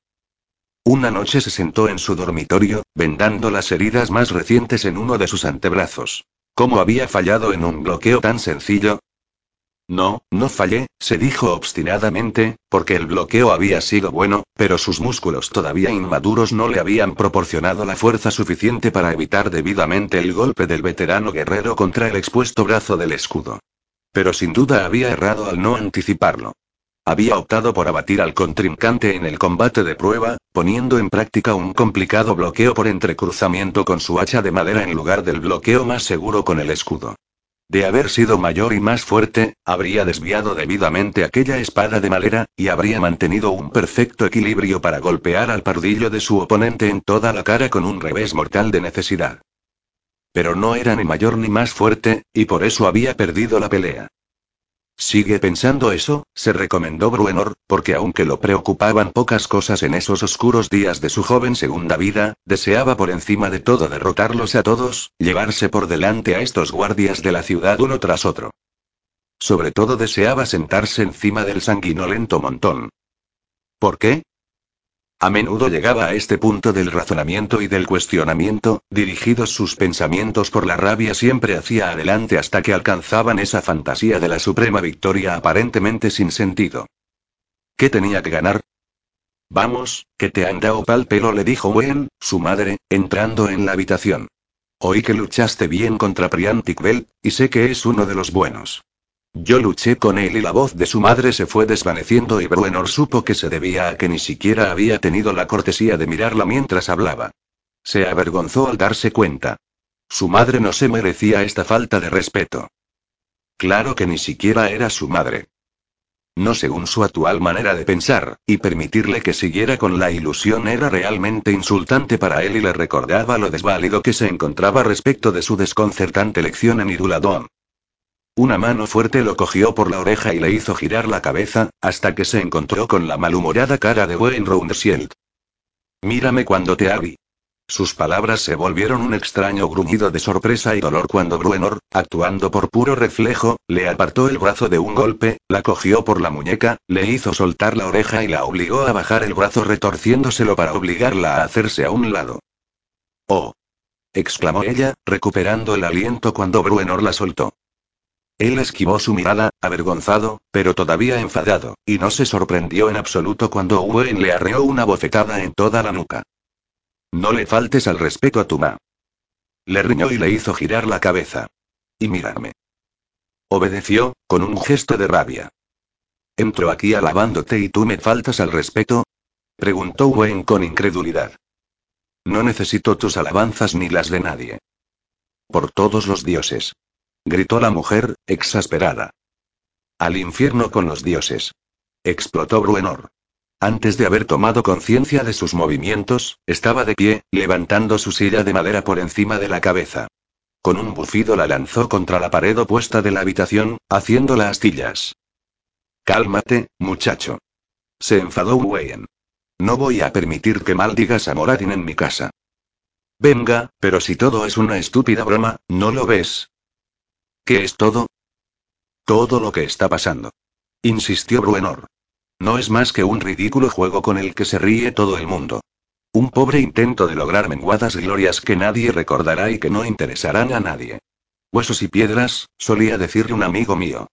Una noche se sentó en su dormitorio, vendando las heridas más recientes en uno de sus antebrazos. ¿Cómo había fallado en un bloqueo tan sencillo? No, no fallé, se dijo obstinadamente, porque el bloqueo había sido bueno, pero sus músculos todavía inmaduros no le habían proporcionado la fuerza suficiente para evitar debidamente el golpe del veterano guerrero contra el expuesto brazo del escudo. Pero sin duda había errado al no anticiparlo. Había optado por abatir al contrincante en el combate de prueba, poniendo en práctica un complicado bloqueo por entrecruzamiento con su hacha de madera en lugar del bloqueo más seguro con el escudo. De haber sido mayor y más fuerte, habría desviado debidamente aquella espada de madera, y habría mantenido un perfecto equilibrio para golpear al pardillo de su oponente en toda la cara con un revés mortal de necesidad. Pero no era ni mayor ni más fuerte, y por eso había perdido la pelea. Sigue pensando eso, se recomendó Bruenor, porque aunque lo preocupaban pocas cosas en esos oscuros días de su joven segunda vida, deseaba por encima de todo derrotarlos a todos, llevarse por delante a estos guardias de la ciudad uno tras otro. Sobre todo deseaba sentarse encima del sanguinolento montón. ¿Por qué? A menudo llegaba a este punto del razonamiento y del cuestionamiento, dirigidos sus pensamientos por la rabia siempre hacia adelante hasta que alcanzaban esa fantasía de la suprema victoria aparentemente sin sentido. ¿Qué tenía que ganar? Vamos, que te han dado pal pelo, le dijo Wen, su madre, entrando en la habitación. Oí que luchaste bien contra Priantic Bell, y sé que es uno de los buenos. Yo luché con él y la voz de su madre se fue desvaneciendo y Bruenor supo que se debía a que ni siquiera había tenido la cortesía de mirarla mientras hablaba. Se avergonzó al darse cuenta. Su madre no se merecía esta falta de respeto. Claro que ni siquiera era su madre. No según su actual manera de pensar, y permitirle que siguiera con la ilusión era realmente insultante para él y le recordaba lo desválido que se encontraba respecto de su desconcertante lección en Iruladón. Una mano fuerte lo cogió por la oreja y le hizo girar la cabeza, hasta que se encontró con la malhumorada cara de Wayne Roundsield. Mírame cuando te abrí. Sus palabras se volvieron un extraño gruñido de sorpresa y dolor cuando Bruenor, actuando por puro reflejo, le apartó el brazo de un golpe, la cogió por la muñeca, le hizo soltar la oreja y la obligó a bajar el brazo retorciéndoselo para obligarla a hacerse a un lado. ¡Oh! exclamó ella, recuperando el aliento cuando Bruenor la soltó. Él esquivó su mirada, avergonzado, pero todavía enfadado, y no se sorprendió en absoluto cuando Owen le arreó una bofetada en toda la nuca. No le faltes al respeto a tu ma. Le riñó y le hizo girar la cabeza. Y mirarme. Obedeció, con un gesto de rabia. ¿Entro aquí alabándote y tú me faltas al respeto? Preguntó Wayne con incredulidad. No necesito tus alabanzas ni las de nadie. Por todos los dioses gritó la mujer, exasperada. Al infierno con los dioses. Explotó Bruenor. Antes de haber tomado conciencia de sus movimientos, estaba de pie, levantando su silla de madera por encima de la cabeza. Con un bufido la lanzó contra la pared opuesta de la habitación, haciéndola astillas. Cálmate, muchacho. Se enfadó Wayne. No voy a permitir que maldigas a Moradin en mi casa. Venga, pero si todo es una estúpida broma, ¿no lo ves? ¿Qué es todo? Todo lo que está pasando. Insistió Bruenor. No es más que un ridículo juego con el que se ríe todo el mundo. Un pobre intento de lograr menguadas glorias que nadie recordará y que no interesarán a nadie. Huesos y piedras, solía decirle un amigo mío.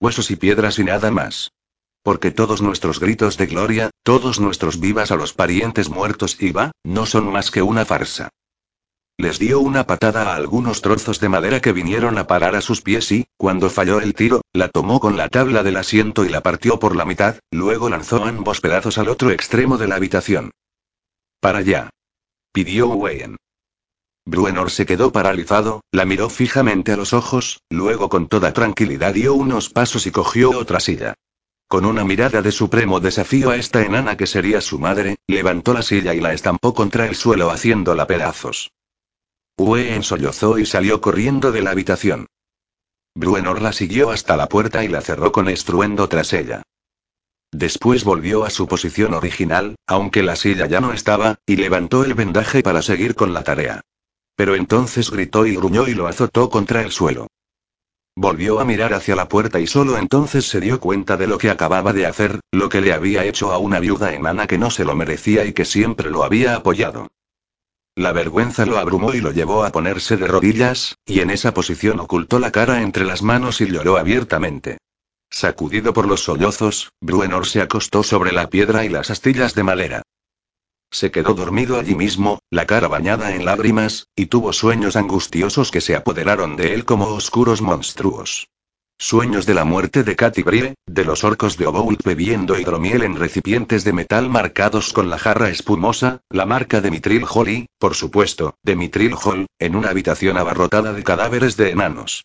Huesos y piedras y nada más. Porque todos nuestros gritos de gloria, todos nuestros vivas a los parientes muertos y va, no son más que una farsa. Les dio una patada a algunos trozos de madera que vinieron a parar a sus pies y, cuando falló el tiro, la tomó con la tabla del asiento y la partió por la mitad, luego lanzó ambos pedazos al otro extremo de la habitación. Para allá. Pidió Wayne. Bruenor se quedó paralizado, la miró fijamente a los ojos, luego con toda tranquilidad dio unos pasos y cogió otra silla. Con una mirada de supremo desafío a esta enana que sería su madre, levantó la silla y la estampó contra el suelo haciéndola pedazos. Wen sollozó y salió corriendo de la habitación. Bruenor la siguió hasta la puerta y la cerró con estruendo tras ella. Después volvió a su posición original, aunque la silla ya no estaba, y levantó el vendaje para seguir con la tarea. Pero entonces gritó y gruñó y lo azotó contra el suelo. Volvió a mirar hacia la puerta y solo entonces se dio cuenta de lo que acababa de hacer, lo que le había hecho a una viuda enana que no se lo merecía y que siempre lo había apoyado. La vergüenza lo abrumó y lo llevó a ponerse de rodillas, y en esa posición ocultó la cara entre las manos y lloró abiertamente. Sacudido por los sollozos, Bruenor se acostó sobre la piedra y las astillas de madera. Se quedó dormido allí mismo, la cara bañada en lágrimas, y tuvo sueños angustiosos que se apoderaron de él como oscuros monstruos. Sueños de la muerte de Katy Brie, de los orcos de Oboult bebiendo hidromiel en recipientes de metal marcados con la jarra espumosa, la marca de Mitril Hall y, por supuesto, de Mitril Hall, en una habitación abarrotada de cadáveres de enanos.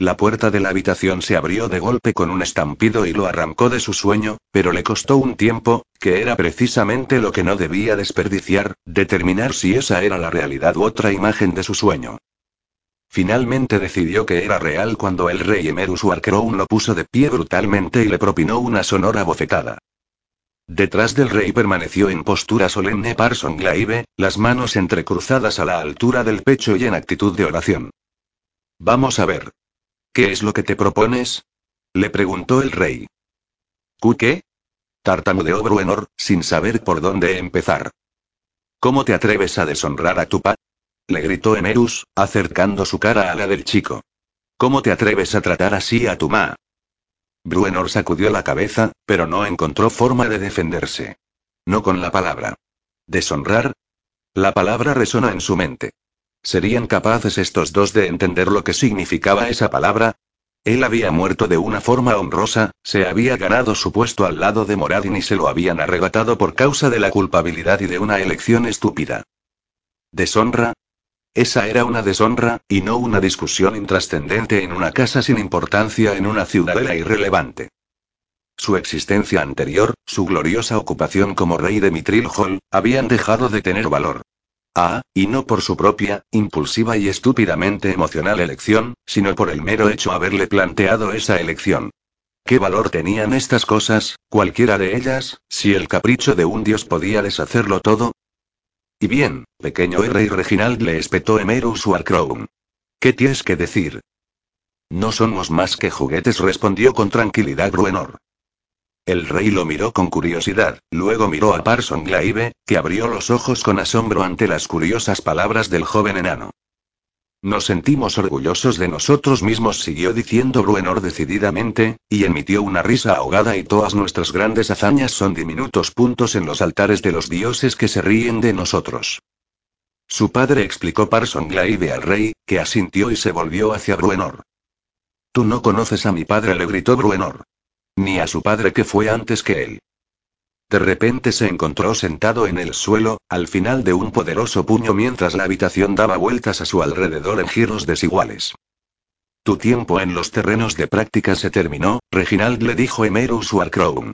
La puerta de la habitación se abrió de golpe con un estampido y lo arrancó de su sueño, pero le costó un tiempo, que era precisamente lo que no debía desperdiciar, determinar si esa era la realidad u otra imagen de su sueño. Finalmente decidió que era real cuando el rey Emerus Warcrown lo puso de pie brutalmente y le propinó una sonora bofetada. Detrás del rey permaneció en postura solemne Parson Glaive, las manos entrecruzadas a la altura del pecho y en actitud de oración. Vamos a ver. ¿Qué es lo que te propones? Le preguntó el rey. ¿Cu qué? Tartamudeó Bruenor, sin saber por dónde empezar. ¿Cómo te atreves a deshonrar a tu pa? Le gritó Emerus, acercando su cara a la del chico. ¿Cómo te atreves a tratar así a tu ma? Bruenor sacudió la cabeza, pero no encontró forma de defenderse. No con la palabra. ¿Deshonrar? La palabra resonó en su mente. ¿Serían capaces estos dos de entender lo que significaba esa palabra? Él había muerto de una forma honrosa, se había ganado su puesto al lado de Moradin y se lo habían arrebatado por causa de la culpabilidad y de una elección estúpida. ¿Deshonra? Esa era una deshonra, y no una discusión intrascendente en una casa sin importancia en una ciudadela irrelevante. Su existencia anterior, su gloriosa ocupación como rey de Mitril Hall, habían dejado de tener valor. Ah, y no por su propia, impulsiva y estúpidamente emocional elección, sino por el mero hecho haberle planteado esa elección. ¿Qué valor tenían estas cosas, cualquiera de ellas, si el capricho de un dios podía deshacerlo todo? Y bien, pequeño rey Reginald le espetó Emerus Warcrown. ¿Qué tienes que decir? No somos más que juguetes, respondió con tranquilidad Bruenor. El rey lo miró con curiosidad, luego miró a Parson Glaive, que abrió los ojos con asombro ante las curiosas palabras del joven enano. Nos sentimos orgullosos de nosotros mismos, siguió diciendo Bruenor decididamente, y emitió una risa ahogada y todas nuestras grandes hazañas son diminutos puntos en los altares de los dioses que se ríen de nosotros. Su padre explicó Parson Glaive al rey, que asintió y se volvió hacia Bruenor. Tú no conoces a mi padre, le gritó Bruenor. Ni a su padre que fue antes que él. De repente se encontró sentado en el suelo, al final de un poderoso puño mientras la habitación daba vueltas a su alrededor en giros desiguales. Tu tiempo en los terrenos de práctica se terminó, Reginald le dijo Emerus Warcrown.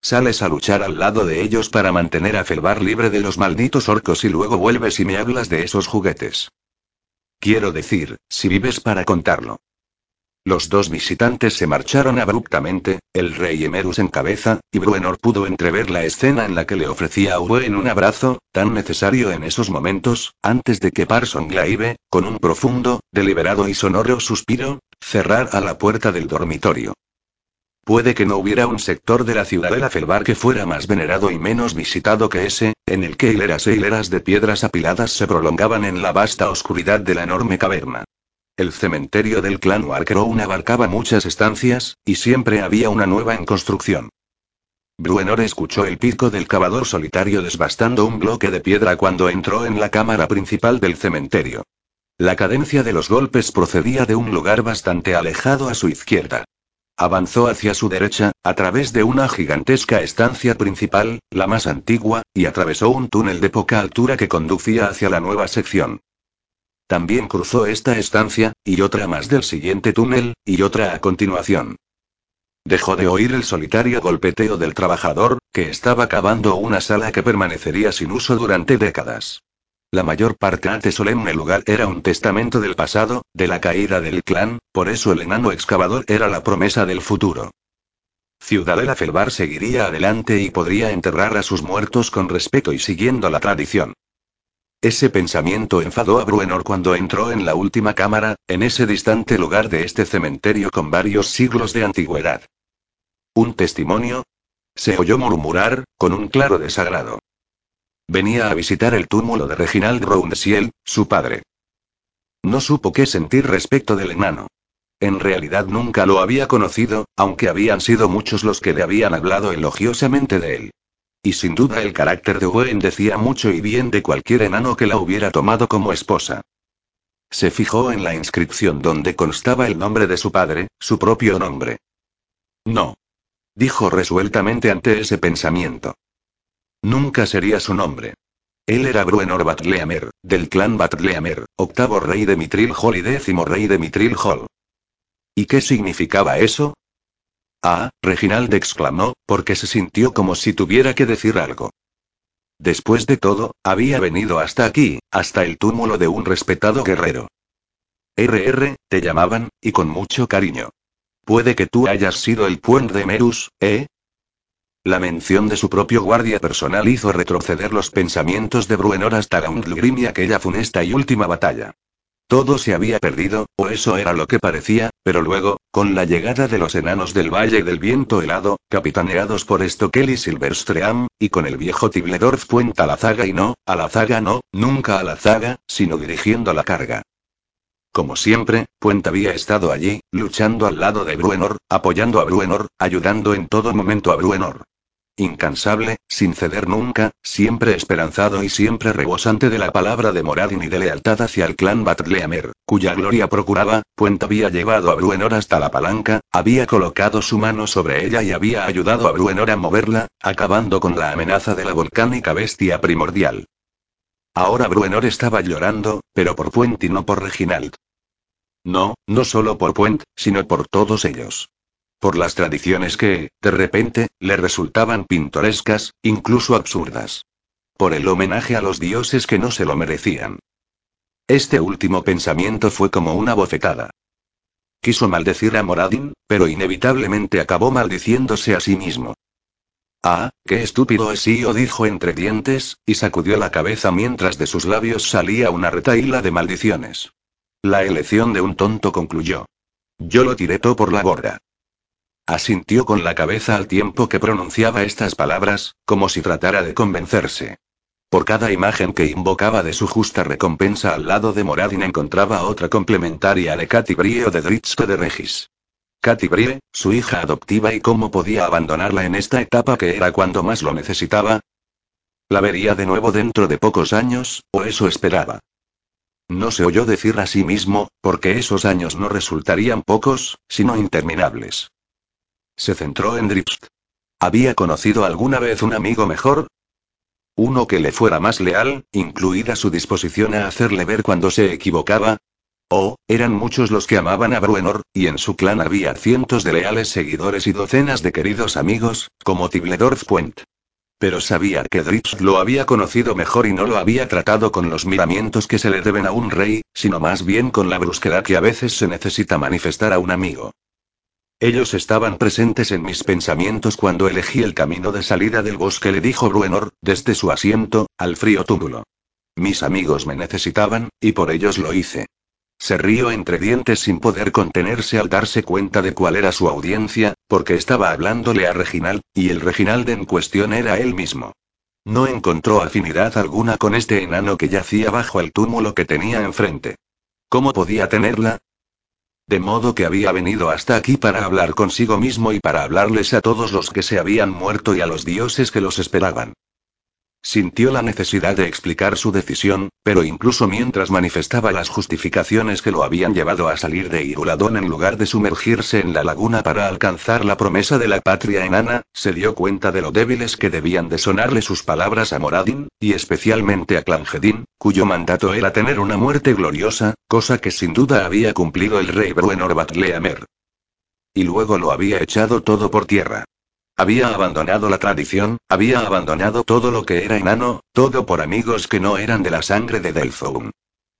Sales a luchar al lado de ellos para mantener a Felbar libre de los malditos orcos y luego vuelves y me hablas de esos juguetes. Quiero decir, si vives para contarlo. Los dos visitantes se marcharon abruptamente, el rey Emerus en cabeza, y Bruenor pudo entrever la escena en la que le ofrecía a Owen un abrazo, tan necesario en esos momentos, antes de que Parson Glaive, con un profundo, deliberado y sonoro suspiro, cerrara la puerta del dormitorio. Puede que no hubiera un sector de la ciudadela Felbar que fuera más venerado y menos visitado que ese, en el que hileras e hileras de piedras apiladas se prolongaban en la vasta oscuridad de la enorme caverna. El cementerio del clan Warcrown abarcaba muchas estancias, y siempre había una nueva en construcción. Bruenor escuchó el pico del cavador solitario desbastando un bloque de piedra cuando entró en la cámara principal del cementerio. La cadencia de los golpes procedía de un lugar bastante alejado a su izquierda. Avanzó hacia su derecha, a través de una gigantesca estancia principal, la más antigua, y atravesó un túnel de poca altura que conducía hacia la nueva sección. También cruzó esta estancia, y otra más del siguiente túnel, y otra a continuación. Dejó de oír el solitario golpeteo del trabajador, que estaba cavando una sala que permanecería sin uso durante décadas. La mayor parte este solemne lugar era un testamento del pasado, de la caída del clan, por eso el enano excavador era la promesa del futuro. Ciudadela Felbar seguiría adelante y podría enterrar a sus muertos con respeto y siguiendo la tradición. Ese pensamiento enfadó a Bruenor cuando entró en la última cámara, en ese distante lugar de este cementerio con varios siglos de antigüedad. ¿Un testimonio? Se oyó murmurar, con un claro desagrado. Venía a visitar el túmulo de Reginald Roundsiel, su padre. No supo qué sentir respecto del enano. En realidad nunca lo había conocido, aunque habían sido muchos los que le habían hablado elogiosamente de él. Y sin duda el carácter de Owen decía mucho y bien de cualquier enano que la hubiera tomado como esposa. Se fijó en la inscripción donde constaba el nombre de su padre, su propio nombre. No dijo resueltamente ante ese pensamiento. Nunca sería su nombre. Él era Bruenor Batleamer, del clan Batleamer, octavo rey de Mitril Hall y décimo rey de Mitril Hall. ¿Y qué significaba eso? Ah, Reginald exclamó, porque se sintió como si tuviera que decir algo. Después de todo, había venido hasta aquí, hasta el túmulo de un respetado guerrero. RR, te llamaban, y con mucho cariño. Puede que tú hayas sido el puente de Merus, ¿eh? La mención de su propio guardia personal hizo retroceder los pensamientos de Bruenor hasta Gauntlegrim y aquella funesta y última batalla. Todo se había perdido, o eso era lo que parecía, pero luego, con la llegada de los enanos del Valle del Viento Helado, capitaneados por Stockel y Silverstream, y con el viejo Tibledorf Puente a la zaga y no, a la zaga no, nunca a la zaga, sino dirigiendo la carga. Como siempre, Puente había estado allí, luchando al lado de Bruenor, apoyando a Bruenor, ayudando en todo momento a Bruenor. Incansable, sin ceder nunca, siempre esperanzado y siempre rebosante de la palabra de Moradin y de lealtad hacia el clan Batleamer, cuya gloria procuraba, Puente había llevado a Bruenor hasta la palanca, había colocado su mano sobre ella y había ayudado a Bruenor a moverla, acabando con la amenaza de la volcánica bestia primordial. Ahora Bruenor estaba llorando, pero por Puente y no por Reginald. No, no solo por Puente, sino por todos ellos. Por las tradiciones que, de repente, le resultaban pintorescas, incluso absurdas. Por el homenaje a los dioses que no se lo merecían. Este último pensamiento fue como una bofetada. Quiso maldecir a Moradin, pero inevitablemente acabó maldiciéndose a sí mismo. Ah, qué estúpido es Io, dijo entre dientes, y sacudió la cabeza mientras de sus labios salía una retaíla de maldiciones. La elección de un tonto concluyó. Yo lo tiré todo por la borda. Asintió con la cabeza al tiempo que pronunciaba estas palabras, como si tratara de convencerse. Por cada imagen que invocaba de su justa recompensa al lado de Moradin encontraba otra complementaria de Katy Brie de Dritsto de Regis. Katy Brie, su hija adoptiva y cómo podía abandonarla en esta etapa que era cuando más lo necesitaba. La vería de nuevo dentro de pocos años, o eso esperaba. No se oyó decir a sí mismo, porque esos años no resultarían pocos, sino interminables. Se centró en Dripst. ¿Había conocido alguna vez un amigo mejor? Uno que le fuera más leal, incluida su disposición a hacerle ver cuando se equivocaba, Oh, eran muchos los que amaban a Bruenor, y en su clan había cientos de leales seguidores y docenas de queridos amigos, como Tibledorf Puent. Pero sabía que Drips lo había conocido mejor y no lo había tratado con los miramientos que se le deben a un rey, sino más bien con la brusquedad que a veces se necesita manifestar a un amigo. Ellos estaban presentes en mis pensamientos cuando elegí el camino de salida del bosque, le dijo Bruenor, desde su asiento, al frío túmulo. Mis amigos me necesitaban, y por ellos lo hice. Se rió entre dientes sin poder contenerse al darse cuenta de cuál era su audiencia, porque estaba hablándole a Reginald, y el Reginald en cuestión era él mismo. No encontró afinidad alguna con este enano que yacía bajo el túmulo que tenía enfrente. ¿Cómo podía tenerla? De modo que había venido hasta aquí para hablar consigo mismo y para hablarles a todos los que se habían muerto y a los dioses que los esperaban. Sintió la necesidad de explicar su decisión, pero incluso mientras manifestaba las justificaciones que lo habían llevado a salir de Iruladón en lugar de sumergirse en la laguna para alcanzar la promesa de la patria enana, se dio cuenta de lo débiles que debían de sonarle sus palabras a Moradin, y especialmente a Clangedin, cuyo mandato era tener una muerte gloriosa, cosa que sin duda había cumplido el rey Bruenor Batleamer. y luego lo había echado todo por tierra. Había abandonado la tradición, había abandonado todo lo que era enano, todo por amigos que no eran de la sangre de Delphone.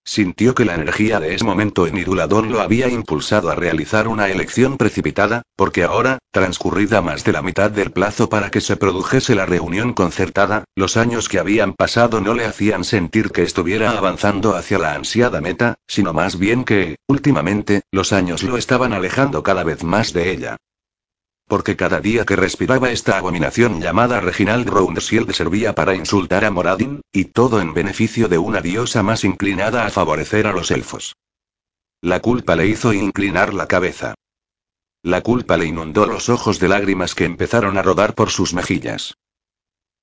Sintió que la energía de ese momento en Iruladón lo había impulsado a realizar una elección precipitada, porque ahora, transcurrida más de la mitad del plazo para que se produjese la reunión concertada, los años que habían pasado no le hacían sentir que estuviera avanzando hacia la ansiada meta, sino más bien que, últimamente, los años lo estaban alejando cada vez más de ella. Porque cada día que respiraba esta abominación llamada Reginald Roundsield servía para insultar a Moradin, y todo en beneficio de una diosa más inclinada a favorecer a los elfos. La culpa le hizo inclinar la cabeza. La culpa le inundó los ojos de lágrimas que empezaron a rodar por sus mejillas.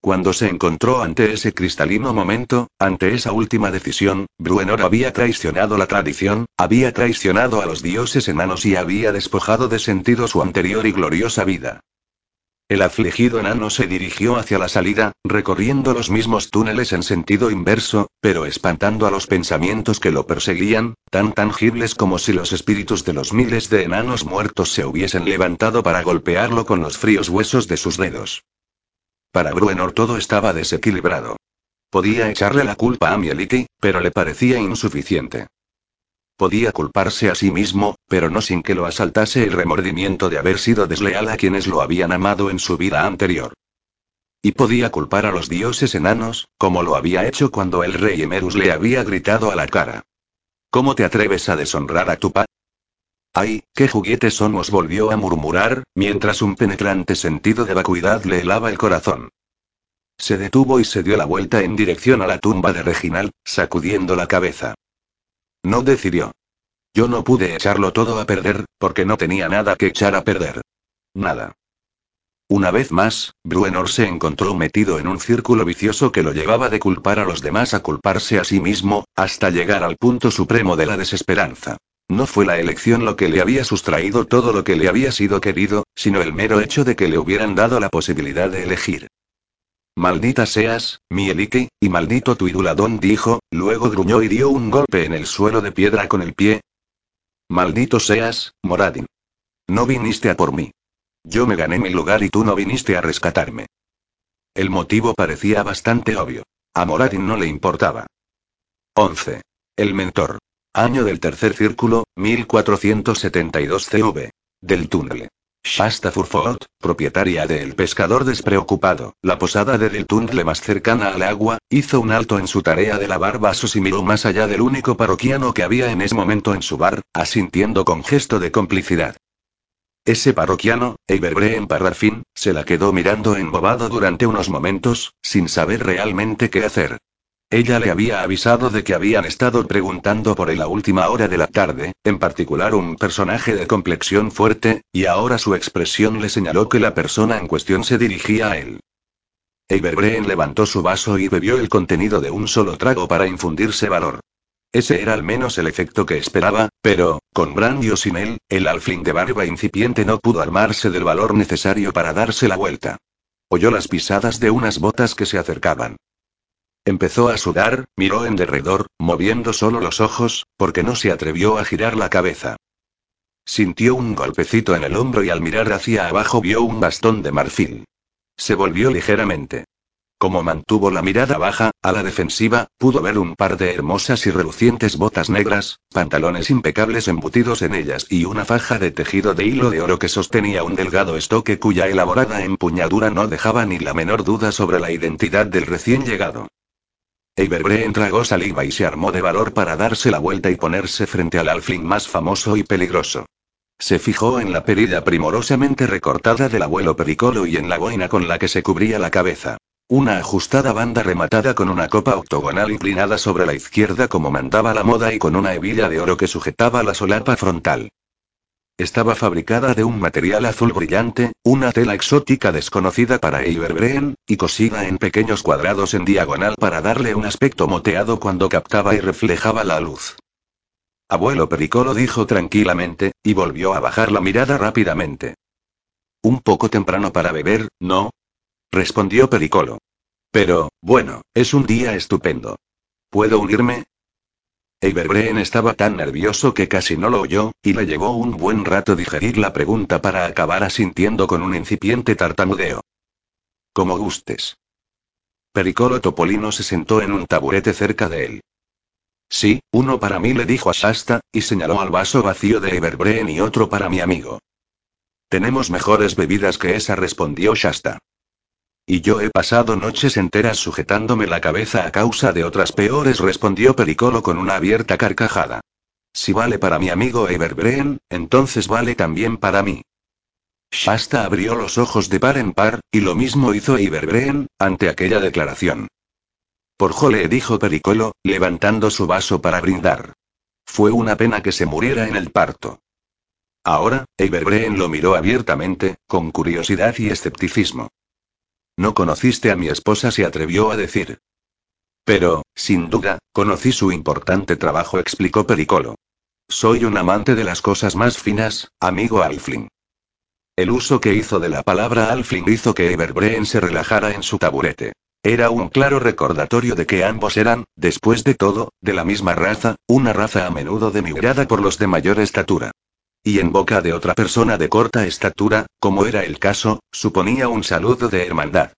Cuando se encontró ante ese cristalino momento, ante esa última decisión, Bruenor había traicionado la tradición, había traicionado a los dioses enanos y había despojado de sentido su anterior y gloriosa vida. El afligido enano se dirigió hacia la salida, recorriendo los mismos túneles en sentido inverso, pero espantando a los pensamientos que lo perseguían, tan tangibles como si los espíritus de los miles de enanos muertos se hubiesen levantado para golpearlo con los fríos huesos de sus dedos. Para Bruenor todo estaba desequilibrado. Podía echarle la culpa a Mieliki, pero le parecía insuficiente. Podía culparse a sí mismo, pero no sin que lo asaltase el remordimiento de haber sido desleal a quienes lo habían amado en su vida anterior. Y podía culpar a los dioses enanos, como lo había hecho cuando el rey Emerus le había gritado a la cara. ¿Cómo te atreves a deshonrar a tu padre? ¡Ay, qué juguetes somos! volvió a murmurar, mientras un penetrante sentido de vacuidad le helaba el corazón. Se detuvo y se dio la vuelta en dirección a la tumba de Reginald, sacudiendo la cabeza. No decidió. Yo no pude echarlo todo a perder, porque no tenía nada que echar a perder. Nada. Una vez más, Bruenor se encontró metido en un círculo vicioso que lo llevaba de culpar a los demás a culparse a sí mismo, hasta llegar al punto supremo de la desesperanza. No fue la elección lo que le había sustraído todo lo que le había sido querido, sino el mero hecho de que le hubieran dado la posibilidad de elegir. Maldita seas, mi Eliki, y maldito tu iduladón dijo, luego gruñó y dio un golpe en el suelo de piedra con el pie. Maldito seas, Moradin. No viniste a por mí. Yo me gané mi lugar y tú no viniste a rescatarme. El motivo parecía bastante obvio. A Moradin no le importaba. 11. El mentor. Año del tercer círculo, 1472 CV. Del túnel. Shasta Furfot, propietaria de El Pescador Despreocupado, la posada de Del Túnel más cercana al agua, hizo un alto en su tarea de lavar vasos y miró más allá del único parroquiano que había en ese momento en su bar, asintiendo con gesto de complicidad. Ese parroquiano, Eiberbreen Parrafin, se la quedó mirando embobado durante unos momentos, sin saber realmente qué hacer. Ella le había avisado de que habían estado preguntando por él a última hora de la tarde, en particular un personaje de complexión fuerte, y ahora su expresión le señaló que la persona en cuestión se dirigía a él. Eiberbreen levantó su vaso y bebió el contenido de un solo trago para infundirse valor. Ese era al menos el efecto que esperaba, pero, con Bran sin él, el alfling de barba incipiente no pudo armarse del valor necesario para darse la vuelta. Oyó las pisadas de unas botas que se acercaban. Empezó a sudar, miró en derredor, moviendo solo los ojos, porque no se atrevió a girar la cabeza. Sintió un golpecito en el hombro y al mirar hacia abajo vio un bastón de marfil. Se volvió ligeramente. Como mantuvo la mirada baja, a la defensiva, pudo ver un par de hermosas y relucientes botas negras, pantalones impecables embutidos en ellas y una faja de tejido de hilo de oro que sostenía un delgado estoque cuya elaborada empuñadura no dejaba ni la menor duda sobre la identidad del recién llegado. Eiberbreen tragó saliva y se armó de valor para darse la vuelta y ponerse frente al alfling más famoso y peligroso. Se fijó en la perilla primorosamente recortada del abuelo Pericolo y en la boina con la que se cubría la cabeza. Una ajustada banda rematada con una copa octogonal inclinada sobre la izquierda como mandaba la moda y con una hebilla de oro que sujetaba la solapa frontal. Estaba fabricada de un material azul brillante, una tela exótica desconocida para Eiberbreen, y cosida en pequeños cuadrados en diagonal para darle un aspecto moteado cuando captaba y reflejaba la luz. Abuelo Pericolo dijo tranquilamente, y volvió a bajar la mirada rápidamente. Un poco temprano para beber, ¿no? respondió Pericolo. Pero, bueno, es un día estupendo. ¿Puedo unirme? Eiberbreen estaba tan nervioso que casi no lo oyó, y le llevó un buen rato digerir la pregunta para acabar asintiendo con un incipiente tartamudeo. Como gustes. Pericolo Topolino se sentó en un taburete cerca de él. Sí, uno para mí le dijo a Shasta, y señaló al vaso vacío de Everbreen y otro para mi amigo. Tenemos mejores bebidas que esa, respondió Shasta. Y yo he pasado noches enteras sujetándome la cabeza a causa de otras peores, respondió Pericolo con una abierta carcajada. Si vale para mi amigo Everbreen, entonces vale también para mí. Shasta abrió los ojos de par en par, y lo mismo hizo Everbreen, ante aquella declaración. Por jole, dijo Pericolo, levantando su vaso para brindar. Fue una pena que se muriera en el parto. Ahora, Everbreen lo miró abiertamente, con curiosidad y escepticismo. No conociste a mi esposa, se atrevió a decir. Pero, sin duda, conocí su importante trabajo, explicó Pericolo. Soy un amante de las cosas más finas, amigo Alfling. El uso que hizo de la palabra Alfling hizo que Everbreen se relajara en su taburete. Era un claro recordatorio de que ambos eran, después de todo, de la misma raza, una raza a menudo demigrada por los de mayor estatura. Y en boca de otra persona de corta estatura, como era el caso, suponía un saludo de hermandad.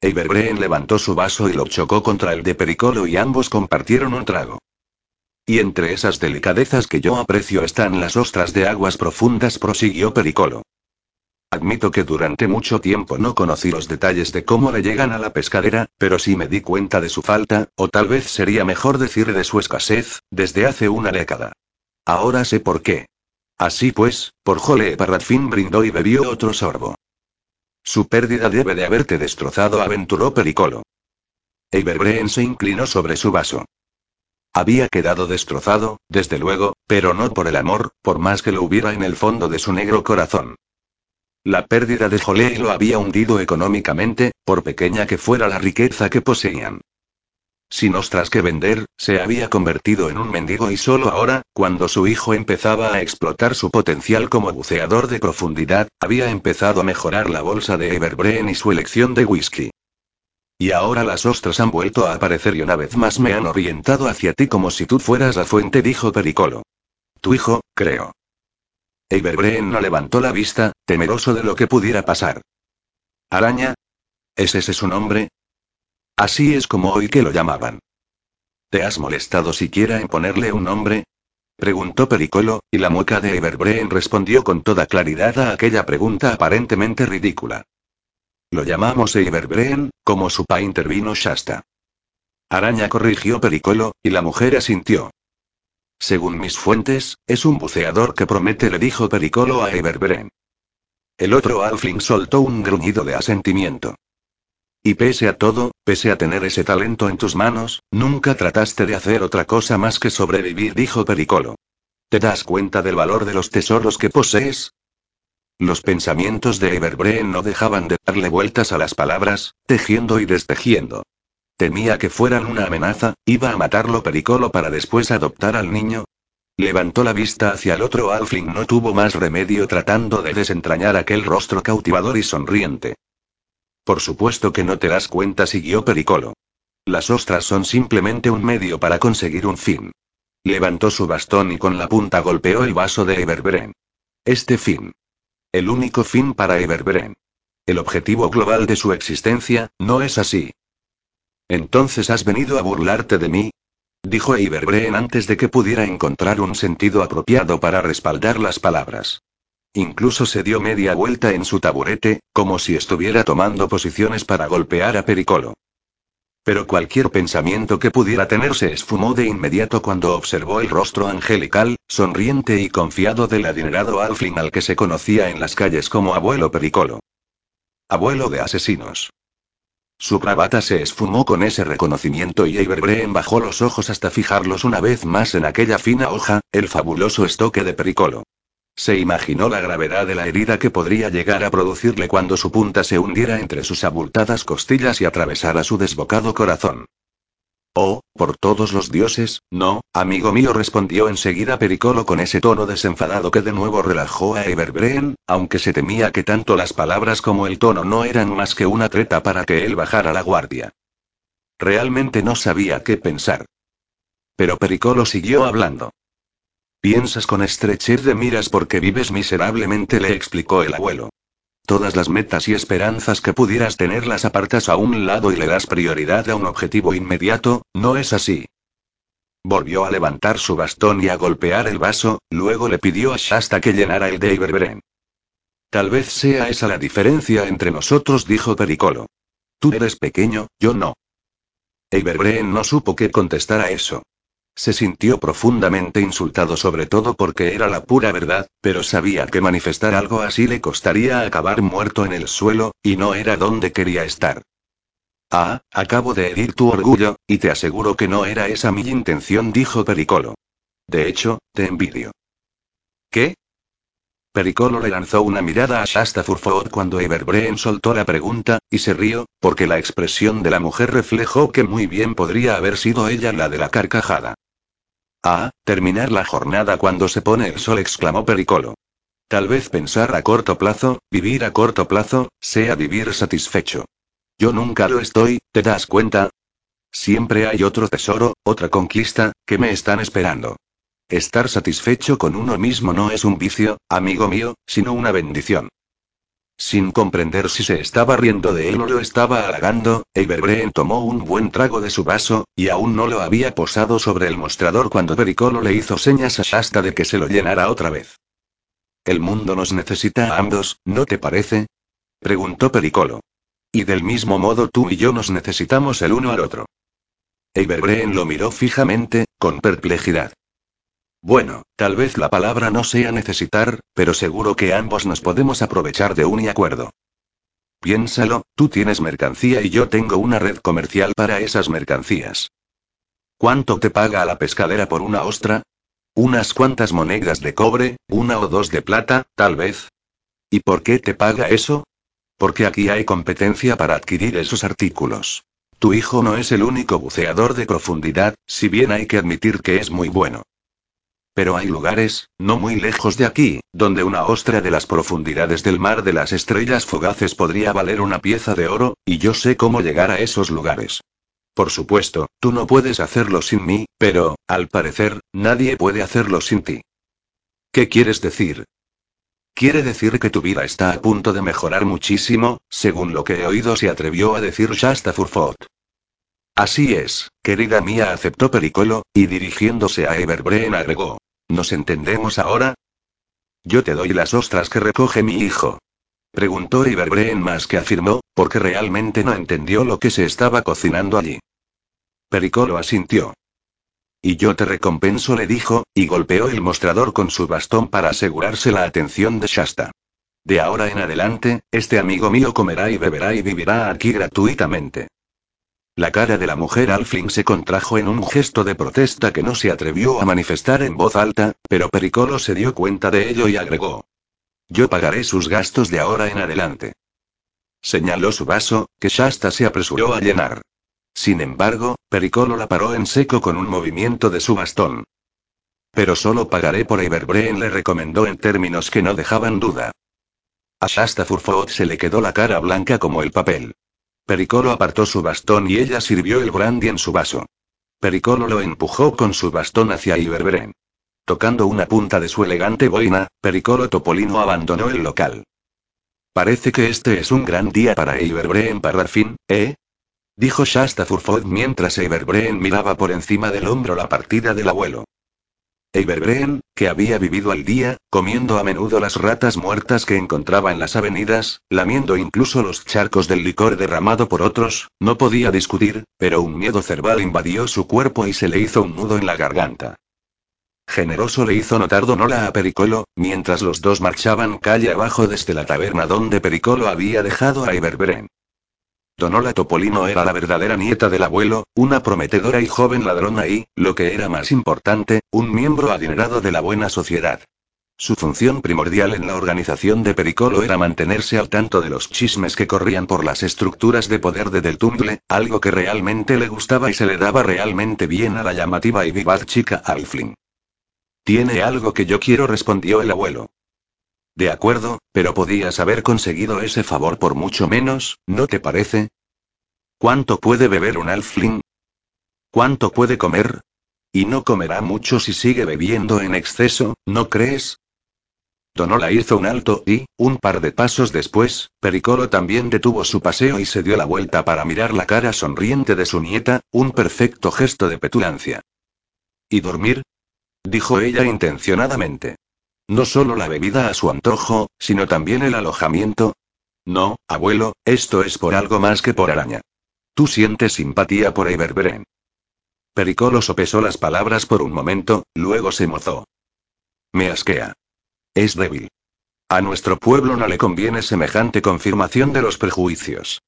Everbreen levantó su vaso y lo chocó contra el de Pericolo y ambos compartieron un trago. Y entre esas delicadezas que yo aprecio están las ostras de aguas profundas, prosiguió Pericolo. Admito que durante mucho tiempo no conocí los detalles de cómo le llegan a la pescadera, pero sí me di cuenta de su falta, o tal vez sería mejor decir de su escasez, desde hace una década. Ahora sé por qué. Así pues, por Jole Parrafin brindó y bebió otro sorbo. Su pérdida debe de haberte destrozado, aventuró Pericolo. Eiberbreen se inclinó sobre su vaso. Había quedado destrozado, desde luego, pero no por el amor, por más que lo hubiera en el fondo de su negro corazón. La pérdida de Jolé lo había hundido económicamente, por pequeña que fuera la riqueza que poseían. Sin ostras que vender, se había convertido en un mendigo y solo ahora, cuando su hijo empezaba a explotar su potencial como buceador de profundidad, había empezado a mejorar la bolsa de Everbreen y su elección de whisky. Y ahora las ostras han vuelto a aparecer y una vez más me han orientado hacia ti como si tú fueras la fuente, dijo Pericolo. Tu hijo, creo. Everbreen no levantó la vista, temeroso de lo que pudiera pasar. ¿Araña? ¿Es ese su nombre? Así es como hoy que lo llamaban. ¿Te has molestado siquiera en ponerle un nombre? Preguntó Pericolo, y la mueca de Everbreen respondió con toda claridad a aquella pregunta aparentemente ridícula. Lo llamamos Everbreen, como su pa intervino Shasta. Araña corrigió Pericolo, y la mujer asintió. Según mis fuentes, es un buceador que promete, le dijo Pericolo a Everbreen. El otro Alfling soltó un gruñido de asentimiento. Y pese a todo, pese a tener ese talento en tus manos, nunca trataste de hacer otra cosa más que sobrevivir, dijo Pericolo. ¿Te das cuenta del valor de los tesoros que posees? Los pensamientos de Everbreen no dejaban de darle vueltas a las palabras, tejiendo y destejiendo. Temía que fueran una amenaza, iba a matarlo Pericolo para después adoptar al niño. Levantó la vista hacia el otro Alfling, no tuvo más remedio tratando de desentrañar aquel rostro cautivador y sonriente. Por supuesto que no te das cuenta, siguió Pericolo. Las ostras son simplemente un medio para conseguir un fin. Levantó su bastón y con la punta golpeó el vaso de Everbreen. Este fin. El único fin para Everbreen. El objetivo global de su existencia, ¿no es así? Entonces has venido a burlarte de mí, dijo Everbreen antes de que pudiera encontrar un sentido apropiado para respaldar las palabras. Incluso se dio media vuelta en su taburete, como si estuviera tomando posiciones para golpear a Pericolo. Pero cualquier pensamiento que pudiera tener se esfumó de inmediato cuando observó el rostro angelical, sonriente y confiado del adinerado Alfling al que se conocía en las calles como abuelo Pericolo. Abuelo de asesinos. Su bravata se esfumó con ese reconocimiento y Everbreen bajó los ojos hasta fijarlos una vez más en aquella fina hoja, el fabuloso estoque de Pericolo. Se imaginó la gravedad de la herida que podría llegar a producirle cuando su punta se hundiera entre sus abultadas costillas y atravesara su desbocado corazón. Oh, por todos los dioses, no, amigo mío, respondió enseguida Pericolo con ese tono desenfadado que de nuevo relajó a Everbreen, aunque se temía que tanto las palabras como el tono no eran más que una treta para que él bajara la guardia. Realmente no sabía qué pensar. Pero Pericolo siguió hablando. Piensas con estrechez de miras porque vives miserablemente, le explicó el abuelo. Todas las metas y esperanzas que pudieras tener las apartas a un lado y le das prioridad a un objetivo inmediato, ¿no es así? Volvió a levantar su bastón y a golpear el vaso, luego le pidió a Shasta que llenara el de Iberbren. Tal vez sea esa la diferencia entre nosotros, dijo Pericolo. Tú eres pequeño, yo no. Iberbren no supo qué contestar a eso. Se sintió profundamente insultado sobre todo porque era la pura verdad, pero sabía que manifestar algo así le costaría acabar muerto en el suelo, y no era donde quería estar. Ah, acabo de herir tu orgullo, y te aseguro que no era esa mi intención, dijo Pericolo. De hecho, te envidio. ¿Qué? Pericolo le lanzó una mirada a Shasta Furford cuando Everbreen soltó la pregunta, y se rió, porque la expresión de la mujer reflejó que muy bien podría haber sido ella la de la carcajada. Ah, terminar la jornada cuando se pone el sol, exclamó Pericolo. Tal vez pensar a corto plazo, vivir a corto plazo, sea vivir satisfecho. Yo nunca lo estoy, ¿te das cuenta? Siempre hay otro tesoro, otra conquista, que me están esperando. Estar satisfecho con uno mismo no es un vicio, amigo mío, sino una bendición. Sin comprender si se estaba riendo de él o lo estaba halagando, Everbreen tomó un buen trago de su vaso, y aún no lo había posado sobre el mostrador cuando Pericolo le hizo señas a Shasta de que se lo llenara otra vez. El mundo nos necesita a ambos, ¿no te parece? preguntó Pericolo. Y del mismo modo tú y yo nos necesitamos el uno al otro. Everbreen lo miró fijamente, con perplejidad. Bueno, tal vez la palabra no sea necesitar, pero seguro que ambos nos podemos aprovechar de un acuerdo. Piénsalo, tú tienes mercancía y yo tengo una red comercial para esas mercancías. ¿Cuánto te paga la pescadera por una ostra? Unas cuantas monedas de cobre, una o dos de plata, tal vez. ¿Y por qué te paga eso? Porque aquí hay competencia para adquirir esos artículos. Tu hijo no es el único buceador de profundidad, si bien hay que admitir que es muy bueno. Pero hay lugares, no muy lejos de aquí, donde una ostra de las profundidades del mar de las estrellas fugaces podría valer una pieza de oro, y yo sé cómo llegar a esos lugares. Por supuesto, tú no puedes hacerlo sin mí, pero, al parecer, nadie puede hacerlo sin ti. ¿Qué quieres decir? Quiere decir que tu vida está a punto de mejorar muchísimo, según lo que he oído se atrevió a decir Shasta Furfot. Así es, querida mía, aceptó Pericolo, y dirigiéndose a Everbreen agregó. ¿Nos entendemos ahora? Yo te doy las ostras que recoge mi hijo. Preguntó Iberbreen más que afirmó, porque realmente no entendió lo que se estaba cocinando allí. Pericolo asintió. Y yo te recompenso, le dijo, y golpeó el mostrador con su bastón para asegurarse la atención de Shasta. De ahora en adelante, este amigo mío comerá y beberá y vivirá aquí gratuitamente. La cara de la mujer Alfling se contrajo en un gesto de protesta que no se atrevió a manifestar en voz alta, pero Pericolo se dio cuenta de ello y agregó. Yo pagaré sus gastos de ahora en adelante. Señaló su vaso, que Shasta se apresuró a llenar. Sin embargo, Pericolo la paró en seco con un movimiento de su bastón. Pero solo pagaré por Iberbreen, le recomendó en términos que no dejaban duda. A Shasta Furfot se le quedó la cara blanca como el papel. Pericolo apartó su bastón y ella sirvió el brandy en su vaso. Pericolo lo empujó con su bastón hacia Iberbren. Tocando una punta de su elegante boina, Pericolo Topolino abandonó el local. Parece que este es un gran día para Iberbreen Parrafin, ¿eh? Dijo Shasta Furfod mientras Iberbreen miraba por encima del hombro la partida del abuelo. Eiberbreen, que había vivido al día, comiendo a menudo las ratas muertas que encontraba en las avenidas, lamiendo incluso los charcos del licor derramado por otros, no podía discutir, pero un miedo cerval invadió su cuerpo y se le hizo un nudo en la garganta. Generoso le hizo notar Donola a Pericolo, mientras los dos marchaban calle abajo desde la taberna donde Pericolo había dejado a Iberbreen. Donola Topolino era la verdadera nieta del abuelo, una prometedora y joven ladrona y, lo que era más importante, un miembro adinerado de la buena sociedad. Su función primordial en la organización de Pericolo era mantenerse al tanto de los chismes que corrían por las estructuras de poder de Del Tumble, algo que realmente le gustaba y se le daba realmente bien a la llamativa y vivaz chica Alfling. Tiene algo que yo quiero, respondió el abuelo. De acuerdo, pero podías haber conseguido ese favor por mucho menos, ¿no te parece? ¿Cuánto puede beber un alfling? ¿Cuánto puede comer? Y no comerá mucho si sigue bebiendo en exceso, ¿no crees? Donola hizo un alto y, un par de pasos después, Pericolo también detuvo su paseo y se dio la vuelta para mirar la cara sonriente de su nieta, un perfecto gesto de petulancia. ¿Y dormir? dijo ella intencionadamente. No solo la bebida a su antojo, sino también el alojamiento. No, abuelo, esto es por algo más que por araña. Tú sientes simpatía por Eiberberen. Pericolo sopesó las palabras por un momento, luego se mozó. Me asquea. Es débil. A nuestro pueblo no le conviene semejante confirmación de los prejuicios.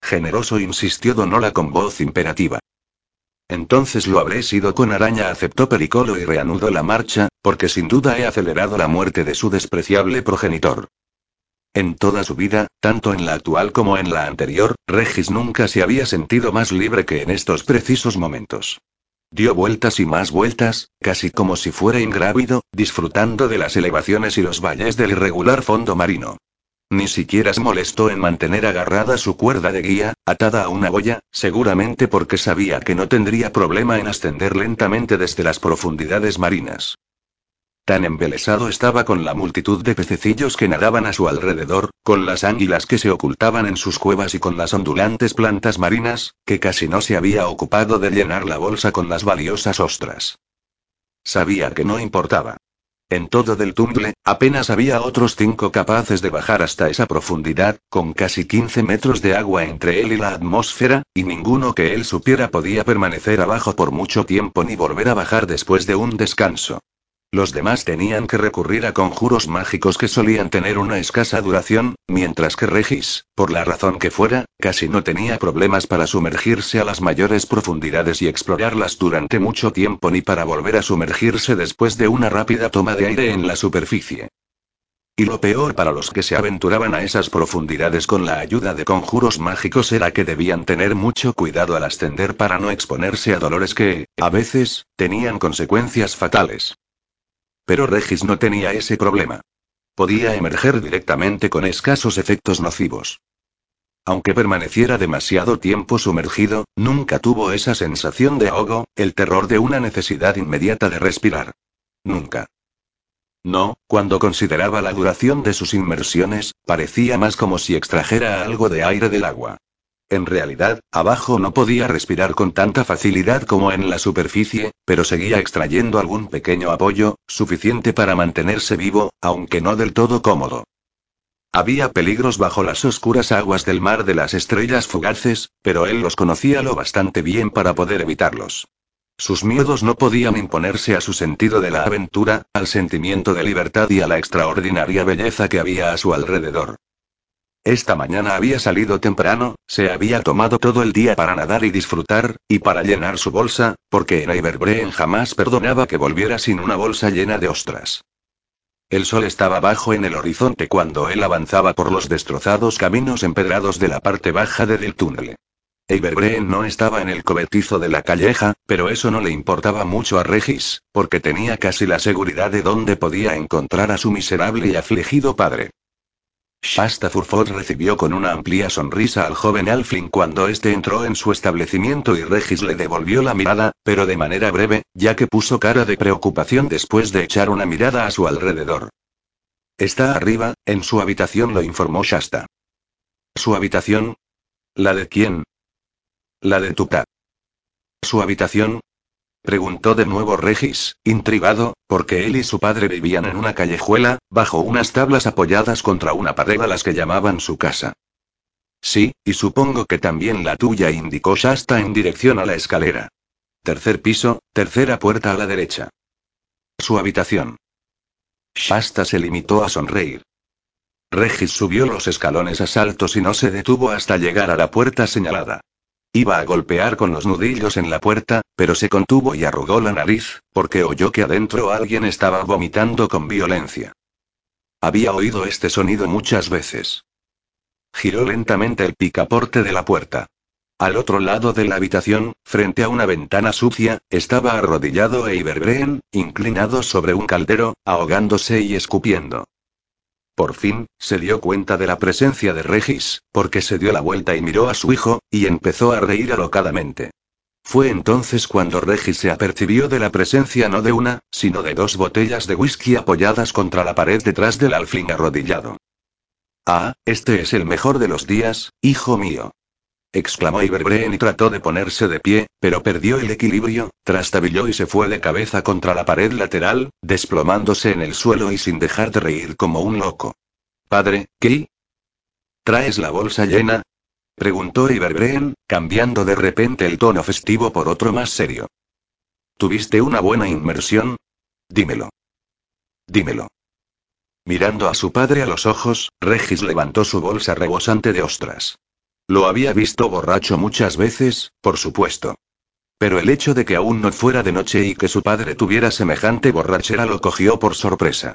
Generoso insistió Donola con voz imperativa. Entonces lo habré sido con araña, aceptó Pericolo y reanudó la marcha, porque sin duda he acelerado la muerte de su despreciable progenitor. En toda su vida, tanto en la actual como en la anterior, Regis nunca se había sentido más libre que en estos precisos momentos. Dio vueltas y más vueltas, casi como si fuera ingrávido, disfrutando de las elevaciones y los valles del irregular fondo marino. Ni siquiera se molestó en mantener agarrada su cuerda de guía, atada a una boya, seguramente porque sabía que no tendría problema en ascender lentamente desde las profundidades marinas. Tan embelesado estaba con la multitud de pececillos que nadaban a su alrededor, con las ánguilas que se ocultaban en sus cuevas y con las ondulantes plantas marinas, que casi no se había ocupado de llenar la bolsa con las valiosas ostras. Sabía que no importaba. En todo del tumble, apenas había otros cinco capaces de bajar hasta esa profundidad, con casi 15 metros de agua entre él y la atmósfera, y ninguno que él supiera podía permanecer abajo por mucho tiempo ni volver a bajar después de un descanso. Los demás tenían que recurrir a conjuros mágicos que solían tener una escasa duración, mientras que Regis, por la razón que fuera, casi no tenía problemas para sumergirse a las mayores profundidades y explorarlas durante mucho tiempo ni para volver a sumergirse después de una rápida toma de aire en la superficie. Y lo peor para los que se aventuraban a esas profundidades con la ayuda de conjuros mágicos era que debían tener mucho cuidado al ascender para no exponerse a dolores que, a veces, tenían consecuencias fatales. Pero Regis no tenía ese problema. Podía emerger directamente con escasos efectos nocivos. Aunque permaneciera demasiado tiempo sumergido, nunca tuvo esa sensación de ahogo, el terror de una necesidad inmediata de respirar. Nunca. No, cuando consideraba la duración de sus inmersiones, parecía más como si extrajera algo de aire del agua. En realidad, abajo no podía respirar con tanta facilidad como en la superficie, pero seguía extrayendo algún pequeño apoyo, suficiente para mantenerse vivo, aunque no del todo cómodo. Había peligros bajo las oscuras aguas del mar de las estrellas fugaces, pero él los conocía lo bastante bien para poder evitarlos. Sus miedos no podían imponerse a su sentido de la aventura, al sentimiento de libertad y a la extraordinaria belleza que había a su alrededor. Esta mañana había salido temprano, se había tomado todo el día para nadar y disfrutar, y para llenar su bolsa, porque en Iberbreen jamás perdonaba que volviera sin una bolsa llena de ostras. El sol estaba bajo en el horizonte cuando él avanzaba por los destrozados caminos empedrados de la parte baja del túnel. Eiberbreen no estaba en el cobertizo de la calleja, pero eso no le importaba mucho a Regis, porque tenía casi la seguridad de dónde podía encontrar a su miserable y afligido padre. Shasta Furford recibió con una amplia sonrisa al joven Alflin cuando éste entró en su establecimiento y Regis le devolvió la mirada, pero de manera breve, ya que puso cara de preocupación después de echar una mirada a su alrededor. Está arriba, en su habitación, lo informó Shasta. ¿Su habitación? ¿La de quién? La de Tuta. ¿Su habitación? Preguntó de nuevo Regis, intrigado, porque él y su padre vivían en una callejuela, bajo unas tablas apoyadas contra una pared a las que llamaban su casa. Sí, y supongo que también la tuya, indicó Shasta en dirección a la escalera. Tercer piso, tercera puerta a la derecha. Su habitación. Shasta se limitó a sonreír. Regis subió los escalones a saltos y no se detuvo hasta llegar a la puerta señalada. Iba a golpear con los nudillos en la puerta, pero se contuvo y arrugó la nariz, porque oyó que adentro alguien estaba vomitando con violencia. Había oído este sonido muchas veces. Giró lentamente el picaporte de la puerta. Al otro lado de la habitación, frente a una ventana sucia, estaba arrodillado Eiberbreen, inclinado sobre un caldero, ahogándose y escupiendo. Por fin, se dio cuenta de la presencia de Regis, porque se dio la vuelta y miró a su hijo, y empezó a reír alocadamente. Fue entonces cuando Regis se apercibió de la presencia no de una, sino de dos botellas de whisky apoyadas contra la pared detrás del alfling arrodillado. Ah, este es el mejor de los días, hijo mío. Exclamó Iberbreen y trató de ponerse de pie, pero perdió el equilibrio, trastabilló y se fue de cabeza contra la pared lateral, desplomándose en el suelo y sin dejar de reír como un loco. Padre, ¿qué? ¿Traes la bolsa llena? Preguntó Iberbreen, cambiando de repente el tono festivo por otro más serio. ¿Tuviste una buena inmersión? Dímelo. Dímelo. Mirando a su padre a los ojos, Regis levantó su bolsa rebosante de ostras. Lo había visto borracho muchas veces, por supuesto. Pero el hecho de que aún no fuera de noche y que su padre tuviera semejante borrachera lo cogió por sorpresa.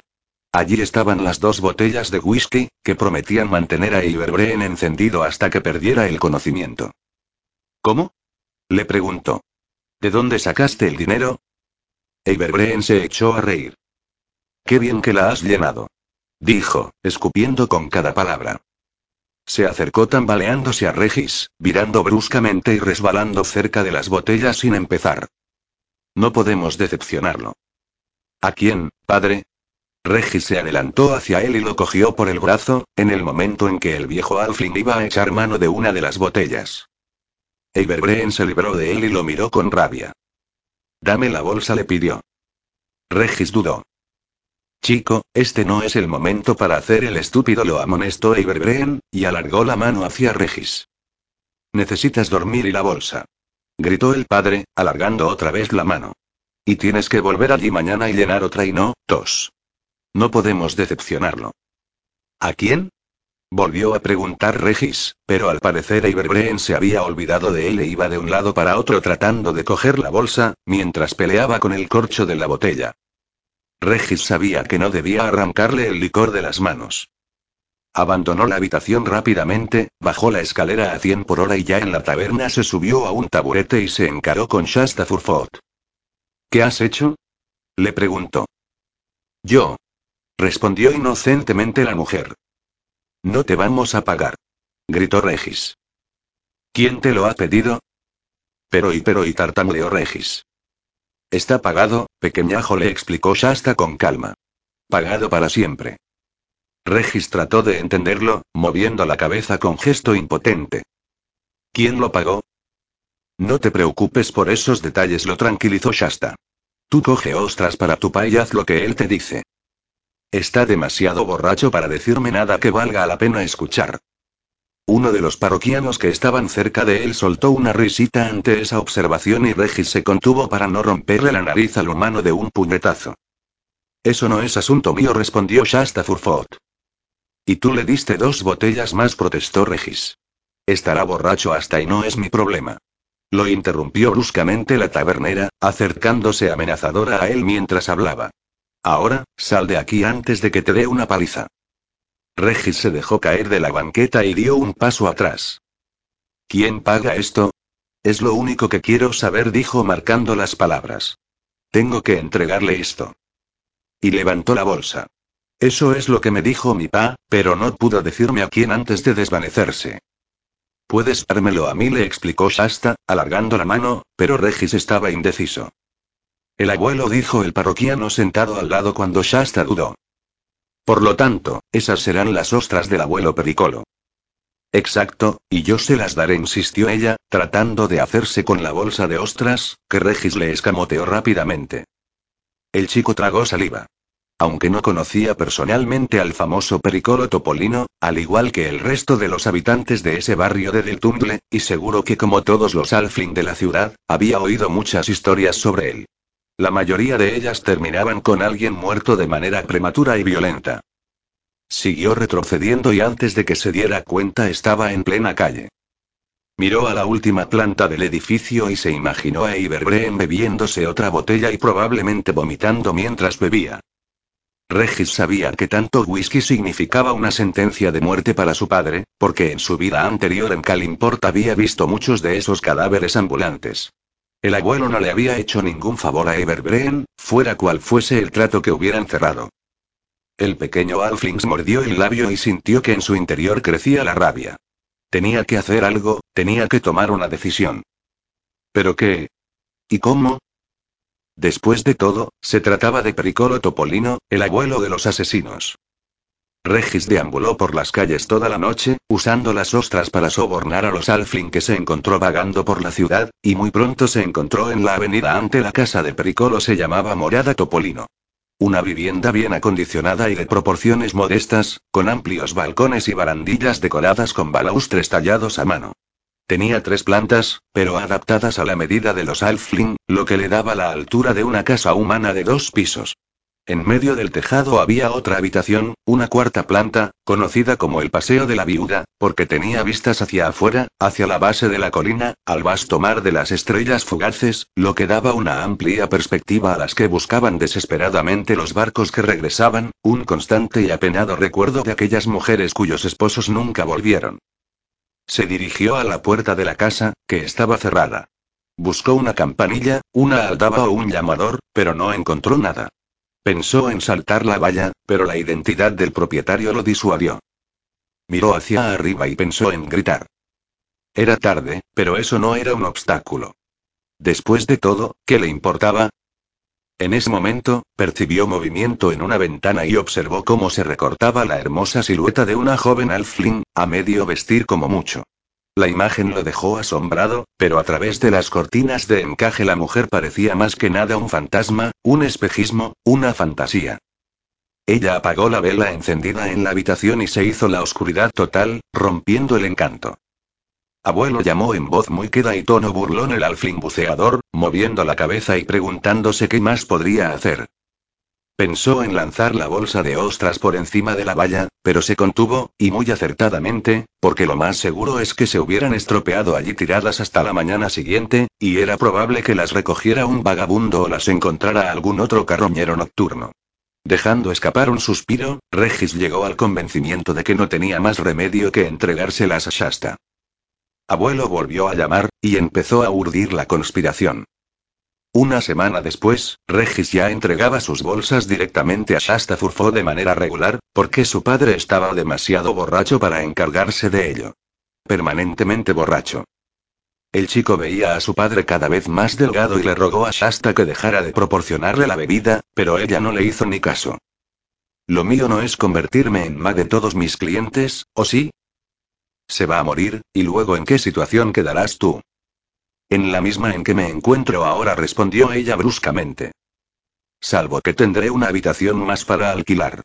Allí estaban las dos botellas de whisky, que prometían mantener a Iberbreen encendido hasta que perdiera el conocimiento. ¿Cómo? le preguntó. ¿De dónde sacaste el dinero? Iberbreen se echó a reír. Qué bien que la has llenado. Dijo, escupiendo con cada palabra. Se acercó tambaleándose a Regis, virando bruscamente y resbalando cerca de las botellas sin empezar. No podemos decepcionarlo. ¿A quién, padre? Regis se adelantó hacia él y lo cogió por el brazo, en el momento en que el viejo Alfling iba a echar mano de una de las botellas. Eiberbreen se libró de él y lo miró con rabia. Dame la bolsa, le pidió. Regis dudó. Chico, este no es el momento para hacer el estúpido, lo amonestó Eiberbreen, y alargó la mano hacia Regis. Necesitas dormir y la bolsa. Gritó el padre, alargando otra vez la mano. Y tienes que volver allí mañana y llenar otra y no, tos. No podemos decepcionarlo. ¿A quién? Volvió a preguntar Regis, pero al parecer Iberbreen se había olvidado de él e iba de un lado para otro tratando de coger la bolsa, mientras peleaba con el corcho de la botella. Regis sabía que no debía arrancarle el licor de las manos. Abandonó la habitación rápidamente, bajó la escalera a 100 por hora y ya en la taberna se subió a un taburete y se encaró con Shasta Furfot. ¿Qué has hecho? Le preguntó. Yo, respondió inocentemente la mujer. No te vamos a pagar. gritó Regis. ¿Quién te lo ha pedido? Pero y pero y tartamudeó Regis. Está pagado, pequeñajo le explicó Shasta con calma. Pagado para siempre. Regis trató de entenderlo, moviendo la cabeza con gesto impotente. ¿Quién lo pagó? No te preocupes por esos detalles, lo tranquilizó Shasta. Tú coge ostras para tu pa y haz lo que él te dice. Está demasiado borracho para decirme nada que valga la pena escuchar. Uno de los parroquianos que estaban cerca de él soltó una risita ante esa observación y Regis se contuvo para no romperle la nariz al humano de un puñetazo. Eso no es asunto mío, respondió Shasta Furfot. Y tú le diste dos botellas más, protestó Regis. Estará borracho hasta y no es mi problema. Lo interrumpió bruscamente la tabernera, acercándose amenazadora a él mientras hablaba. Ahora, sal de aquí antes de que te dé una paliza. Regis se dejó caer de la banqueta y dio un paso atrás. ¿Quién paga esto? Es lo único que quiero saber, dijo marcando las palabras. Tengo que entregarle esto. Y levantó la bolsa. Eso es lo que me dijo mi pa, pero no pudo decirme a quién antes de desvanecerse. Puedes dármelo a mí, le explicó Shasta, alargando la mano, pero Regis estaba indeciso. El abuelo dijo el parroquiano sentado al lado cuando Shasta dudó. Por lo tanto, esas serán las ostras del abuelo Pericolo. Exacto, y yo se las daré, insistió ella, tratando de hacerse con la bolsa de ostras, que Regis le escamoteó rápidamente. El chico tragó saliva. Aunque no conocía personalmente al famoso Pericolo Topolino, al igual que el resto de los habitantes de ese barrio de Del Tumble, y seguro que como todos los Alfling de la ciudad, había oído muchas historias sobre él. La mayoría de ellas terminaban con alguien muerto de manera prematura y violenta. Siguió retrocediendo y antes de que se diera cuenta estaba en plena calle. Miró a la última planta del edificio y se imaginó a Iberbreen bebiéndose otra botella y probablemente vomitando mientras bebía. Regis sabía que tanto whisky significaba una sentencia de muerte para su padre, porque en su vida anterior en Calimport había visto muchos de esos cadáveres ambulantes. El abuelo no le había hecho ningún favor a Everbreen, fuera cual fuese el trato que hubieran cerrado. El pequeño Alflings mordió el labio y sintió que en su interior crecía la rabia. Tenía que hacer algo, tenía que tomar una decisión. ¿Pero qué? ¿Y cómo? Después de todo, se trataba de Pericolo Topolino, el abuelo de los asesinos. Regis deambuló por las calles toda la noche, usando las ostras para sobornar a los Alflin que se encontró vagando por la ciudad, y muy pronto se encontró en la avenida ante la casa de Pericolo se llamaba Morada Topolino. Una vivienda bien acondicionada y de proporciones modestas, con amplios balcones y barandillas decoradas con balaustres tallados a mano. Tenía tres plantas, pero adaptadas a la medida de los Alfling, lo que le daba la altura de una casa humana de dos pisos. En medio del tejado había otra habitación, una cuarta planta, conocida como el Paseo de la Viuda, porque tenía vistas hacia afuera, hacia la base de la colina, al vasto mar de las estrellas fugaces, lo que daba una amplia perspectiva a las que buscaban desesperadamente los barcos que regresaban, un constante y apenado recuerdo de aquellas mujeres cuyos esposos nunca volvieron. Se dirigió a la puerta de la casa, que estaba cerrada. Buscó una campanilla, una aldaba o un llamador, pero no encontró nada. Pensó en saltar la valla, pero la identidad del propietario lo disuadió. Miró hacia arriba y pensó en gritar. Era tarde, pero eso no era un obstáculo. Después de todo, ¿qué le importaba? En ese momento, percibió movimiento en una ventana y observó cómo se recortaba la hermosa silueta de una joven alfling, a medio vestir como mucho. La imagen lo dejó asombrado, pero a través de las cortinas de encaje la mujer parecía más que nada un fantasma, un espejismo, una fantasía. Ella apagó la vela encendida en la habitación y se hizo la oscuridad total, rompiendo el encanto. Abuelo llamó en voz muy queda y tono burlón el alfling buceador, moviendo la cabeza y preguntándose qué más podría hacer. Pensó en lanzar la bolsa de ostras por encima de la valla, pero se contuvo, y muy acertadamente, porque lo más seguro es que se hubieran estropeado allí tiradas hasta la mañana siguiente, y era probable que las recogiera un vagabundo o las encontrara algún otro carroñero nocturno. Dejando escapar un suspiro, Regis llegó al convencimiento de que no tenía más remedio que entregárselas a Shasta. Abuelo volvió a llamar, y empezó a urdir la conspiración. Una semana después, Regis ya entregaba sus bolsas directamente a Shasta Furfo de manera regular, porque su padre estaba demasiado borracho para encargarse de ello. Permanentemente borracho. El chico veía a su padre cada vez más delgado y le rogó a Shasta que dejara de proporcionarle la bebida, pero ella no le hizo ni caso. Lo mío no es convertirme en mag de todos mis clientes, ¿o sí? Se va a morir, y luego ¿en qué situación quedarás tú? En la misma en que me encuentro ahora, respondió ella bruscamente. Salvo que tendré una habitación más para alquilar.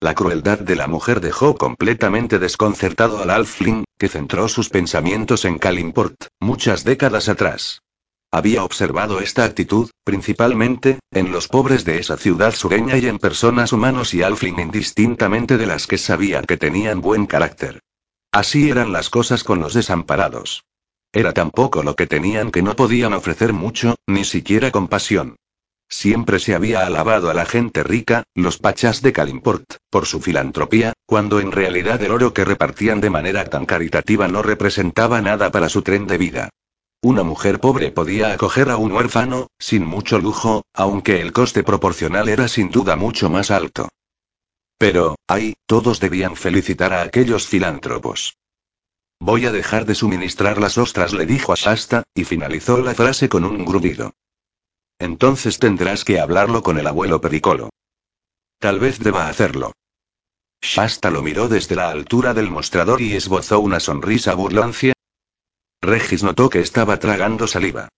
La crueldad de la mujer dejó completamente desconcertado al Alfling, que centró sus pensamientos en Kalimport, muchas décadas atrás. Había observado esta actitud, principalmente, en los pobres de esa ciudad sureña y en personas humanos y Alfling indistintamente de las que sabían que tenían buen carácter. Así eran las cosas con los desamparados. Era tan poco lo que tenían que no podían ofrecer mucho, ni siquiera compasión. Siempre se había alabado a la gente rica, los pachas de Kalimport, por su filantropía, cuando en realidad el oro que repartían de manera tan caritativa no representaba nada para su tren de vida. Una mujer pobre podía acoger a un huérfano, sin mucho lujo, aunque el coste proporcional era sin duda mucho más alto. Pero, ay, todos debían felicitar a aquellos filántropos. Voy a dejar de suministrar las ostras, le dijo a Shasta, y finalizó la frase con un grudido. Entonces tendrás que hablarlo con el abuelo Pericolo. Tal vez deba hacerlo. Shasta lo miró desde la altura del mostrador y esbozó una sonrisa burlancia. Regis notó que estaba tragando saliva.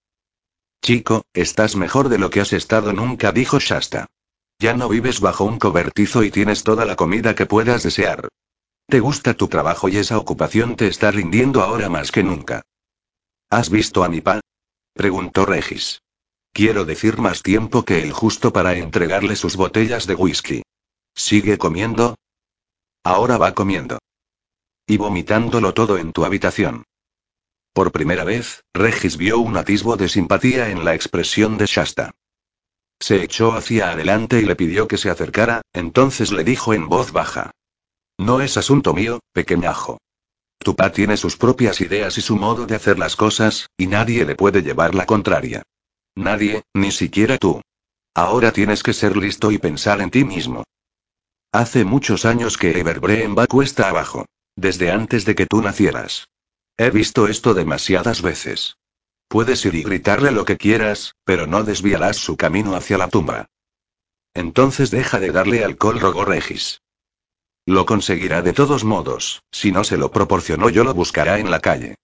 Chico, estás mejor de lo que has estado nunca, dijo Shasta. Ya no vives bajo un cobertizo y tienes toda la comida que puedas desear. ¿Te gusta tu trabajo y esa ocupación te está rindiendo ahora más que nunca? ¿Has visto a mi pa? preguntó Regis. Quiero decir más tiempo que el justo para entregarle sus botellas de whisky. ¿Sigue comiendo? Ahora va comiendo. Y vomitándolo todo en tu habitación. Por primera vez, Regis vio un atisbo de simpatía en la expresión de Shasta. Se echó hacia adelante y le pidió que se acercara, entonces le dijo en voz baja. No es asunto mío, pequeñajo. Tu pa tiene sus propias ideas y su modo de hacer las cosas, y nadie le puede llevar la contraria. Nadie, ni siquiera tú. Ahora tienes que ser listo y pensar en ti mismo. Hace muchos años que Everbreen va cuesta abajo. Desde antes de que tú nacieras. He visto esto demasiadas veces. Puedes ir y gritarle lo que quieras, pero no desviarás su camino hacia la tumba. Entonces deja de darle alcohol, rogó Regis. Lo conseguirá de todos modos, si no se lo proporcionó yo lo buscará en la calle.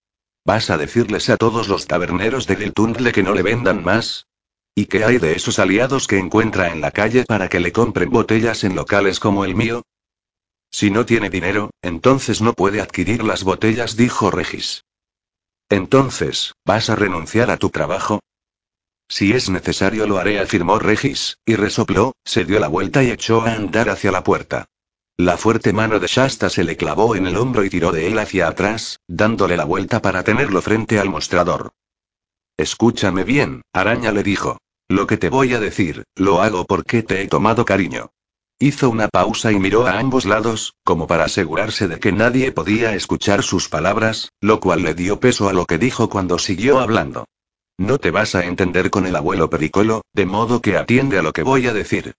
¿Vas a decirles a todos los taberneros de Giltundle que no le vendan más? ¿Y qué hay de esos aliados que encuentra en la calle para que le compren botellas en locales como el mío? Si no tiene dinero, entonces no puede adquirir las botellas, dijo Regis. Entonces, ¿vas a renunciar a tu trabajo? Si es necesario lo haré, afirmó Regis, y resopló, se dio la vuelta y echó a andar hacia la puerta. La fuerte mano de Shasta se le clavó en el hombro y tiró de él hacia atrás, dándole la vuelta para tenerlo frente al mostrador. Escúchame bien, araña le dijo. Lo que te voy a decir, lo hago porque te he tomado cariño. Hizo una pausa y miró a ambos lados, como para asegurarse de que nadie podía escuchar sus palabras, lo cual le dio peso a lo que dijo cuando siguió hablando. No te vas a entender con el abuelo Pericolo, de modo que atiende a lo que voy a decir.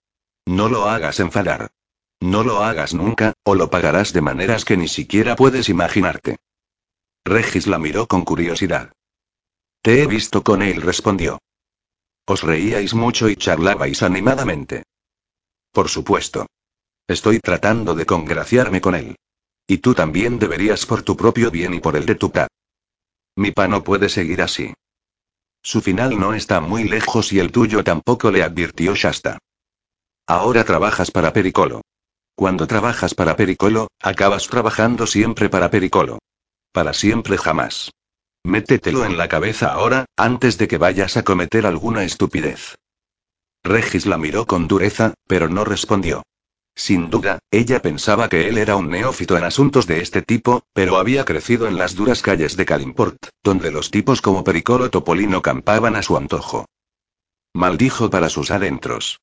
No lo hagas enfadar. No lo hagas nunca, o lo pagarás de maneras que ni siquiera puedes imaginarte. Regis la miró con curiosidad. Te he visto con él, respondió. Os reíais mucho y charlabais animadamente. Por supuesto. Estoy tratando de congraciarme con él. Y tú también deberías por tu propio bien y por el de tu pa. Mi pa no puede seguir así. Su final no está muy lejos y el tuyo tampoco le advirtió Shasta. Ahora trabajas para Pericolo. Cuando trabajas para Pericolo, acabas trabajando siempre para Pericolo. Para siempre jamás. Métetelo en la cabeza ahora, antes de que vayas a cometer alguna estupidez. Regis la miró con dureza, pero no respondió. Sin duda, ella pensaba que él era un neófito en asuntos de este tipo, pero había crecido en las duras calles de Calimport, donde los tipos como Pericolo Topolino campaban a su antojo. Maldijo para sus adentros.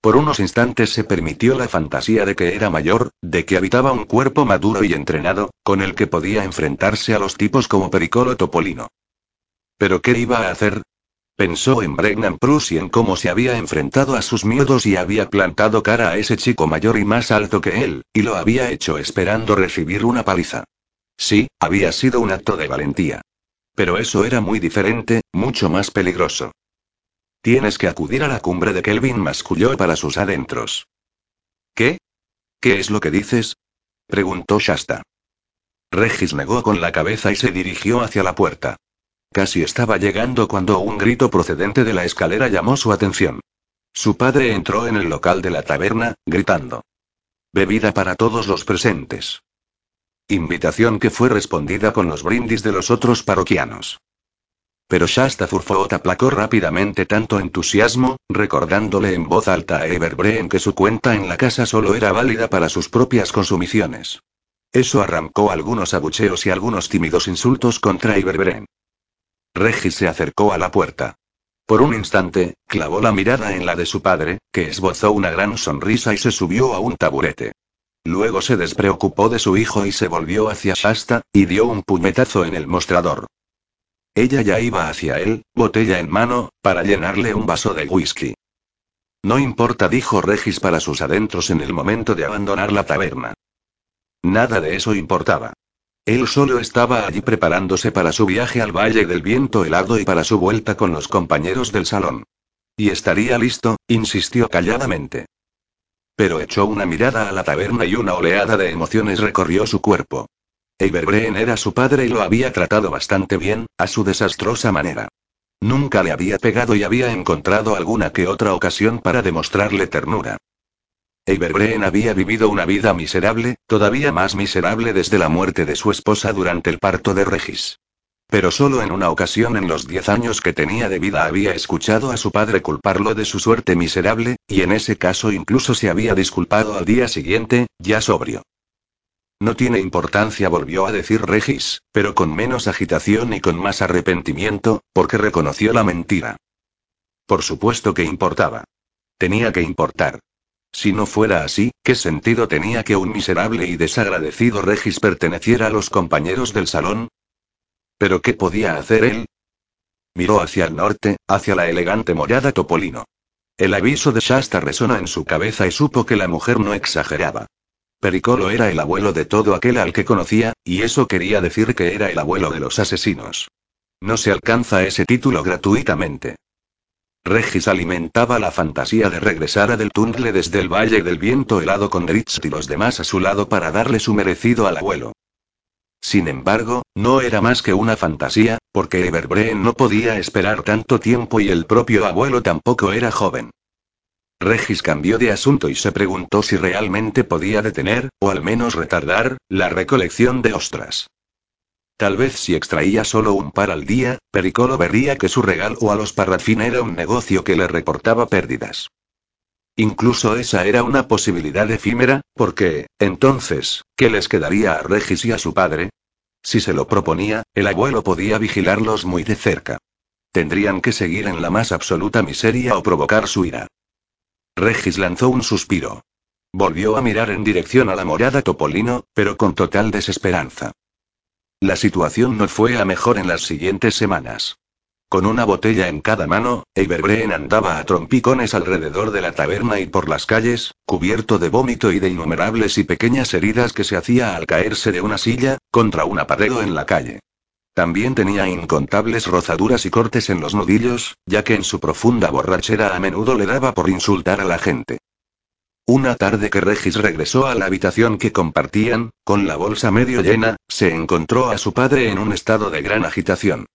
Por unos instantes se permitió la fantasía de que era mayor, de que habitaba un cuerpo maduro y entrenado, con el que podía enfrentarse a los tipos como Pericolo Topolino. ¿Pero qué iba a hacer? Pensó en Brennan Prus y en cómo se había enfrentado a sus miedos y había plantado cara a ese chico mayor y más alto que él, y lo había hecho esperando recibir una paliza. Sí, había sido un acto de valentía. Pero eso era muy diferente, mucho más peligroso. Tienes que acudir a la cumbre de Kelvin, masculló para sus adentros. ¿Qué? ¿Qué es lo que dices? preguntó Shasta. Regis negó con la cabeza y se dirigió hacia la puerta. Casi estaba llegando cuando un grito procedente de la escalera llamó su atención. Su padre entró en el local de la taberna, gritando. Bebida para todos los presentes. Invitación que fue respondida con los brindis de los otros parroquianos. Pero Shasta Furfoot aplacó rápidamente tanto entusiasmo, recordándole en voz alta a Everbreen que su cuenta en la casa solo era válida para sus propias consumiciones. Eso arrancó algunos abucheos y algunos tímidos insultos contra Everbreen. Regis se acercó a la puerta. Por un instante, clavó la mirada en la de su padre, que esbozó una gran sonrisa y se subió a un taburete. Luego se despreocupó de su hijo y se volvió hacia Shasta, y dio un puñetazo en el mostrador. Ella ya iba hacia él, botella en mano, para llenarle un vaso de whisky. No importa, dijo Regis para sus adentros en el momento de abandonar la taberna. Nada de eso importaba. Él solo estaba allí preparándose para su viaje al Valle del Viento helado y para su vuelta con los compañeros del salón. Y estaría listo, insistió calladamente. Pero echó una mirada a la taberna y una oleada de emociones recorrió su cuerpo. Everbreen era su padre y lo había tratado bastante bien, a su desastrosa manera. Nunca le había pegado y había encontrado alguna que otra ocasión para demostrarle ternura. Everbreen había vivido una vida miserable, todavía más miserable desde la muerte de su esposa durante el parto de Regis. Pero solo en una ocasión en los diez años que tenía de vida había escuchado a su padre culparlo de su suerte miserable, y en ese caso incluso se había disculpado al día siguiente, ya sobrio. No tiene importancia, volvió a decir Regis, pero con menos agitación y con más arrepentimiento, porque reconoció la mentira. Por supuesto que importaba. Tenía que importar. Si no fuera así, ¿qué sentido tenía que un miserable y desagradecido Regis perteneciera a los compañeros del salón? ¿Pero qué podía hacer él? Miró hacia el norte, hacia la elegante morada Topolino. El aviso de Shasta resonó en su cabeza y supo que la mujer no exageraba. Pericolo era el abuelo de todo aquel al que conocía, y eso quería decir que era el abuelo de los asesinos. No se alcanza ese título gratuitamente. Regis alimentaba la fantasía de regresar a del desde el Valle del Viento helado con Dritz y los demás a su lado para darle su merecido al abuelo. Sin embargo, no era más que una fantasía, porque Everbreen no podía esperar tanto tiempo y el propio abuelo tampoco era joven. Regis cambió de asunto y se preguntó si realmente podía detener, o al menos retardar, la recolección de ostras. Tal vez si extraía solo un par al día, Pericolo vería que su regalo a los Parrafin era un negocio que le reportaba pérdidas. Incluso esa era una posibilidad efímera, porque, entonces, ¿qué les quedaría a Regis y a su padre? Si se lo proponía, el abuelo podía vigilarlos muy de cerca. Tendrían que seguir en la más absoluta miseria o provocar su ira. Regis lanzó un suspiro. Volvió a mirar en dirección a la morada Topolino, pero con total desesperanza. La situación no fue a mejor en las siguientes semanas. Con una botella en cada mano, Eiberbreen andaba a trompicones alrededor de la taberna y por las calles, cubierto de vómito y de innumerables y pequeñas heridas que se hacía al caerse de una silla, contra un aparedo en la calle. También tenía incontables rozaduras y cortes en los nudillos, ya que en su profunda borrachera a menudo le daba por insultar a la gente. Una tarde que Regis regresó a la habitación que compartían, con la bolsa medio llena, se encontró a su padre en un estado de gran agitación.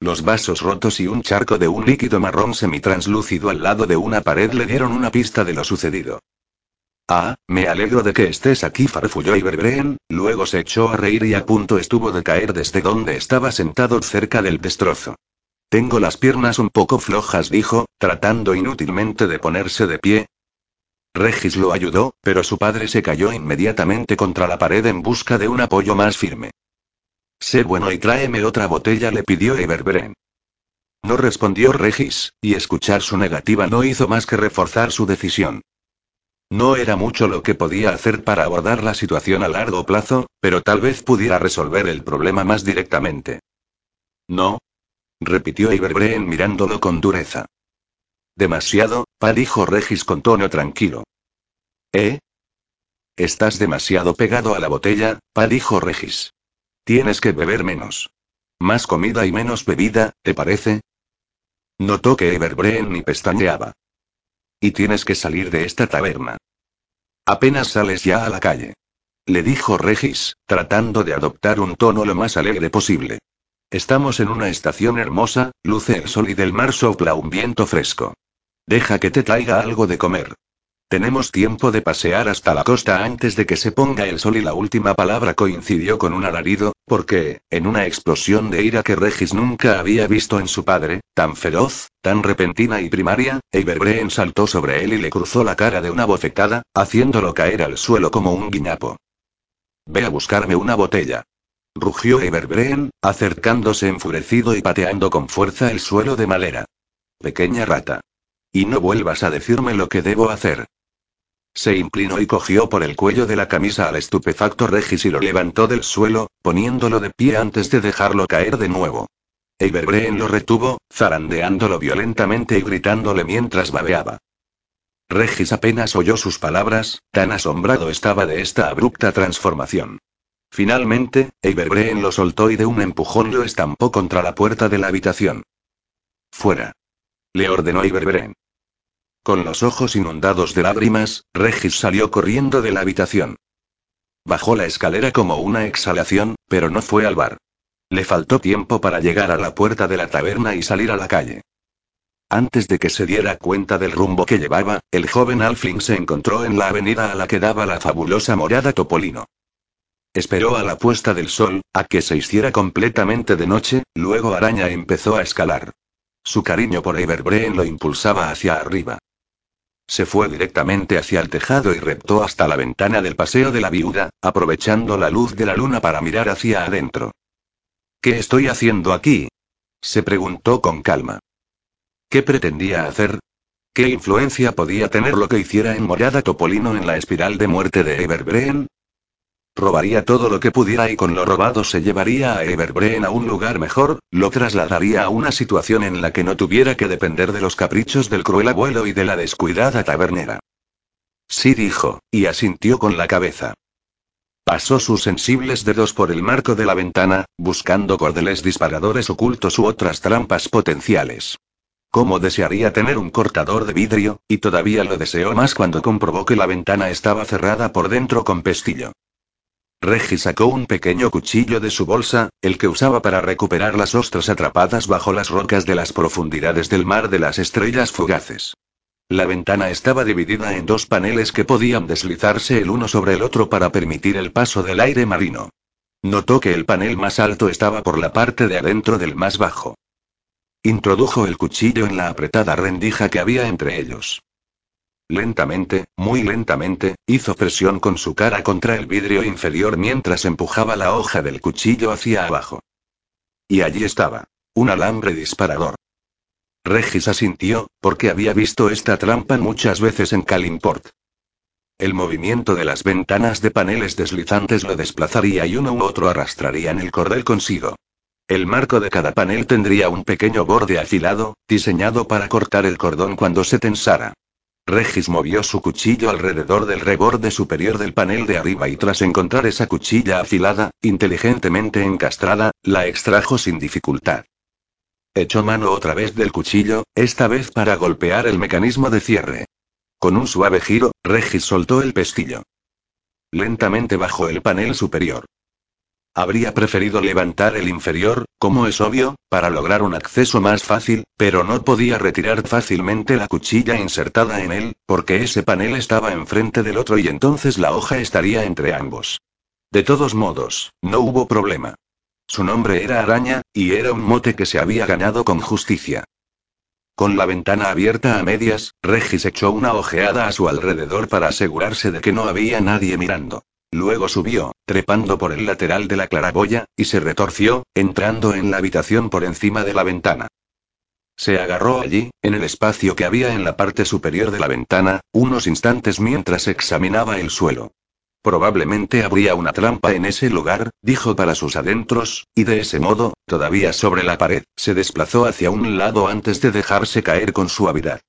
Los vasos rotos y un charco de un líquido marrón semitranslúcido al lado de una pared le dieron una pista de lo sucedido. Ah, me alegro de que estés aquí, farfulló Iberbreen, luego se echó a reír y a punto estuvo de caer desde donde estaba sentado cerca del destrozo. Tengo las piernas un poco flojas, dijo, tratando inútilmente de ponerse de pie, Regis lo ayudó, pero su padre se cayó inmediatamente contra la pared en busca de un apoyo más firme. Sé bueno y tráeme otra botella, le pidió Everbren. No respondió Regis, y escuchar su negativa no hizo más que reforzar su decisión. No era mucho lo que podía hacer para abordar la situación a largo plazo, pero tal vez pudiera resolver el problema más directamente. No. repitió Iberbreen mirándolo con dureza. Demasiado, pa dijo Regis con tono tranquilo. ¿Eh? Estás demasiado pegado a la botella, pa dijo Regis. Tienes que beber menos. Más comida y menos bebida, ¿te parece? Notó que Everbreen ni pestañeaba. Y tienes que salir de esta taberna. Apenas sales ya a la calle. Le dijo Regis, tratando de adoptar un tono lo más alegre posible. Estamos en una estación hermosa, luce el sol y del mar sopla un viento fresco. Deja que te traiga algo de comer. Tenemos tiempo de pasear hasta la costa antes de que se ponga el sol y la última palabra coincidió con un alarido, porque, en una explosión de ira que Regis nunca había visto en su padre, tan feroz, tan repentina y primaria, Eiberbreen saltó sobre él y le cruzó la cara de una bofetada, haciéndolo caer al suelo como un guiñapo. Ve a buscarme una botella. Rugió Eiberbreen, acercándose enfurecido y pateando con fuerza el suelo de madera. Pequeña rata. Y no vuelvas a decirme lo que debo hacer. Se inclinó y cogió por el cuello de la camisa al estupefacto Regis y lo levantó del suelo, poniéndolo de pie antes de dejarlo caer de nuevo. Eiberbreen lo retuvo, zarandeándolo violentamente y gritándole mientras babeaba. Regis apenas oyó sus palabras, tan asombrado estaba de esta abrupta transformación. Finalmente, Eiberbreen lo soltó y de un empujón lo estampó contra la puerta de la habitación. Fuera. Le ordenó Iberberen. Con los ojos inundados de lágrimas, Regis salió corriendo de la habitación. Bajó la escalera como una exhalación, pero no fue al bar. Le faltó tiempo para llegar a la puerta de la taberna y salir a la calle. Antes de que se diera cuenta del rumbo que llevaba, el joven Alfling se encontró en la avenida a la que daba la fabulosa morada Topolino. Esperó a la puesta del sol, a que se hiciera completamente de noche, luego Araña empezó a escalar. Su cariño por Everbreen lo impulsaba hacia arriba. Se fue directamente hacia el tejado y reptó hasta la ventana del paseo de la viuda, aprovechando la luz de la luna para mirar hacia adentro. ¿Qué estoy haciendo aquí? se preguntó con calma. ¿Qué pretendía hacer? ¿Qué influencia podía tener lo que hiciera en Morada Topolino en la espiral de muerte de Everbreen? Robaría todo lo que pudiera y con lo robado se llevaría a Everbreen a un lugar mejor, lo trasladaría a una situación en la que no tuviera que depender de los caprichos del cruel abuelo y de la descuidada tabernera. Sí dijo, y asintió con la cabeza. Pasó sus sensibles dedos por el marco de la ventana, buscando cordeles disparadores ocultos u otras trampas potenciales. Cómo desearía tener un cortador de vidrio, y todavía lo deseó más cuando comprobó que la ventana estaba cerrada por dentro con pestillo. Reggie sacó un pequeño cuchillo de su bolsa, el que usaba para recuperar las ostras atrapadas bajo las rocas de las profundidades del mar de las estrellas fugaces. La ventana estaba dividida en dos paneles que podían deslizarse el uno sobre el otro para permitir el paso del aire marino. Notó que el panel más alto estaba por la parte de adentro del más bajo. Introdujo el cuchillo en la apretada rendija que había entre ellos. Lentamente, muy lentamente, hizo presión con su cara contra el vidrio inferior mientras empujaba la hoja del cuchillo hacia abajo. Y allí estaba. Un alambre disparador. Regis asintió, porque había visto esta trampa muchas veces en Kalimport. El movimiento de las ventanas de paneles deslizantes lo desplazaría y uno u otro arrastrarían el cordel consigo. El marco de cada panel tendría un pequeño borde afilado, diseñado para cortar el cordón cuando se tensara. Regis movió su cuchillo alrededor del reborde superior del panel de arriba y tras encontrar esa cuchilla afilada, inteligentemente encastrada, la extrajo sin dificultad. Echó mano otra vez del cuchillo, esta vez para golpear el mecanismo de cierre. Con un suave giro, Regis soltó el pestillo. Lentamente bajó el panel superior. Habría preferido levantar el inferior, como es obvio, para lograr un acceso más fácil, pero no podía retirar fácilmente la cuchilla insertada en él, porque ese panel estaba enfrente del otro y entonces la hoja estaría entre ambos. De todos modos, no hubo problema. Su nombre era Araña, y era un mote que se había ganado con justicia. Con la ventana abierta a medias, Regis echó una ojeada a su alrededor para asegurarse de que no había nadie mirando. Luego subió, trepando por el lateral de la claraboya, y se retorció, entrando en la habitación por encima de la ventana. Se agarró allí, en el espacio que había en la parte superior de la ventana, unos instantes mientras examinaba el suelo. Probablemente habría una trampa en ese lugar, dijo para sus adentros, y de ese modo, todavía sobre la pared, se desplazó hacia un lado antes de dejarse caer con suavidad.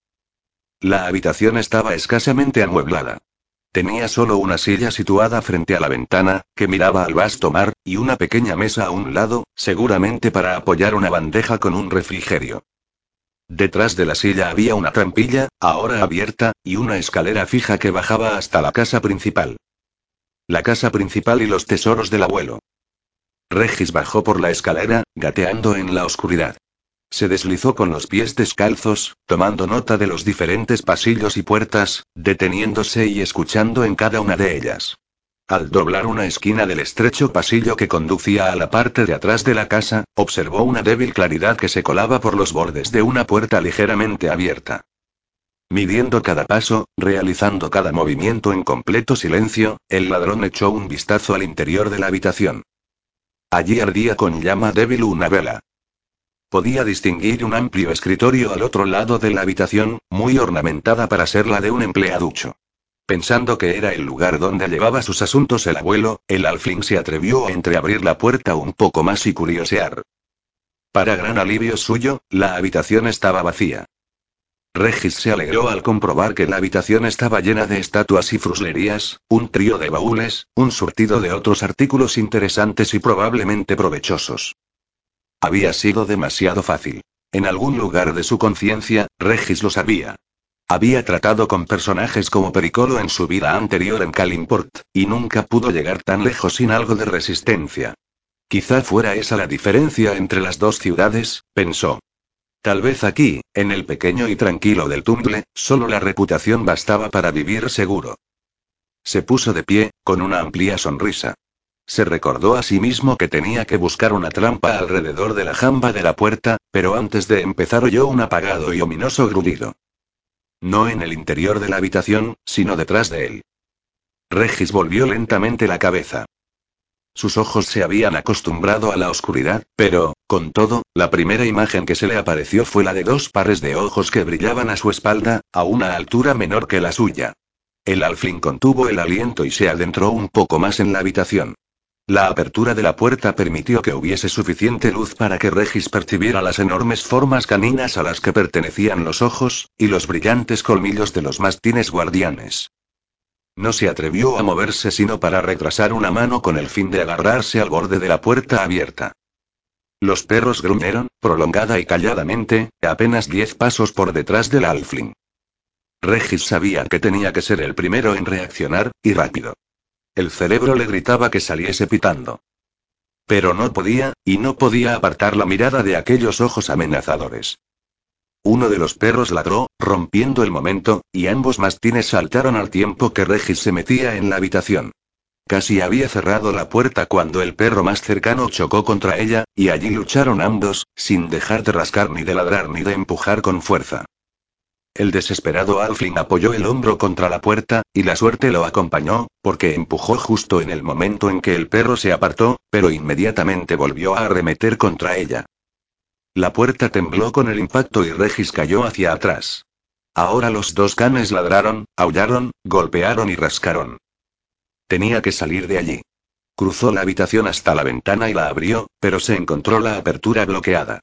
La habitación estaba escasamente amueblada. Tenía solo una silla situada frente a la ventana, que miraba al vasto mar, y una pequeña mesa a un lado, seguramente para apoyar una bandeja con un refrigerio. Detrás de la silla había una trampilla, ahora abierta, y una escalera fija que bajaba hasta la casa principal. La casa principal y los tesoros del abuelo. Regis bajó por la escalera, gateando en la oscuridad. Se deslizó con los pies descalzos, tomando nota de los diferentes pasillos y puertas, deteniéndose y escuchando en cada una de ellas. Al doblar una esquina del estrecho pasillo que conducía a la parte de atrás de la casa, observó una débil claridad que se colaba por los bordes de una puerta ligeramente abierta. Midiendo cada paso, realizando cada movimiento en completo silencio, el ladrón echó un vistazo al interior de la habitación. Allí ardía con llama débil una vela. Podía distinguir un amplio escritorio al otro lado de la habitación, muy ornamentada para ser la de un empleaducho. Pensando que era el lugar donde llevaba sus asuntos el abuelo, el alfling se atrevió a entreabrir la puerta un poco más y curiosear. Para gran alivio suyo, la habitación estaba vacía. Regis se alegró al comprobar que la habitación estaba llena de estatuas y fruslerías, un trío de baúles, un surtido de otros artículos interesantes y probablemente provechosos. Había sido demasiado fácil. En algún lugar de su conciencia, Regis lo sabía. Había tratado con personajes como Pericolo en su vida anterior en Kalimport, y nunca pudo llegar tan lejos sin algo de resistencia. Quizá fuera esa la diferencia entre las dos ciudades, pensó. Tal vez aquí, en el pequeño y tranquilo del Tumble, solo la reputación bastaba para vivir seguro. Se puso de pie, con una amplia sonrisa. Se recordó a sí mismo que tenía que buscar una trampa alrededor de la jamba de la puerta, pero antes de empezar oyó un apagado y ominoso grudido. No en el interior de la habitación, sino detrás de él. Regis volvió lentamente la cabeza. Sus ojos se habían acostumbrado a la oscuridad, pero, con todo, la primera imagen que se le apareció fue la de dos pares de ojos que brillaban a su espalda, a una altura menor que la suya. El alfín contuvo el aliento y se adentró un poco más en la habitación. La apertura de la puerta permitió que hubiese suficiente luz para que Regis percibiera las enormes formas caninas a las que pertenecían los ojos, y los brillantes colmillos de los mastines guardianes. No se atrevió a moverse sino para retrasar una mano con el fin de agarrarse al borde de la puerta abierta. Los perros gruñeron, prolongada y calladamente, apenas diez pasos por detrás del alfling. Regis sabía que tenía que ser el primero en reaccionar, y rápido. El cerebro le gritaba que saliese pitando. Pero no podía, y no podía apartar la mirada de aquellos ojos amenazadores. Uno de los perros ladró, rompiendo el momento, y ambos mastines saltaron al tiempo que Regis se metía en la habitación. Casi había cerrado la puerta cuando el perro más cercano chocó contra ella, y allí lucharon ambos, sin dejar de rascar ni de ladrar ni de empujar con fuerza. El desesperado Alfling apoyó el hombro contra la puerta, y la suerte lo acompañó, porque empujó justo en el momento en que el perro se apartó, pero inmediatamente volvió a arremeter contra ella. La puerta tembló con el impacto y Regis cayó hacia atrás. Ahora los dos canes ladraron, aullaron, golpearon y rascaron. Tenía que salir de allí. Cruzó la habitación hasta la ventana y la abrió, pero se encontró la apertura bloqueada.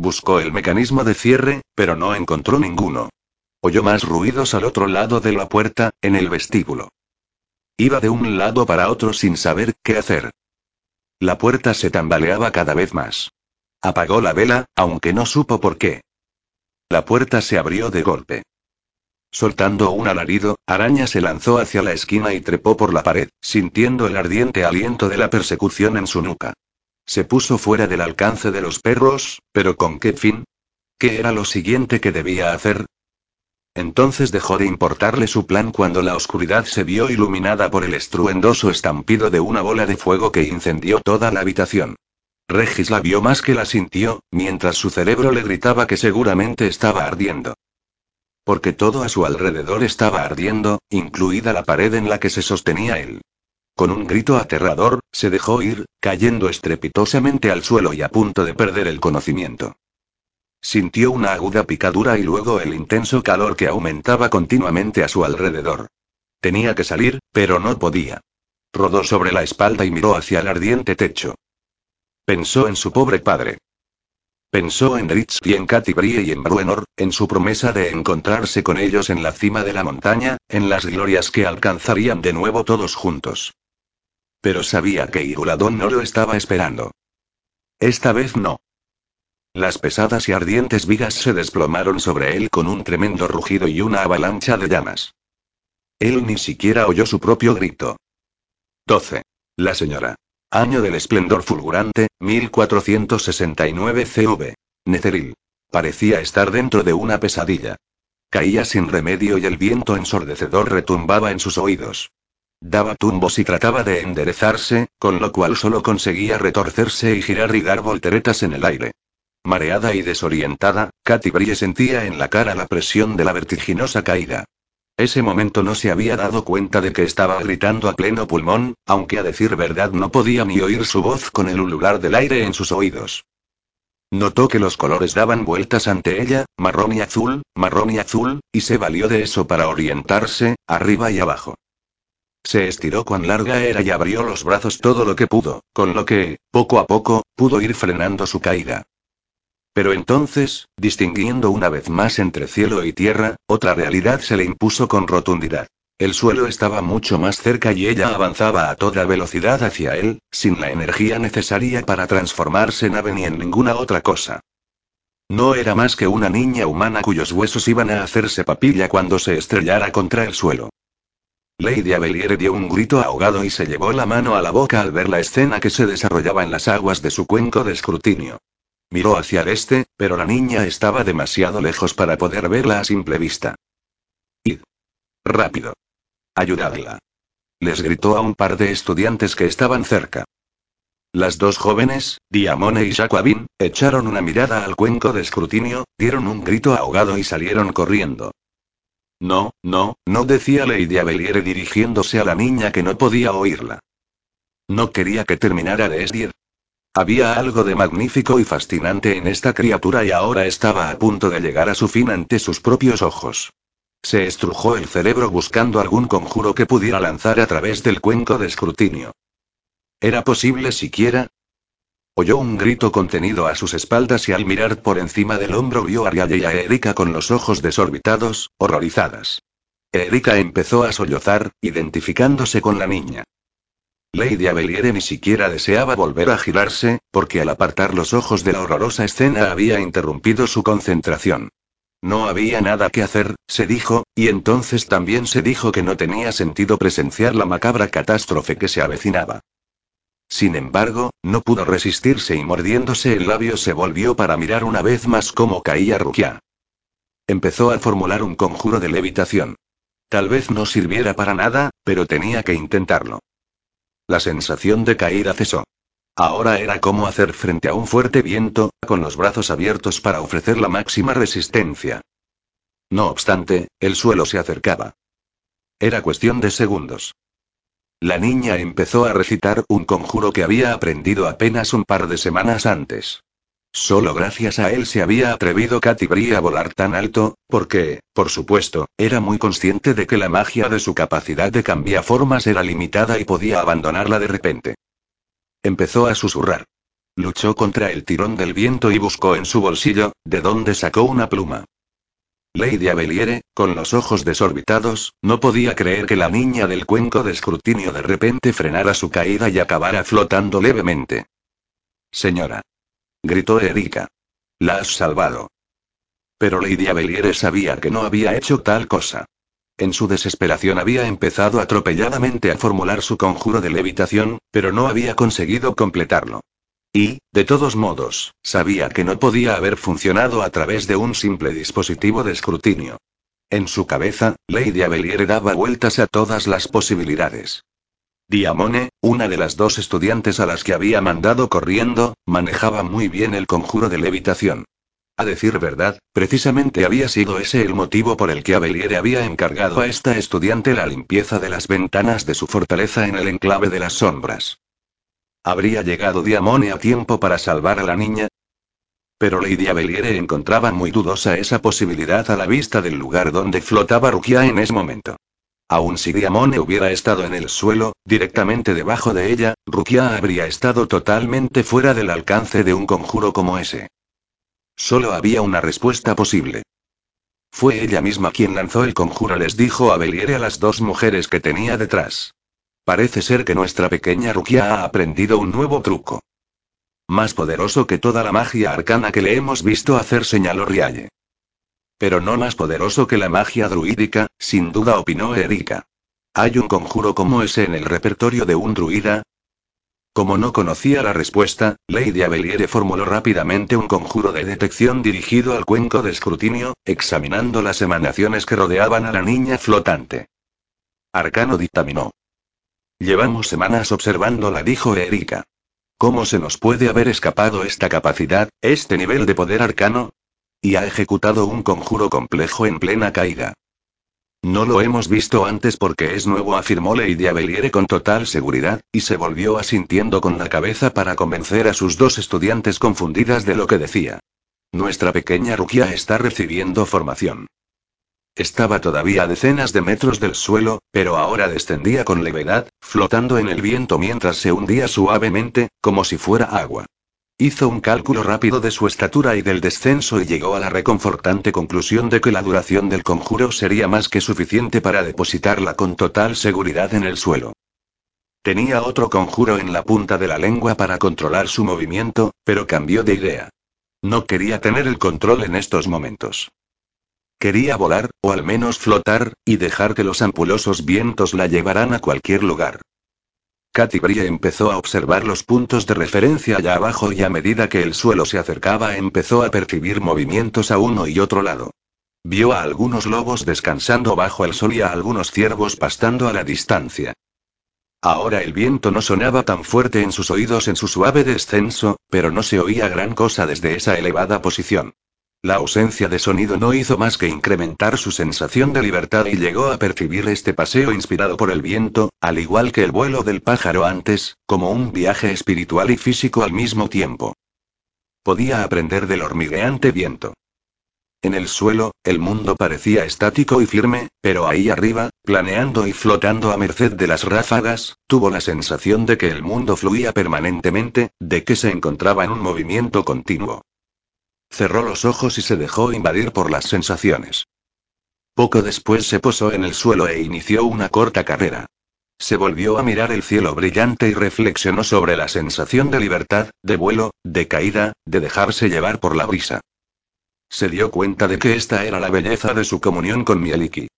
Buscó el mecanismo de cierre, pero no encontró ninguno. Oyó más ruidos al otro lado de la puerta, en el vestíbulo. Iba de un lado para otro sin saber qué hacer. La puerta se tambaleaba cada vez más. Apagó la vela, aunque no supo por qué. La puerta se abrió de golpe. Soltando un alarido, Araña se lanzó hacia la esquina y trepó por la pared, sintiendo el ardiente aliento de la persecución en su nuca. Se puso fuera del alcance de los perros, pero ¿con qué fin? ¿Qué era lo siguiente que debía hacer? Entonces dejó de importarle su plan cuando la oscuridad se vio iluminada por el estruendoso estampido de una bola de fuego que incendió toda la habitación. Regis la vio más que la sintió, mientras su cerebro le gritaba que seguramente estaba ardiendo. Porque todo a su alrededor estaba ardiendo, incluida la pared en la que se sostenía él. Con un grito aterrador, se dejó ir, cayendo estrepitosamente al suelo y a punto de perder el conocimiento. Sintió una aguda picadura y luego el intenso calor que aumentaba continuamente a su alrededor. Tenía que salir, pero no podía. Rodó sobre la espalda y miró hacia el ardiente techo. Pensó en su pobre padre. Pensó en Ritz y en Brie y en Bruenor, en su promesa de encontrarse con ellos en la cima de la montaña, en las glorias que alcanzarían de nuevo todos juntos. Pero sabía que Iruladón no lo estaba esperando. Esta vez no. Las pesadas y ardientes vigas se desplomaron sobre él con un tremendo rugido y una avalancha de llamas. Él ni siquiera oyó su propio grito. 12. La señora. Año del esplendor fulgurante, 1469 CV. Netheril. Parecía estar dentro de una pesadilla. Caía sin remedio y el viento ensordecedor retumbaba en sus oídos. Daba tumbos y trataba de enderezarse, con lo cual solo conseguía retorcerse y girar y dar volteretas en el aire. Mareada y desorientada, Katy Brie sentía en la cara la presión de la vertiginosa caída. Ese momento no se había dado cuenta de que estaba gritando a pleno pulmón, aunque a decir verdad no podía ni oír su voz con el ulular del aire en sus oídos. Notó que los colores daban vueltas ante ella, marrón y azul, marrón y azul, y se valió de eso para orientarse, arriba y abajo. Se estiró cuán larga era y abrió los brazos todo lo que pudo, con lo que, poco a poco, pudo ir frenando su caída. Pero entonces, distinguiendo una vez más entre cielo y tierra, otra realidad se le impuso con rotundidad. El suelo estaba mucho más cerca y ella avanzaba a toda velocidad hacia él, sin la energía necesaria para transformarse en ave ni en ninguna otra cosa. No era más que una niña humana cuyos huesos iban a hacerse papilla cuando se estrellara contra el suelo. Lady Abelier dio un grito ahogado y se llevó la mano a la boca al ver la escena que se desarrollaba en las aguas de su cuenco de escrutinio. Miró hacia el este, pero la niña estaba demasiado lejos para poder verla a simple vista. Id. Rápido. Ayudadla. Les gritó a un par de estudiantes que estaban cerca. Las dos jóvenes, Diamone y Jacobin, echaron una mirada al cuenco de escrutinio, dieron un grito ahogado y salieron corriendo. No, no, no decía Lady Abeliere dirigiéndose a la niña que no podía oírla. No quería que terminara de esdir. Había algo de magnífico y fascinante en esta criatura y ahora estaba a punto de llegar a su fin ante sus propios ojos. Se estrujó el cerebro buscando algún conjuro que pudiera lanzar a través del cuenco de escrutinio. ¿Era posible siquiera? Oyó un grito contenido a sus espaldas y al mirar por encima del hombro vio a Ariadne y a Erika con los ojos desorbitados, horrorizadas. Erika empezó a sollozar, identificándose con la niña. Lady Abeliere ni siquiera deseaba volver a girarse, porque al apartar los ojos de la horrorosa escena había interrumpido su concentración. No había nada que hacer, se dijo, y entonces también se dijo que no tenía sentido presenciar la macabra catástrofe que se avecinaba. Sin embargo, no pudo resistirse y mordiéndose el labio se volvió para mirar una vez más cómo caía Rukia. Empezó a formular un conjuro de levitación. Tal vez no sirviera para nada, pero tenía que intentarlo. La sensación de caída cesó. Ahora era como hacer frente a un fuerte viento, con los brazos abiertos para ofrecer la máxima resistencia. No obstante, el suelo se acercaba. Era cuestión de segundos. La niña empezó a recitar un conjuro que había aprendido apenas un par de semanas antes. Solo gracias a él se había atrevido Katy Brie a volar tan alto, porque, por supuesto, era muy consciente de que la magia de su capacidad de cambiar formas era limitada y podía abandonarla de repente. Empezó a susurrar. Luchó contra el tirón del viento y buscó en su bolsillo, de donde sacó una pluma. Lady Abeliere, con los ojos desorbitados, no podía creer que la niña del cuenco de escrutinio de repente frenara su caída y acabara flotando levemente. Señora gritó Erika. La has salvado. Pero Lady Abeliere sabía que no había hecho tal cosa. En su desesperación había empezado atropelladamente a formular su conjuro de levitación, pero no había conseguido completarlo. Y, de todos modos, sabía que no podía haber funcionado a través de un simple dispositivo de escrutinio. En su cabeza, Lady Abeliere daba vueltas a todas las posibilidades. Diamone, una de las dos estudiantes a las que había mandado corriendo, manejaba muy bien el conjuro de levitación. A decir verdad, precisamente había sido ese el motivo por el que Abeliere había encargado a esta estudiante la limpieza de las ventanas de su fortaleza en el enclave de las sombras. ¿Habría llegado Diamone a tiempo para salvar a la niña? Pero Lady Abeliere encontraba muy dudosa esa posibilidad a la vista del lugar donde flotaba Rukia en ese momento. Aun si Diamone hubiera estado en el suelo, directamente debajo de ella, Rukia habría estado totalmente fuera del alcance de un conjuro como ese. Solo había una respuesta posible. Fue ella misma quien lanzó el conjuro, les dijo a a las dos mujeres que tenía detrás. Parece ser que nuestra pequeña Rukia ha aprendido un nuevo truco. Más poderoso que toda la magia arcana que le hemos visto hacer, señaló Rialle. Pero no más poderoso que la magia druídica, sin duda opinó Erika. ¿Hay un conjuro como ese en el repertorio de un druida? Como no conocía la respuesta, Lady Abeliere formuló rápidamente un conjuro de detección dirigido al cuenco de escrutinio, examinando las emanaciones que rodeaban a la niña flotante. Arcano dictaminó. Llevamos semanas observándola, dijo Erika. ¿Cómo se nos puede haber escapado esta capacidad, este nivel de poder arcano? Y ha ejecutado un conjuro complejo en plena caída. No lo hemos visto antes porque es nuevo, afirmó Lady Abeliere con total seguridad, y se volvió asintiendo con la cabeza para convencer a sus dos estudiantes confundidas de lo que decía. Nuestra pequeña Rukia está recibiendo formación. Estaba todavía a decenas de metros del suelo, pero ahora descendía con levedad, flotando en el viento mientras se hundía suavemente, como si fuera agua. Hizo un cálculo rápido de su estatura y del descenso y llegó a la reconfortante conclusión de que la duración del conjuro sería más que suficiente para depositarla con total seguridad en el suelo. Tenía otro conjuro en la punta de la lengua para controlar su movimiento, pero cambió de idea. No quería tener el control en estos momentos. Quería volar, o al menos flotar, y dejar que los ampulosos vientos la llevaran a cualquier lugar. Katy Brie empezó a observar los puntos de referencia allá abajo y a medida que el suelo se acercaba empezó a percibir movimientos a uno y otro lado. Vio a algunos lobos descansando bajo el sol y a algunos ciervos pastando a la distancia. Ahora el viento no sonaba tan fuerte en sus oídos en su suave descenso, pero no se oía gran cosa desde esa elevada posición. La ausencia de sonido no hizo más que incrementar su sensación de libertad y llegó a percibir este paseo inspirado por el viento, al igual que el vuelo del pájaro antes, como un viaje espiritual y físico al mismo tiempo. Podía aprender del hormigueante viento. En el suelo, el mundo parecía estático y firme, pero ahí arriba, planeando y flotando a merced de las ráfagas, tuvo la sensación de que el mundo fluía permanentemente, de que se encontraba en un movimiento continuo. Cerró los ojos y se dejó invadir por las sensaciones. Poco después se posó en el suelo e inició una corta carrera. Se volvió a mirar el cielo brillante y reflexionó sobre la sensación de libertad, de vuelo, de caída, de dejarse llevar por la brisa. Se dio cuenta de que esta era la belleza de su comunión con Mieliki.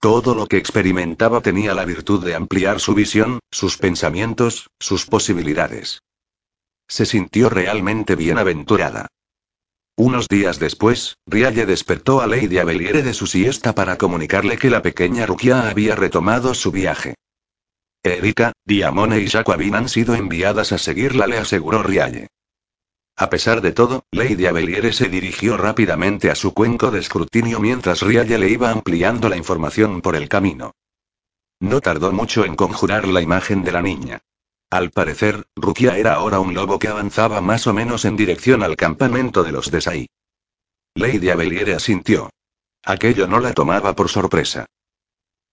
Todo lo que experimentaba tenía la virtud de ampliar su visión, sus pensamientos, sus posibilidades. Se sintió realmente bienaventurada. Unos días después, Rialle despertó a Lady Abeliere de su siesta para comunicarle que la pequeña Rukia había retomado su viaje. Erika, Diamone y Jacobin han sido enviadas a seguirla, le aseguró Rialle. A pesar de todo, Lady Abeliere se dirigió rápidamente a su cuenco de escrutinio mientras Rialle le iba ampliando la información por el camino. No tardó mucho en conjurar la imagen de la niña. Al parecer, Rukia era ahora un lobo que avanzaba más o menos en dirección al campamento de los Desai. Lady Abeliere asintió. Aquello no la tomaba por sorpresa.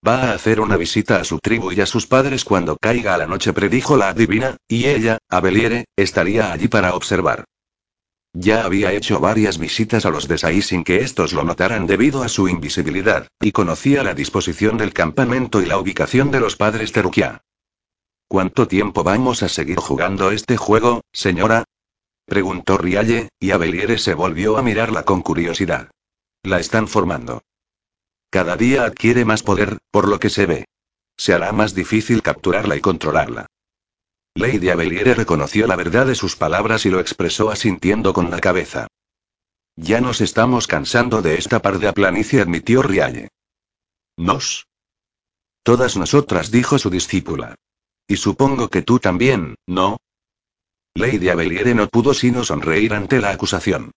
Va a hacer una visita a su tribu y a sus padres cuando caiga a la noche, predijo la adivina, y ella, Abeliere, estaría allí para observar. Ya había hecho varias visitas a los Desai sin que estos lo notaran debido a su invisibilidad, y conocía la disposición del campamento y la ubicación de los padres de Rukia. ¿Cuánto tiempo vamos a seguir jugando este juego, señora? Preguntó Rialle, y Abeliere se volvió a mirarla con curiosidad. La están formando. Cada día adquiere más poder, por lo que se ve. Se hará más difícil capturarla y controlarla. Lady Abeliere reconoció la verdad de sus palabras y lo expresó asintiendo con la cabeza. Ya nos estamos cansando de esta parda planicie, admitió Rialle. ¿Nos? Todas nosotras, dijo su discípula. Y supongo que tú también, ¿no? Lady Abeliere no pudo sino sonreír ante la acusación.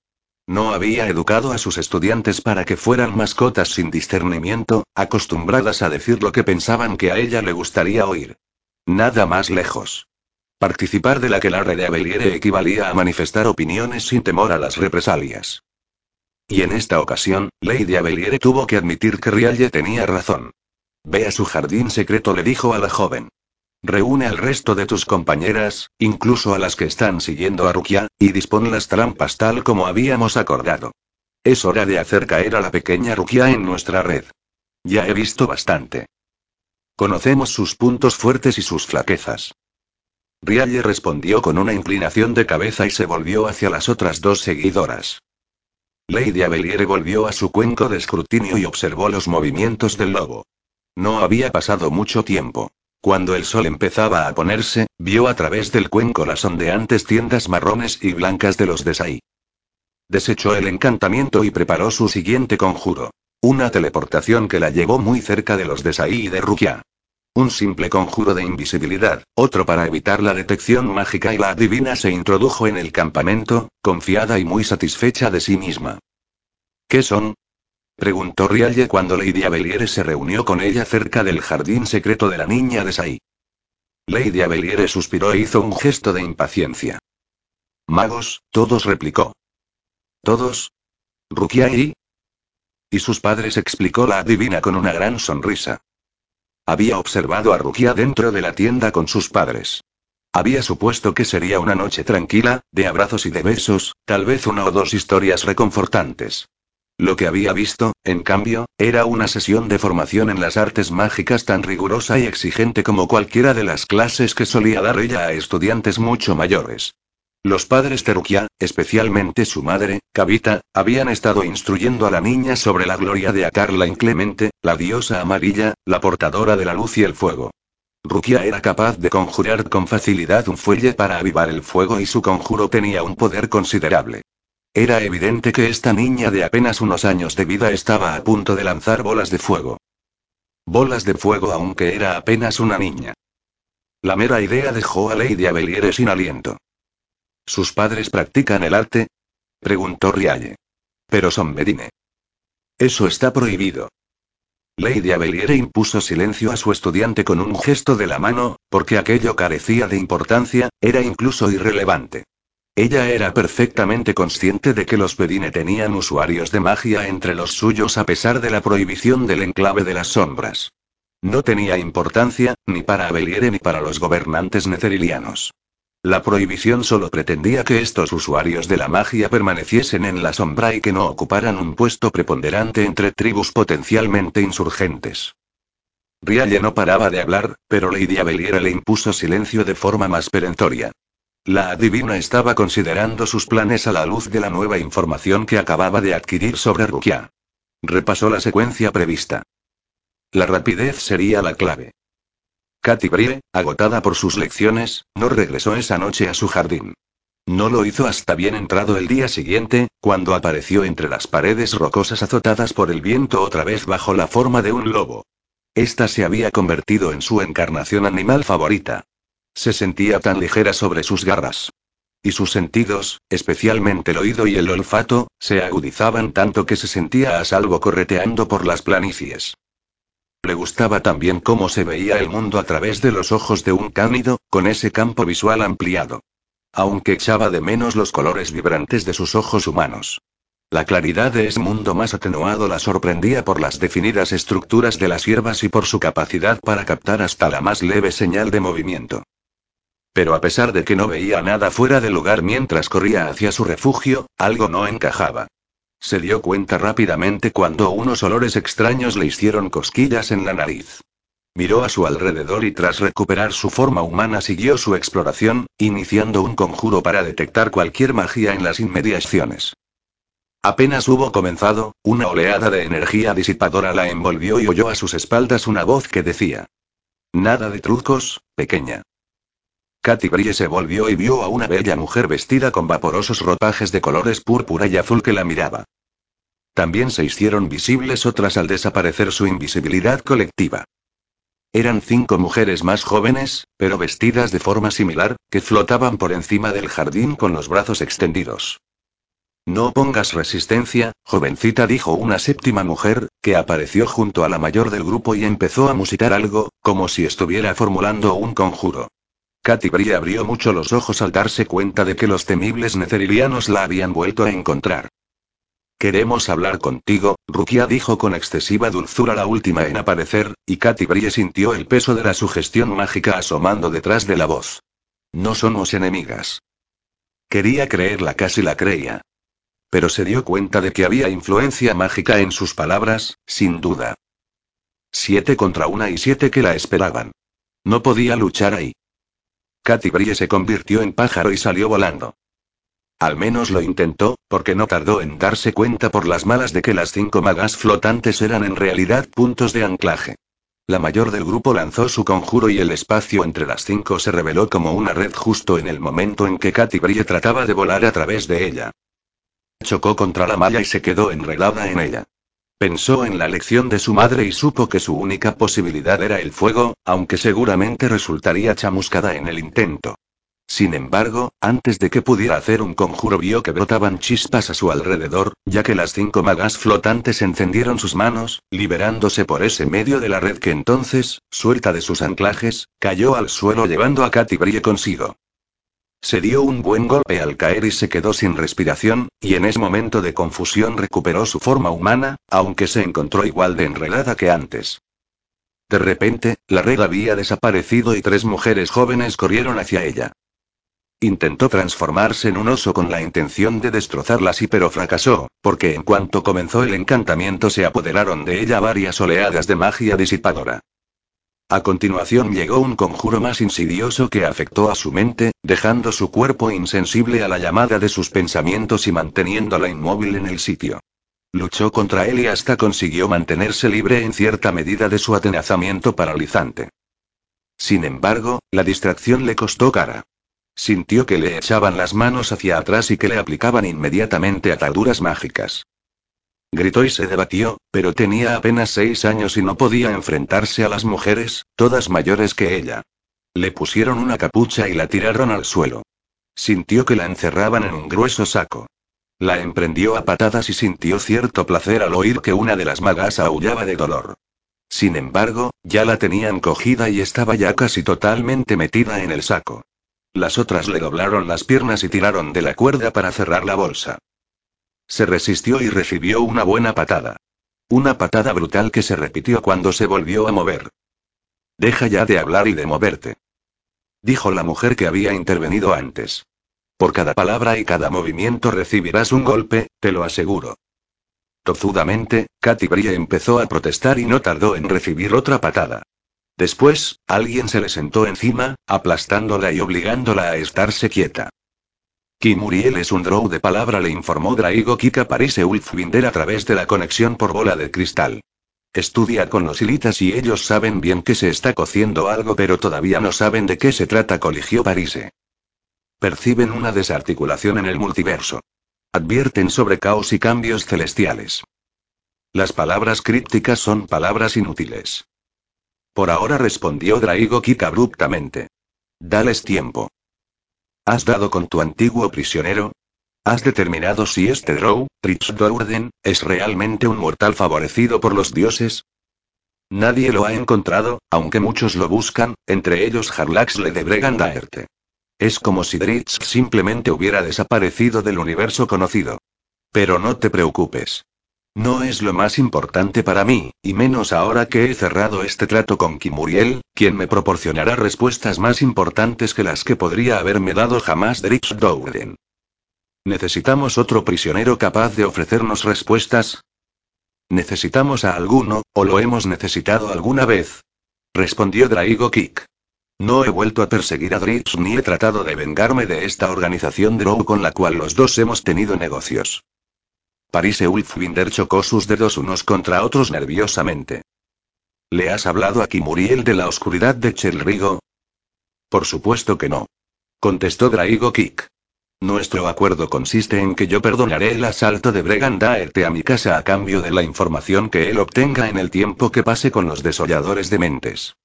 No había educado a sus estudiantes para que fueran mascotas sin discernimiento, acostumbradas a decir lo que pensaban que a ella le gustaría oír. Nada más lejos. Participar de la que la de Abeliere equivalía a manifestar opiniones sin temor a las represalias. Y en esta ocasión, Lady Abeliere tuvo que admitir que Rialle tenía razón. Ve a su jardín secreto, le dijo a la joven. Reúne al resto de tus compañeras, incluso a las que están siguiendo a Rukia, y dispon las trampas tal como habíamos acordado. Es hora de hacer caer a la pequeña Rukia en nuestra red. Ya he visto bastante. Conocemos sus puntos fuertes y sus flaquezas. Rialle respondió con una inclinación de cabeza y se volvió hacia las otras dos seguidoras. Lady Abeliere volvió a su cuenco de escrutinio y observó los movimientos del lobo. No había pasado mucho tiempo. Cuando el sol empezaba a ponerse, vio a través del cuenco las ondeantes tiendas marrones y blancas de los Desai. Desechó el encantamiento y preparó su siguiente conjuro. Una teleportación que la llevó muy cerca de los Desai y de Rukia. Un simple conjuro de invisibilidad, otro para evitar la detección mágica y la adivina se introdujo en el campamento, confiada y muy satisfecha de sí misma. ¿Qué son? Preguntó Rialle cuando Lady Abeliere se reunió con ella cerca del jardín secreto de la niña de Sai. Lady Abeliere suspiró e hizo un gesto de impaciencia. Magos, todos replicó. ¿Todos? ¿Rukia y? Y sus padres explicó la adivina con una gran sonrisa. Había observado a Rukia dentro de la tienda con sus padres. Había supuesto que sería una noche tranquila, de abrazos y de besos, tal vez una o dos historias reconfortantes. Lo que había visto, en cambio, era una sesión de formación en las artes mágicas tan rigurosa y exigente como cualquiera de las clases que solía dar ella a estudiantes mucho mayores. Los padres de Rukia, especialmente su madre, Kavita, habían estado instruyendo a la niña sobre la gloria de Atar la inclemente, la diosa amarilla, la portadora de la luz y el fuego. Rukia era capaz de conjurar con facilidad un fuelle para avivar el fuego y su conjuro tenía un poder considerable. Era evidente que esta niña de apenas unos años de vida estaba a punto de lanzar bolas de fuego. Bolas de fuego aunque era apenas una niña. La mera idea dejó a Lady Abeliere sin aliento. ¿Sus padres practican el arte? preguntó Rialle. Pero son Medine. Eso está prohibido. Lady Abeliere impuso silencio a su estudiante con un gesto de la mano, porque aquello carecía de importancia, era incluso irrelevante. Ella era perfectamente consciente de que los Pedine tenían usuarios de magia entre los suyos a pesar de la prohibición del enclave de las sombras. No tenía importancia, ni para Abeliere ni para los gobernantes necerilianos. La prohibición solo pretendía que estos usuarios de la magia permaneciesen en la sombra y que no ocuparan un puesto preponderante entre tribus potencialmente insurgentes. Rialle no paraba de hablar, pero Lady Abeliera le impuso silencio de forma más perentoria. La adivina estaba considerando sus planes a la luz de la nueva información que acababa de adquirir sobre Rukia. Repasó la secuencia prevista. La rapidez sería la clave. Katy Brie, agotada por sus lecciones, no regresó esa noche a su jardín. No lo hizo hasta bien entrado el día siguiente, cuando apareció entre las paredes rocosas azotadas por el viento otra vez bajo la forma de un lobo. Esta se había convertido en su encarnación animal favorita. Se sentía tan ligera sobre sus garras. Y sus sentidos, especialmente el oído y el olfato, se agudizaban tanto que se sentía a salvo correteando por las planicies. Le gustaba también cómo se veía el mundo a través de los ojos de un cánido, con ese campo visual ampliado. Aunque echaba de menos los colores vibrantes de sus ojos humanos. La claridad de ese mundo más atenuado la sorprendía por las definidas estructuras de las hierbas y por su capacidad para captar hasta la más leve señal de movimiento. Pero a pesar de que no veía nada fuera de lugar mientras corría hacia su refugio, algo no encajaba. Se dio cuenta rápidamente cuando unos olores extraños le hicieron cosquillas en la nariz. Miró a su alrededor y tras recuperar su forma humana siguió su exploración, iniciando un conjuro para detectar cualquier magia en las inmediaciones. Apenas hubo comenzado, una oleada de energía disipadora la envolvió y oyó a sus espaldas una voz que decía. Nada de trucos, pequeña. Katy Brie se volvió y vio a una bella mujer vestida con vaporosos ropajes de colores púrpura y azul que la miraba. También se hicieron visibles otras al desaparecer su invisibilidad colectiva. Eran cinco mujeres más jóvenes, pero vestidas de forma similar, que flotaban por encima del jardín con los brazos extendidos. No pongas resistencia, jovencita, dijo una séptima mujer, que apareció junto a la mayor del grupo y empezó a musitar algo, como si estuviera formulando un conjuro. Katy Brie abrió mucho los ojos al darse cuenta de que los temibles necerilianos la habían vuelto a encontrar. Queremos hablar contigo, Rukia dijo con excesiva dulzura la última en aparecer, y Katy Brie sintió el peso de la sugestión mágica asomando detrás de la voz. No somos enemigas. Quería creerla, casi la creía. Pero se dio cuenta de que había influencia mágica en sus palabras, sin duda. Siete contra una y siete que la esperaban. No podía luchar ahí. Katy Brie se convirtió en pájaro y salió volando. Al menos lo intentó, porque no tardó en darse cuenta por las malas de que las cinco magas flotantes eran en realidad puntos de anclaje. La mayor del grupo lanzó su conjuro y el espacio entre las cinco se reveló como una red justo en el momento en que Katy Brie trataba de volar a través de ella. Chocó contra la malla y se quedó enredada en ella. Pensó en la lección de su madre y supo que su única posibilidad era el fuego, aunque seguramente resultaría chamuscada en el intento. Sin embargo, antes de que pudiera hacer un conjuro vio que brotaban chispas a su alrededor, ya que las cinco magas flotantes encendieron sus manos, liberándose por ese medio de la red que entonces, suelta de sus anclajes, cayó al suelo llevando a Katy Brie consigo. Se dio un buen golpe al caer y se quedó sin respiración, y en ese momento de confusión recuperó su forma humana, aunque se encontró igual de enredada que antes. De repente, la red había desaparecido y tres mujeres jóvenes corrieron hacia ella. Intentó transformarse en un oso con la intención de destrozarlas y pero fracasó, porque en cuanto comenzó el encantamiento se apoderaron de ella varias oleadas de magia disipadora. A continuación llegó un conjuro más insidioso que afectó a su mente, dejando su cuerpo insensible a la llamada de sus pensamientos y manteniéndola inmóvil en el sitio. Luchó contra él y hasta consiguió mantenerse libre en cierta medida de su atenazamiento paralizante. Sin embargo, la distracción le costó cara. Sintió que le echaban las manos hacia atrás y que le aplicaban inmediatamente ataduras mágicas. Gritó y se debatió, pero tenía apenas seis años y no podía enfrentarse a las mujeres, todas mayores que ella. Le pusieron una capucha y la tiraron al suelo. Sintió que la encerraban en un grueso saco. La emprendió a patadas y sintió cierto placer al oír que una de las magas aullaba de dolor. Sin embargo, ya la tenían cogida y estaba ya casi totalmente metida en el saco. Las otras le doblaron las piernas y tiraron de la cuerda para cerrar la bolsa. Se resistió y recibió una buena patada. Una patada brutal que se repitió cuando se volvió a mover. Deja ya de hablar y de moverte. dijo la mujer que había intervenido antes. Por cada palabra y cada movimiento recibirás un golpe, te lo aseguro. Tozudamente, Katy Brie empezó a protestar y no tardó en recibir otra patada. Después, alguien se le sentó encima, aplastándola y obligándola a estarse quieta. Kimuriel es un drow de palabra, le informó Draigo Kika Parise Ulfwinder a través de la conexión por bola de cristal. Estudia con los hilitas y ellos saben bien que se está cociendo algo, pero todavía no saben de qué se trata, coligió Parise. Perciben una desarticulación en el multiverso. Advierten sobre caos y cambios celestiales. Las palabras crípticas son palabras inútiles. Por ahora respondió Draigo Kik abruptamente. Dales tiempo. ¿Has dado con tu antiguo prisionero? ¿Has determinado si este Drow, Rich Dourden, es realmente un mortal favorecido por los dioses? Nadie lo ha encontrado, aunque muchos lo buscan, entre ellos Harlaxle de Bregandaerte. Es como si Dritz simplemente hubiera desaparecido del universo conocido. Pero no te preocupes. No es lo más importante para mí, y menos ahora que he cerrado este trato con Kimuriel, quien me proporcionará respuestas más importantes que las que podría haberme dado jamás Dritz Douden. ¿Necesitamos otro prisionero capaz de ofrecernos respuestas? ¿Necesitamos a alguno, o lo hemos necesitado alguna vez? Respondió Draigo Kik. No he vuelto a perseguir a Dritz ni he tratado de vengarme de esta organización Drow con la cual los dos hemos tenido negocios. Parise Ulfwinder chocó sus dedos unos contra otros nerviosamente. ¿Le has hablado a Kimuriel de la oscuridad de Chelrigo? Por supuesto que no. Contestó Draigo Kik. Nuestro acuerdo consiste en que yo perdonaré el asalto de Bregan Daerte a mi casa a cambio de la información que él obtenga en el tiempo que pase con los desolladores de mentes.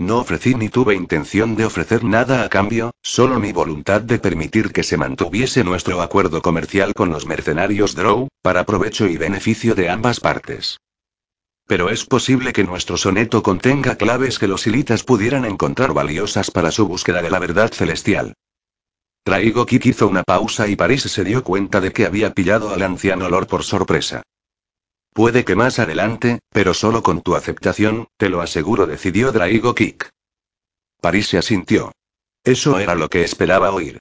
No ofrecí ni tuve intención de ofrecer nada a cambio, solo mi voluntad de permitir que se mantuviese nuestro acuerdo comercial con los mercenarios Drow, para provecho y beneficio de ambas partes. Pero es posible que nuestro soneto contenga claves que los hilitas pudieran encontrar valiosas para su búsqueda de la verdad celestial. Traigo Kik hizo una pausa y París se dio cuenta de que había pillado al anciano Lord por sorpresa. Puede que más adelante, pero solo con tu aceptación, te lo aseguro, decidió Draigo Kik. París se asintió. Eso era lo que esperaba oír.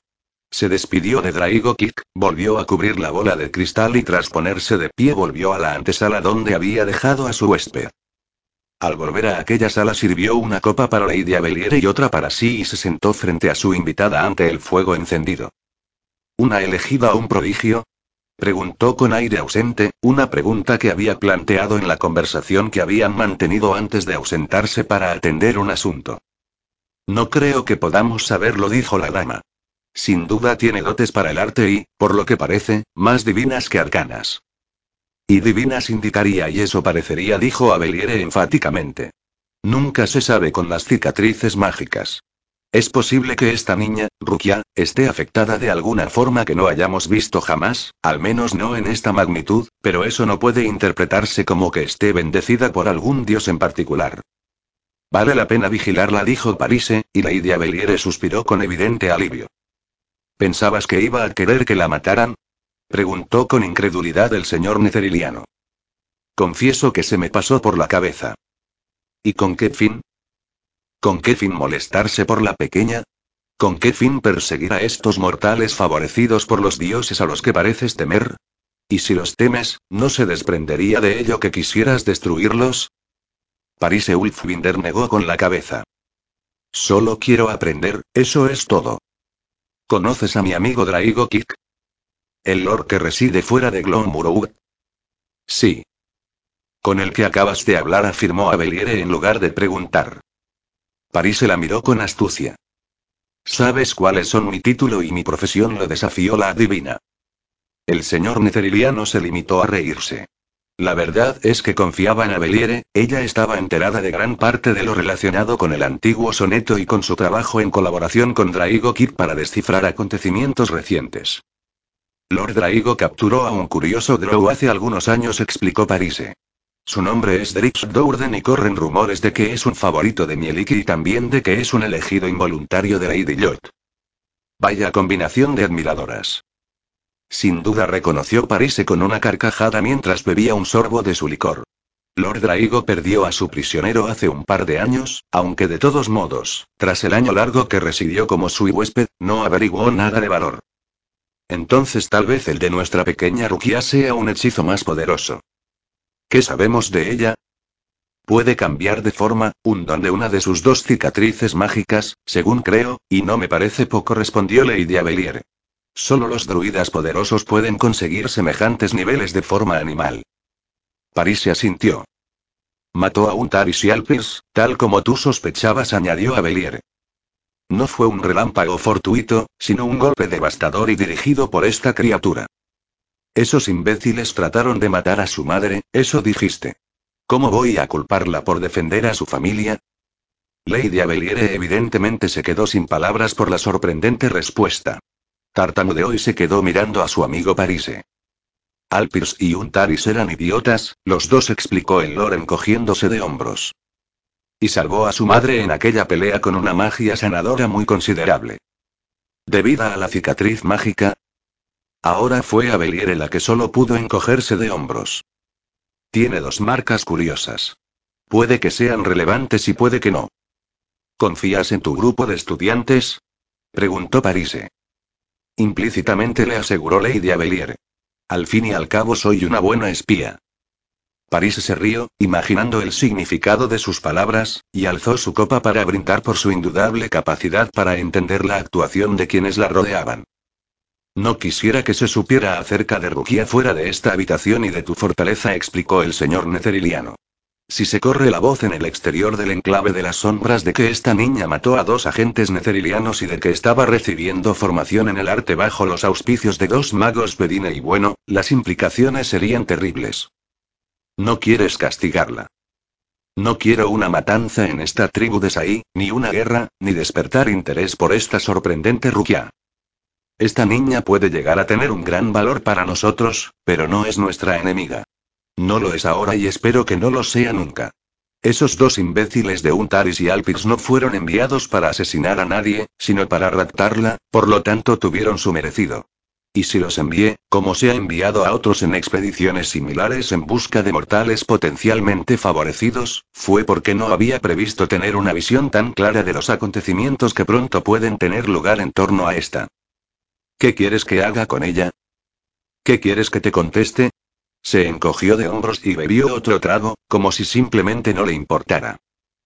Se despidió de Draigo Kik, volvió a cubrir la bola de cristal y tras ponerse de pie volvió a la antesala donde había dejado a su huésped. Al volver a aquella sala sirvió una copa para Lady Abeliere y otra para sí y se sentó frente a su invitada ante el fuego encendido. ¿Una elegida un prodigio? Preguntó con aire ausente, una pregunta que había planteado en la conversación que habían mantenido antes de ausentarse para atender un asunto. No creo que podamos saberlo, dijo la dama. Sin duda tiene dotes para el arte y, por lo que parece, más divinas que arcanas. Y divinas indicaría y eso parecería, dijo Abeliere enfáticamente. Nunca se sabe con las cicatrices mágicas. Es posible que esta niña, Rukia, esté afectada de alguna forma que no hayamos visto jamás, al menos no en esta magnitud, pero eso no puede interpretarse como que esté bendecida por algún dios en particular. Vale la pena vigilarla, dijo Parise, y Lady Abeliere suspiró con evidente alivio. ¿Pensabas que iba a querer que la mataran? preguntó con incredulidad el señor Netheriliano. Confieso que se me pasó por la cabeza. ¿Y con qué fin? ¿Con qué fin molestarse por la pequeña? ¿Con qué fin perseguir a estos mortales favorecidos por los dioses a los que pareces temer? ¿Y si los temes, no se desprendería de ello que quisieras destruirlos? Parise Ulfwinder negó con la cabeza. Solo quiero aprender, eso es todo. ¿Conoces a mi amigo Draigo Kik? ¿El lord que reside fuera de Glomburg? Sí. Con el que acabas de hablar, afirmó Abeliere en lugar de preguntar. París se la miró con astucia. ¿Sabes cuáles son mi título y mi profesión? lo desafió la adivina. El señor Netheriliano se limitó a reírse. La verdad es que confiaba en Abeliere, ella estaba enterada de gran parte de lo relacionado con el antiguo soneto y con su trabajo en colaboración con Draigo Kid para descifrar acontecimientos recientes. Lord Draigo capturó a un curioso Drow hace algunos años, explicó Parise. Su nombre es Drix Dourden y corren rumores de que es un favorito de Mieliki y también de que es un elegido involuntario de Lady Lot. Vaya combinación de admiradoras. Sin duda reconoció Parise con una carcajada mientras bebía un sorbo de su licor. Lord Draigo perdió a su prisionero hace un par de años, aunque de todos modos, tras el año largo que residió como su huésped, no averiguó nada de valor. Entonces tal vez el de nuestra pequeña Rukia sea un hechizo más poderoso. ¿Qué sabemos de ella? Puede cambiar de forma, un don de una de sus dos cicatrices mágicas, según creo, y no me parece poco, respondió Lady Abelier. Solo los druidas poderosos pueden conseguir semejantes niveles de forma animal. París se asintió. Mató a un Taris y Alpirs, tal como tú sospechabas, añadió Abelier. No fue un relámpago fortuito, sino un golpe devastador y dirigido por esta criatura. Esos imbéciles trataron de matar a su madre, eso dijiste. ¿Cómo voy a culparla por defender a su familia? Lady Abeliere evidentemente se quedó sin palabras por la sorprendente respuesta. Tartamudeó y se quedó mirando a su amigo Parise. Alpirs y Untaris eran idiotas, los dos explicó el lord encogiéndose de hombros. Y salvó a su madre en aquella pelea con una magia sanadora muy considerable. Debida a la cicatriz mágica. Ahora fue Abeliere la que solo pudo encogerse de hombros. Tiene dos marcas curiosas. Puede que sean relevantes y puede que no. ¿Confías en tu grupo de estudiantes? preguntó Parise. Implícitamente le aseguró Lady Abelier. Al fin y al cabo soy una buena espía. Parise se rió, imaginando el significado de sus palabras, y alzó su copa para brindar por su indudable capacidad para entender la actuación de quienes la rodeaban. No quisiera que se supiera acerca de Rukia fuera de esta habitación y de tu fortaleza, explicó el señor Netheriliano. Si se corre la voz en el exterior del enclave de las sombras de que esta niña mató a dos agentes netherilianos y de que estaba recibiendo formación en el arte bajo los auspicios de dos magos Bedine y bueno, las implicaciones serían terribles. No quieres castigarla. No quiero una matanza en esta tribu de Saí, ni una guerra, ni despertar interés por esta sorprendente Rukia. Esta niña puede llegar a tener un gran valor para nosotros, pero no es nuestra enemiga. No lo es ahora y espero que no lo sea nunca. Esos dos imbéciles de Untaris y Alpirs no fueron enviados para asesinar a nadie, sino para raptarla, por lo tanto tuvieron su merecido. Y si los envié, como se ha enviado a otros en expediciones similares en busca de mortales potencialmente favorecidos, fue porque no había previsto tener una visión tan clara de los acontecimientos que pronto pueden tener lugar en torno a esta. ¿Qué quieres que haga con ella? ¿Qué quieres que te conteste? Se encogió de hombros y bebió otro trago, como si simplemente no le importara.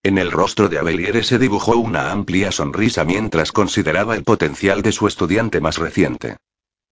En el rostro de Abeliere se dibujó una amplia sonrisa mientras consideraba el potencial de su estudiante más reciente.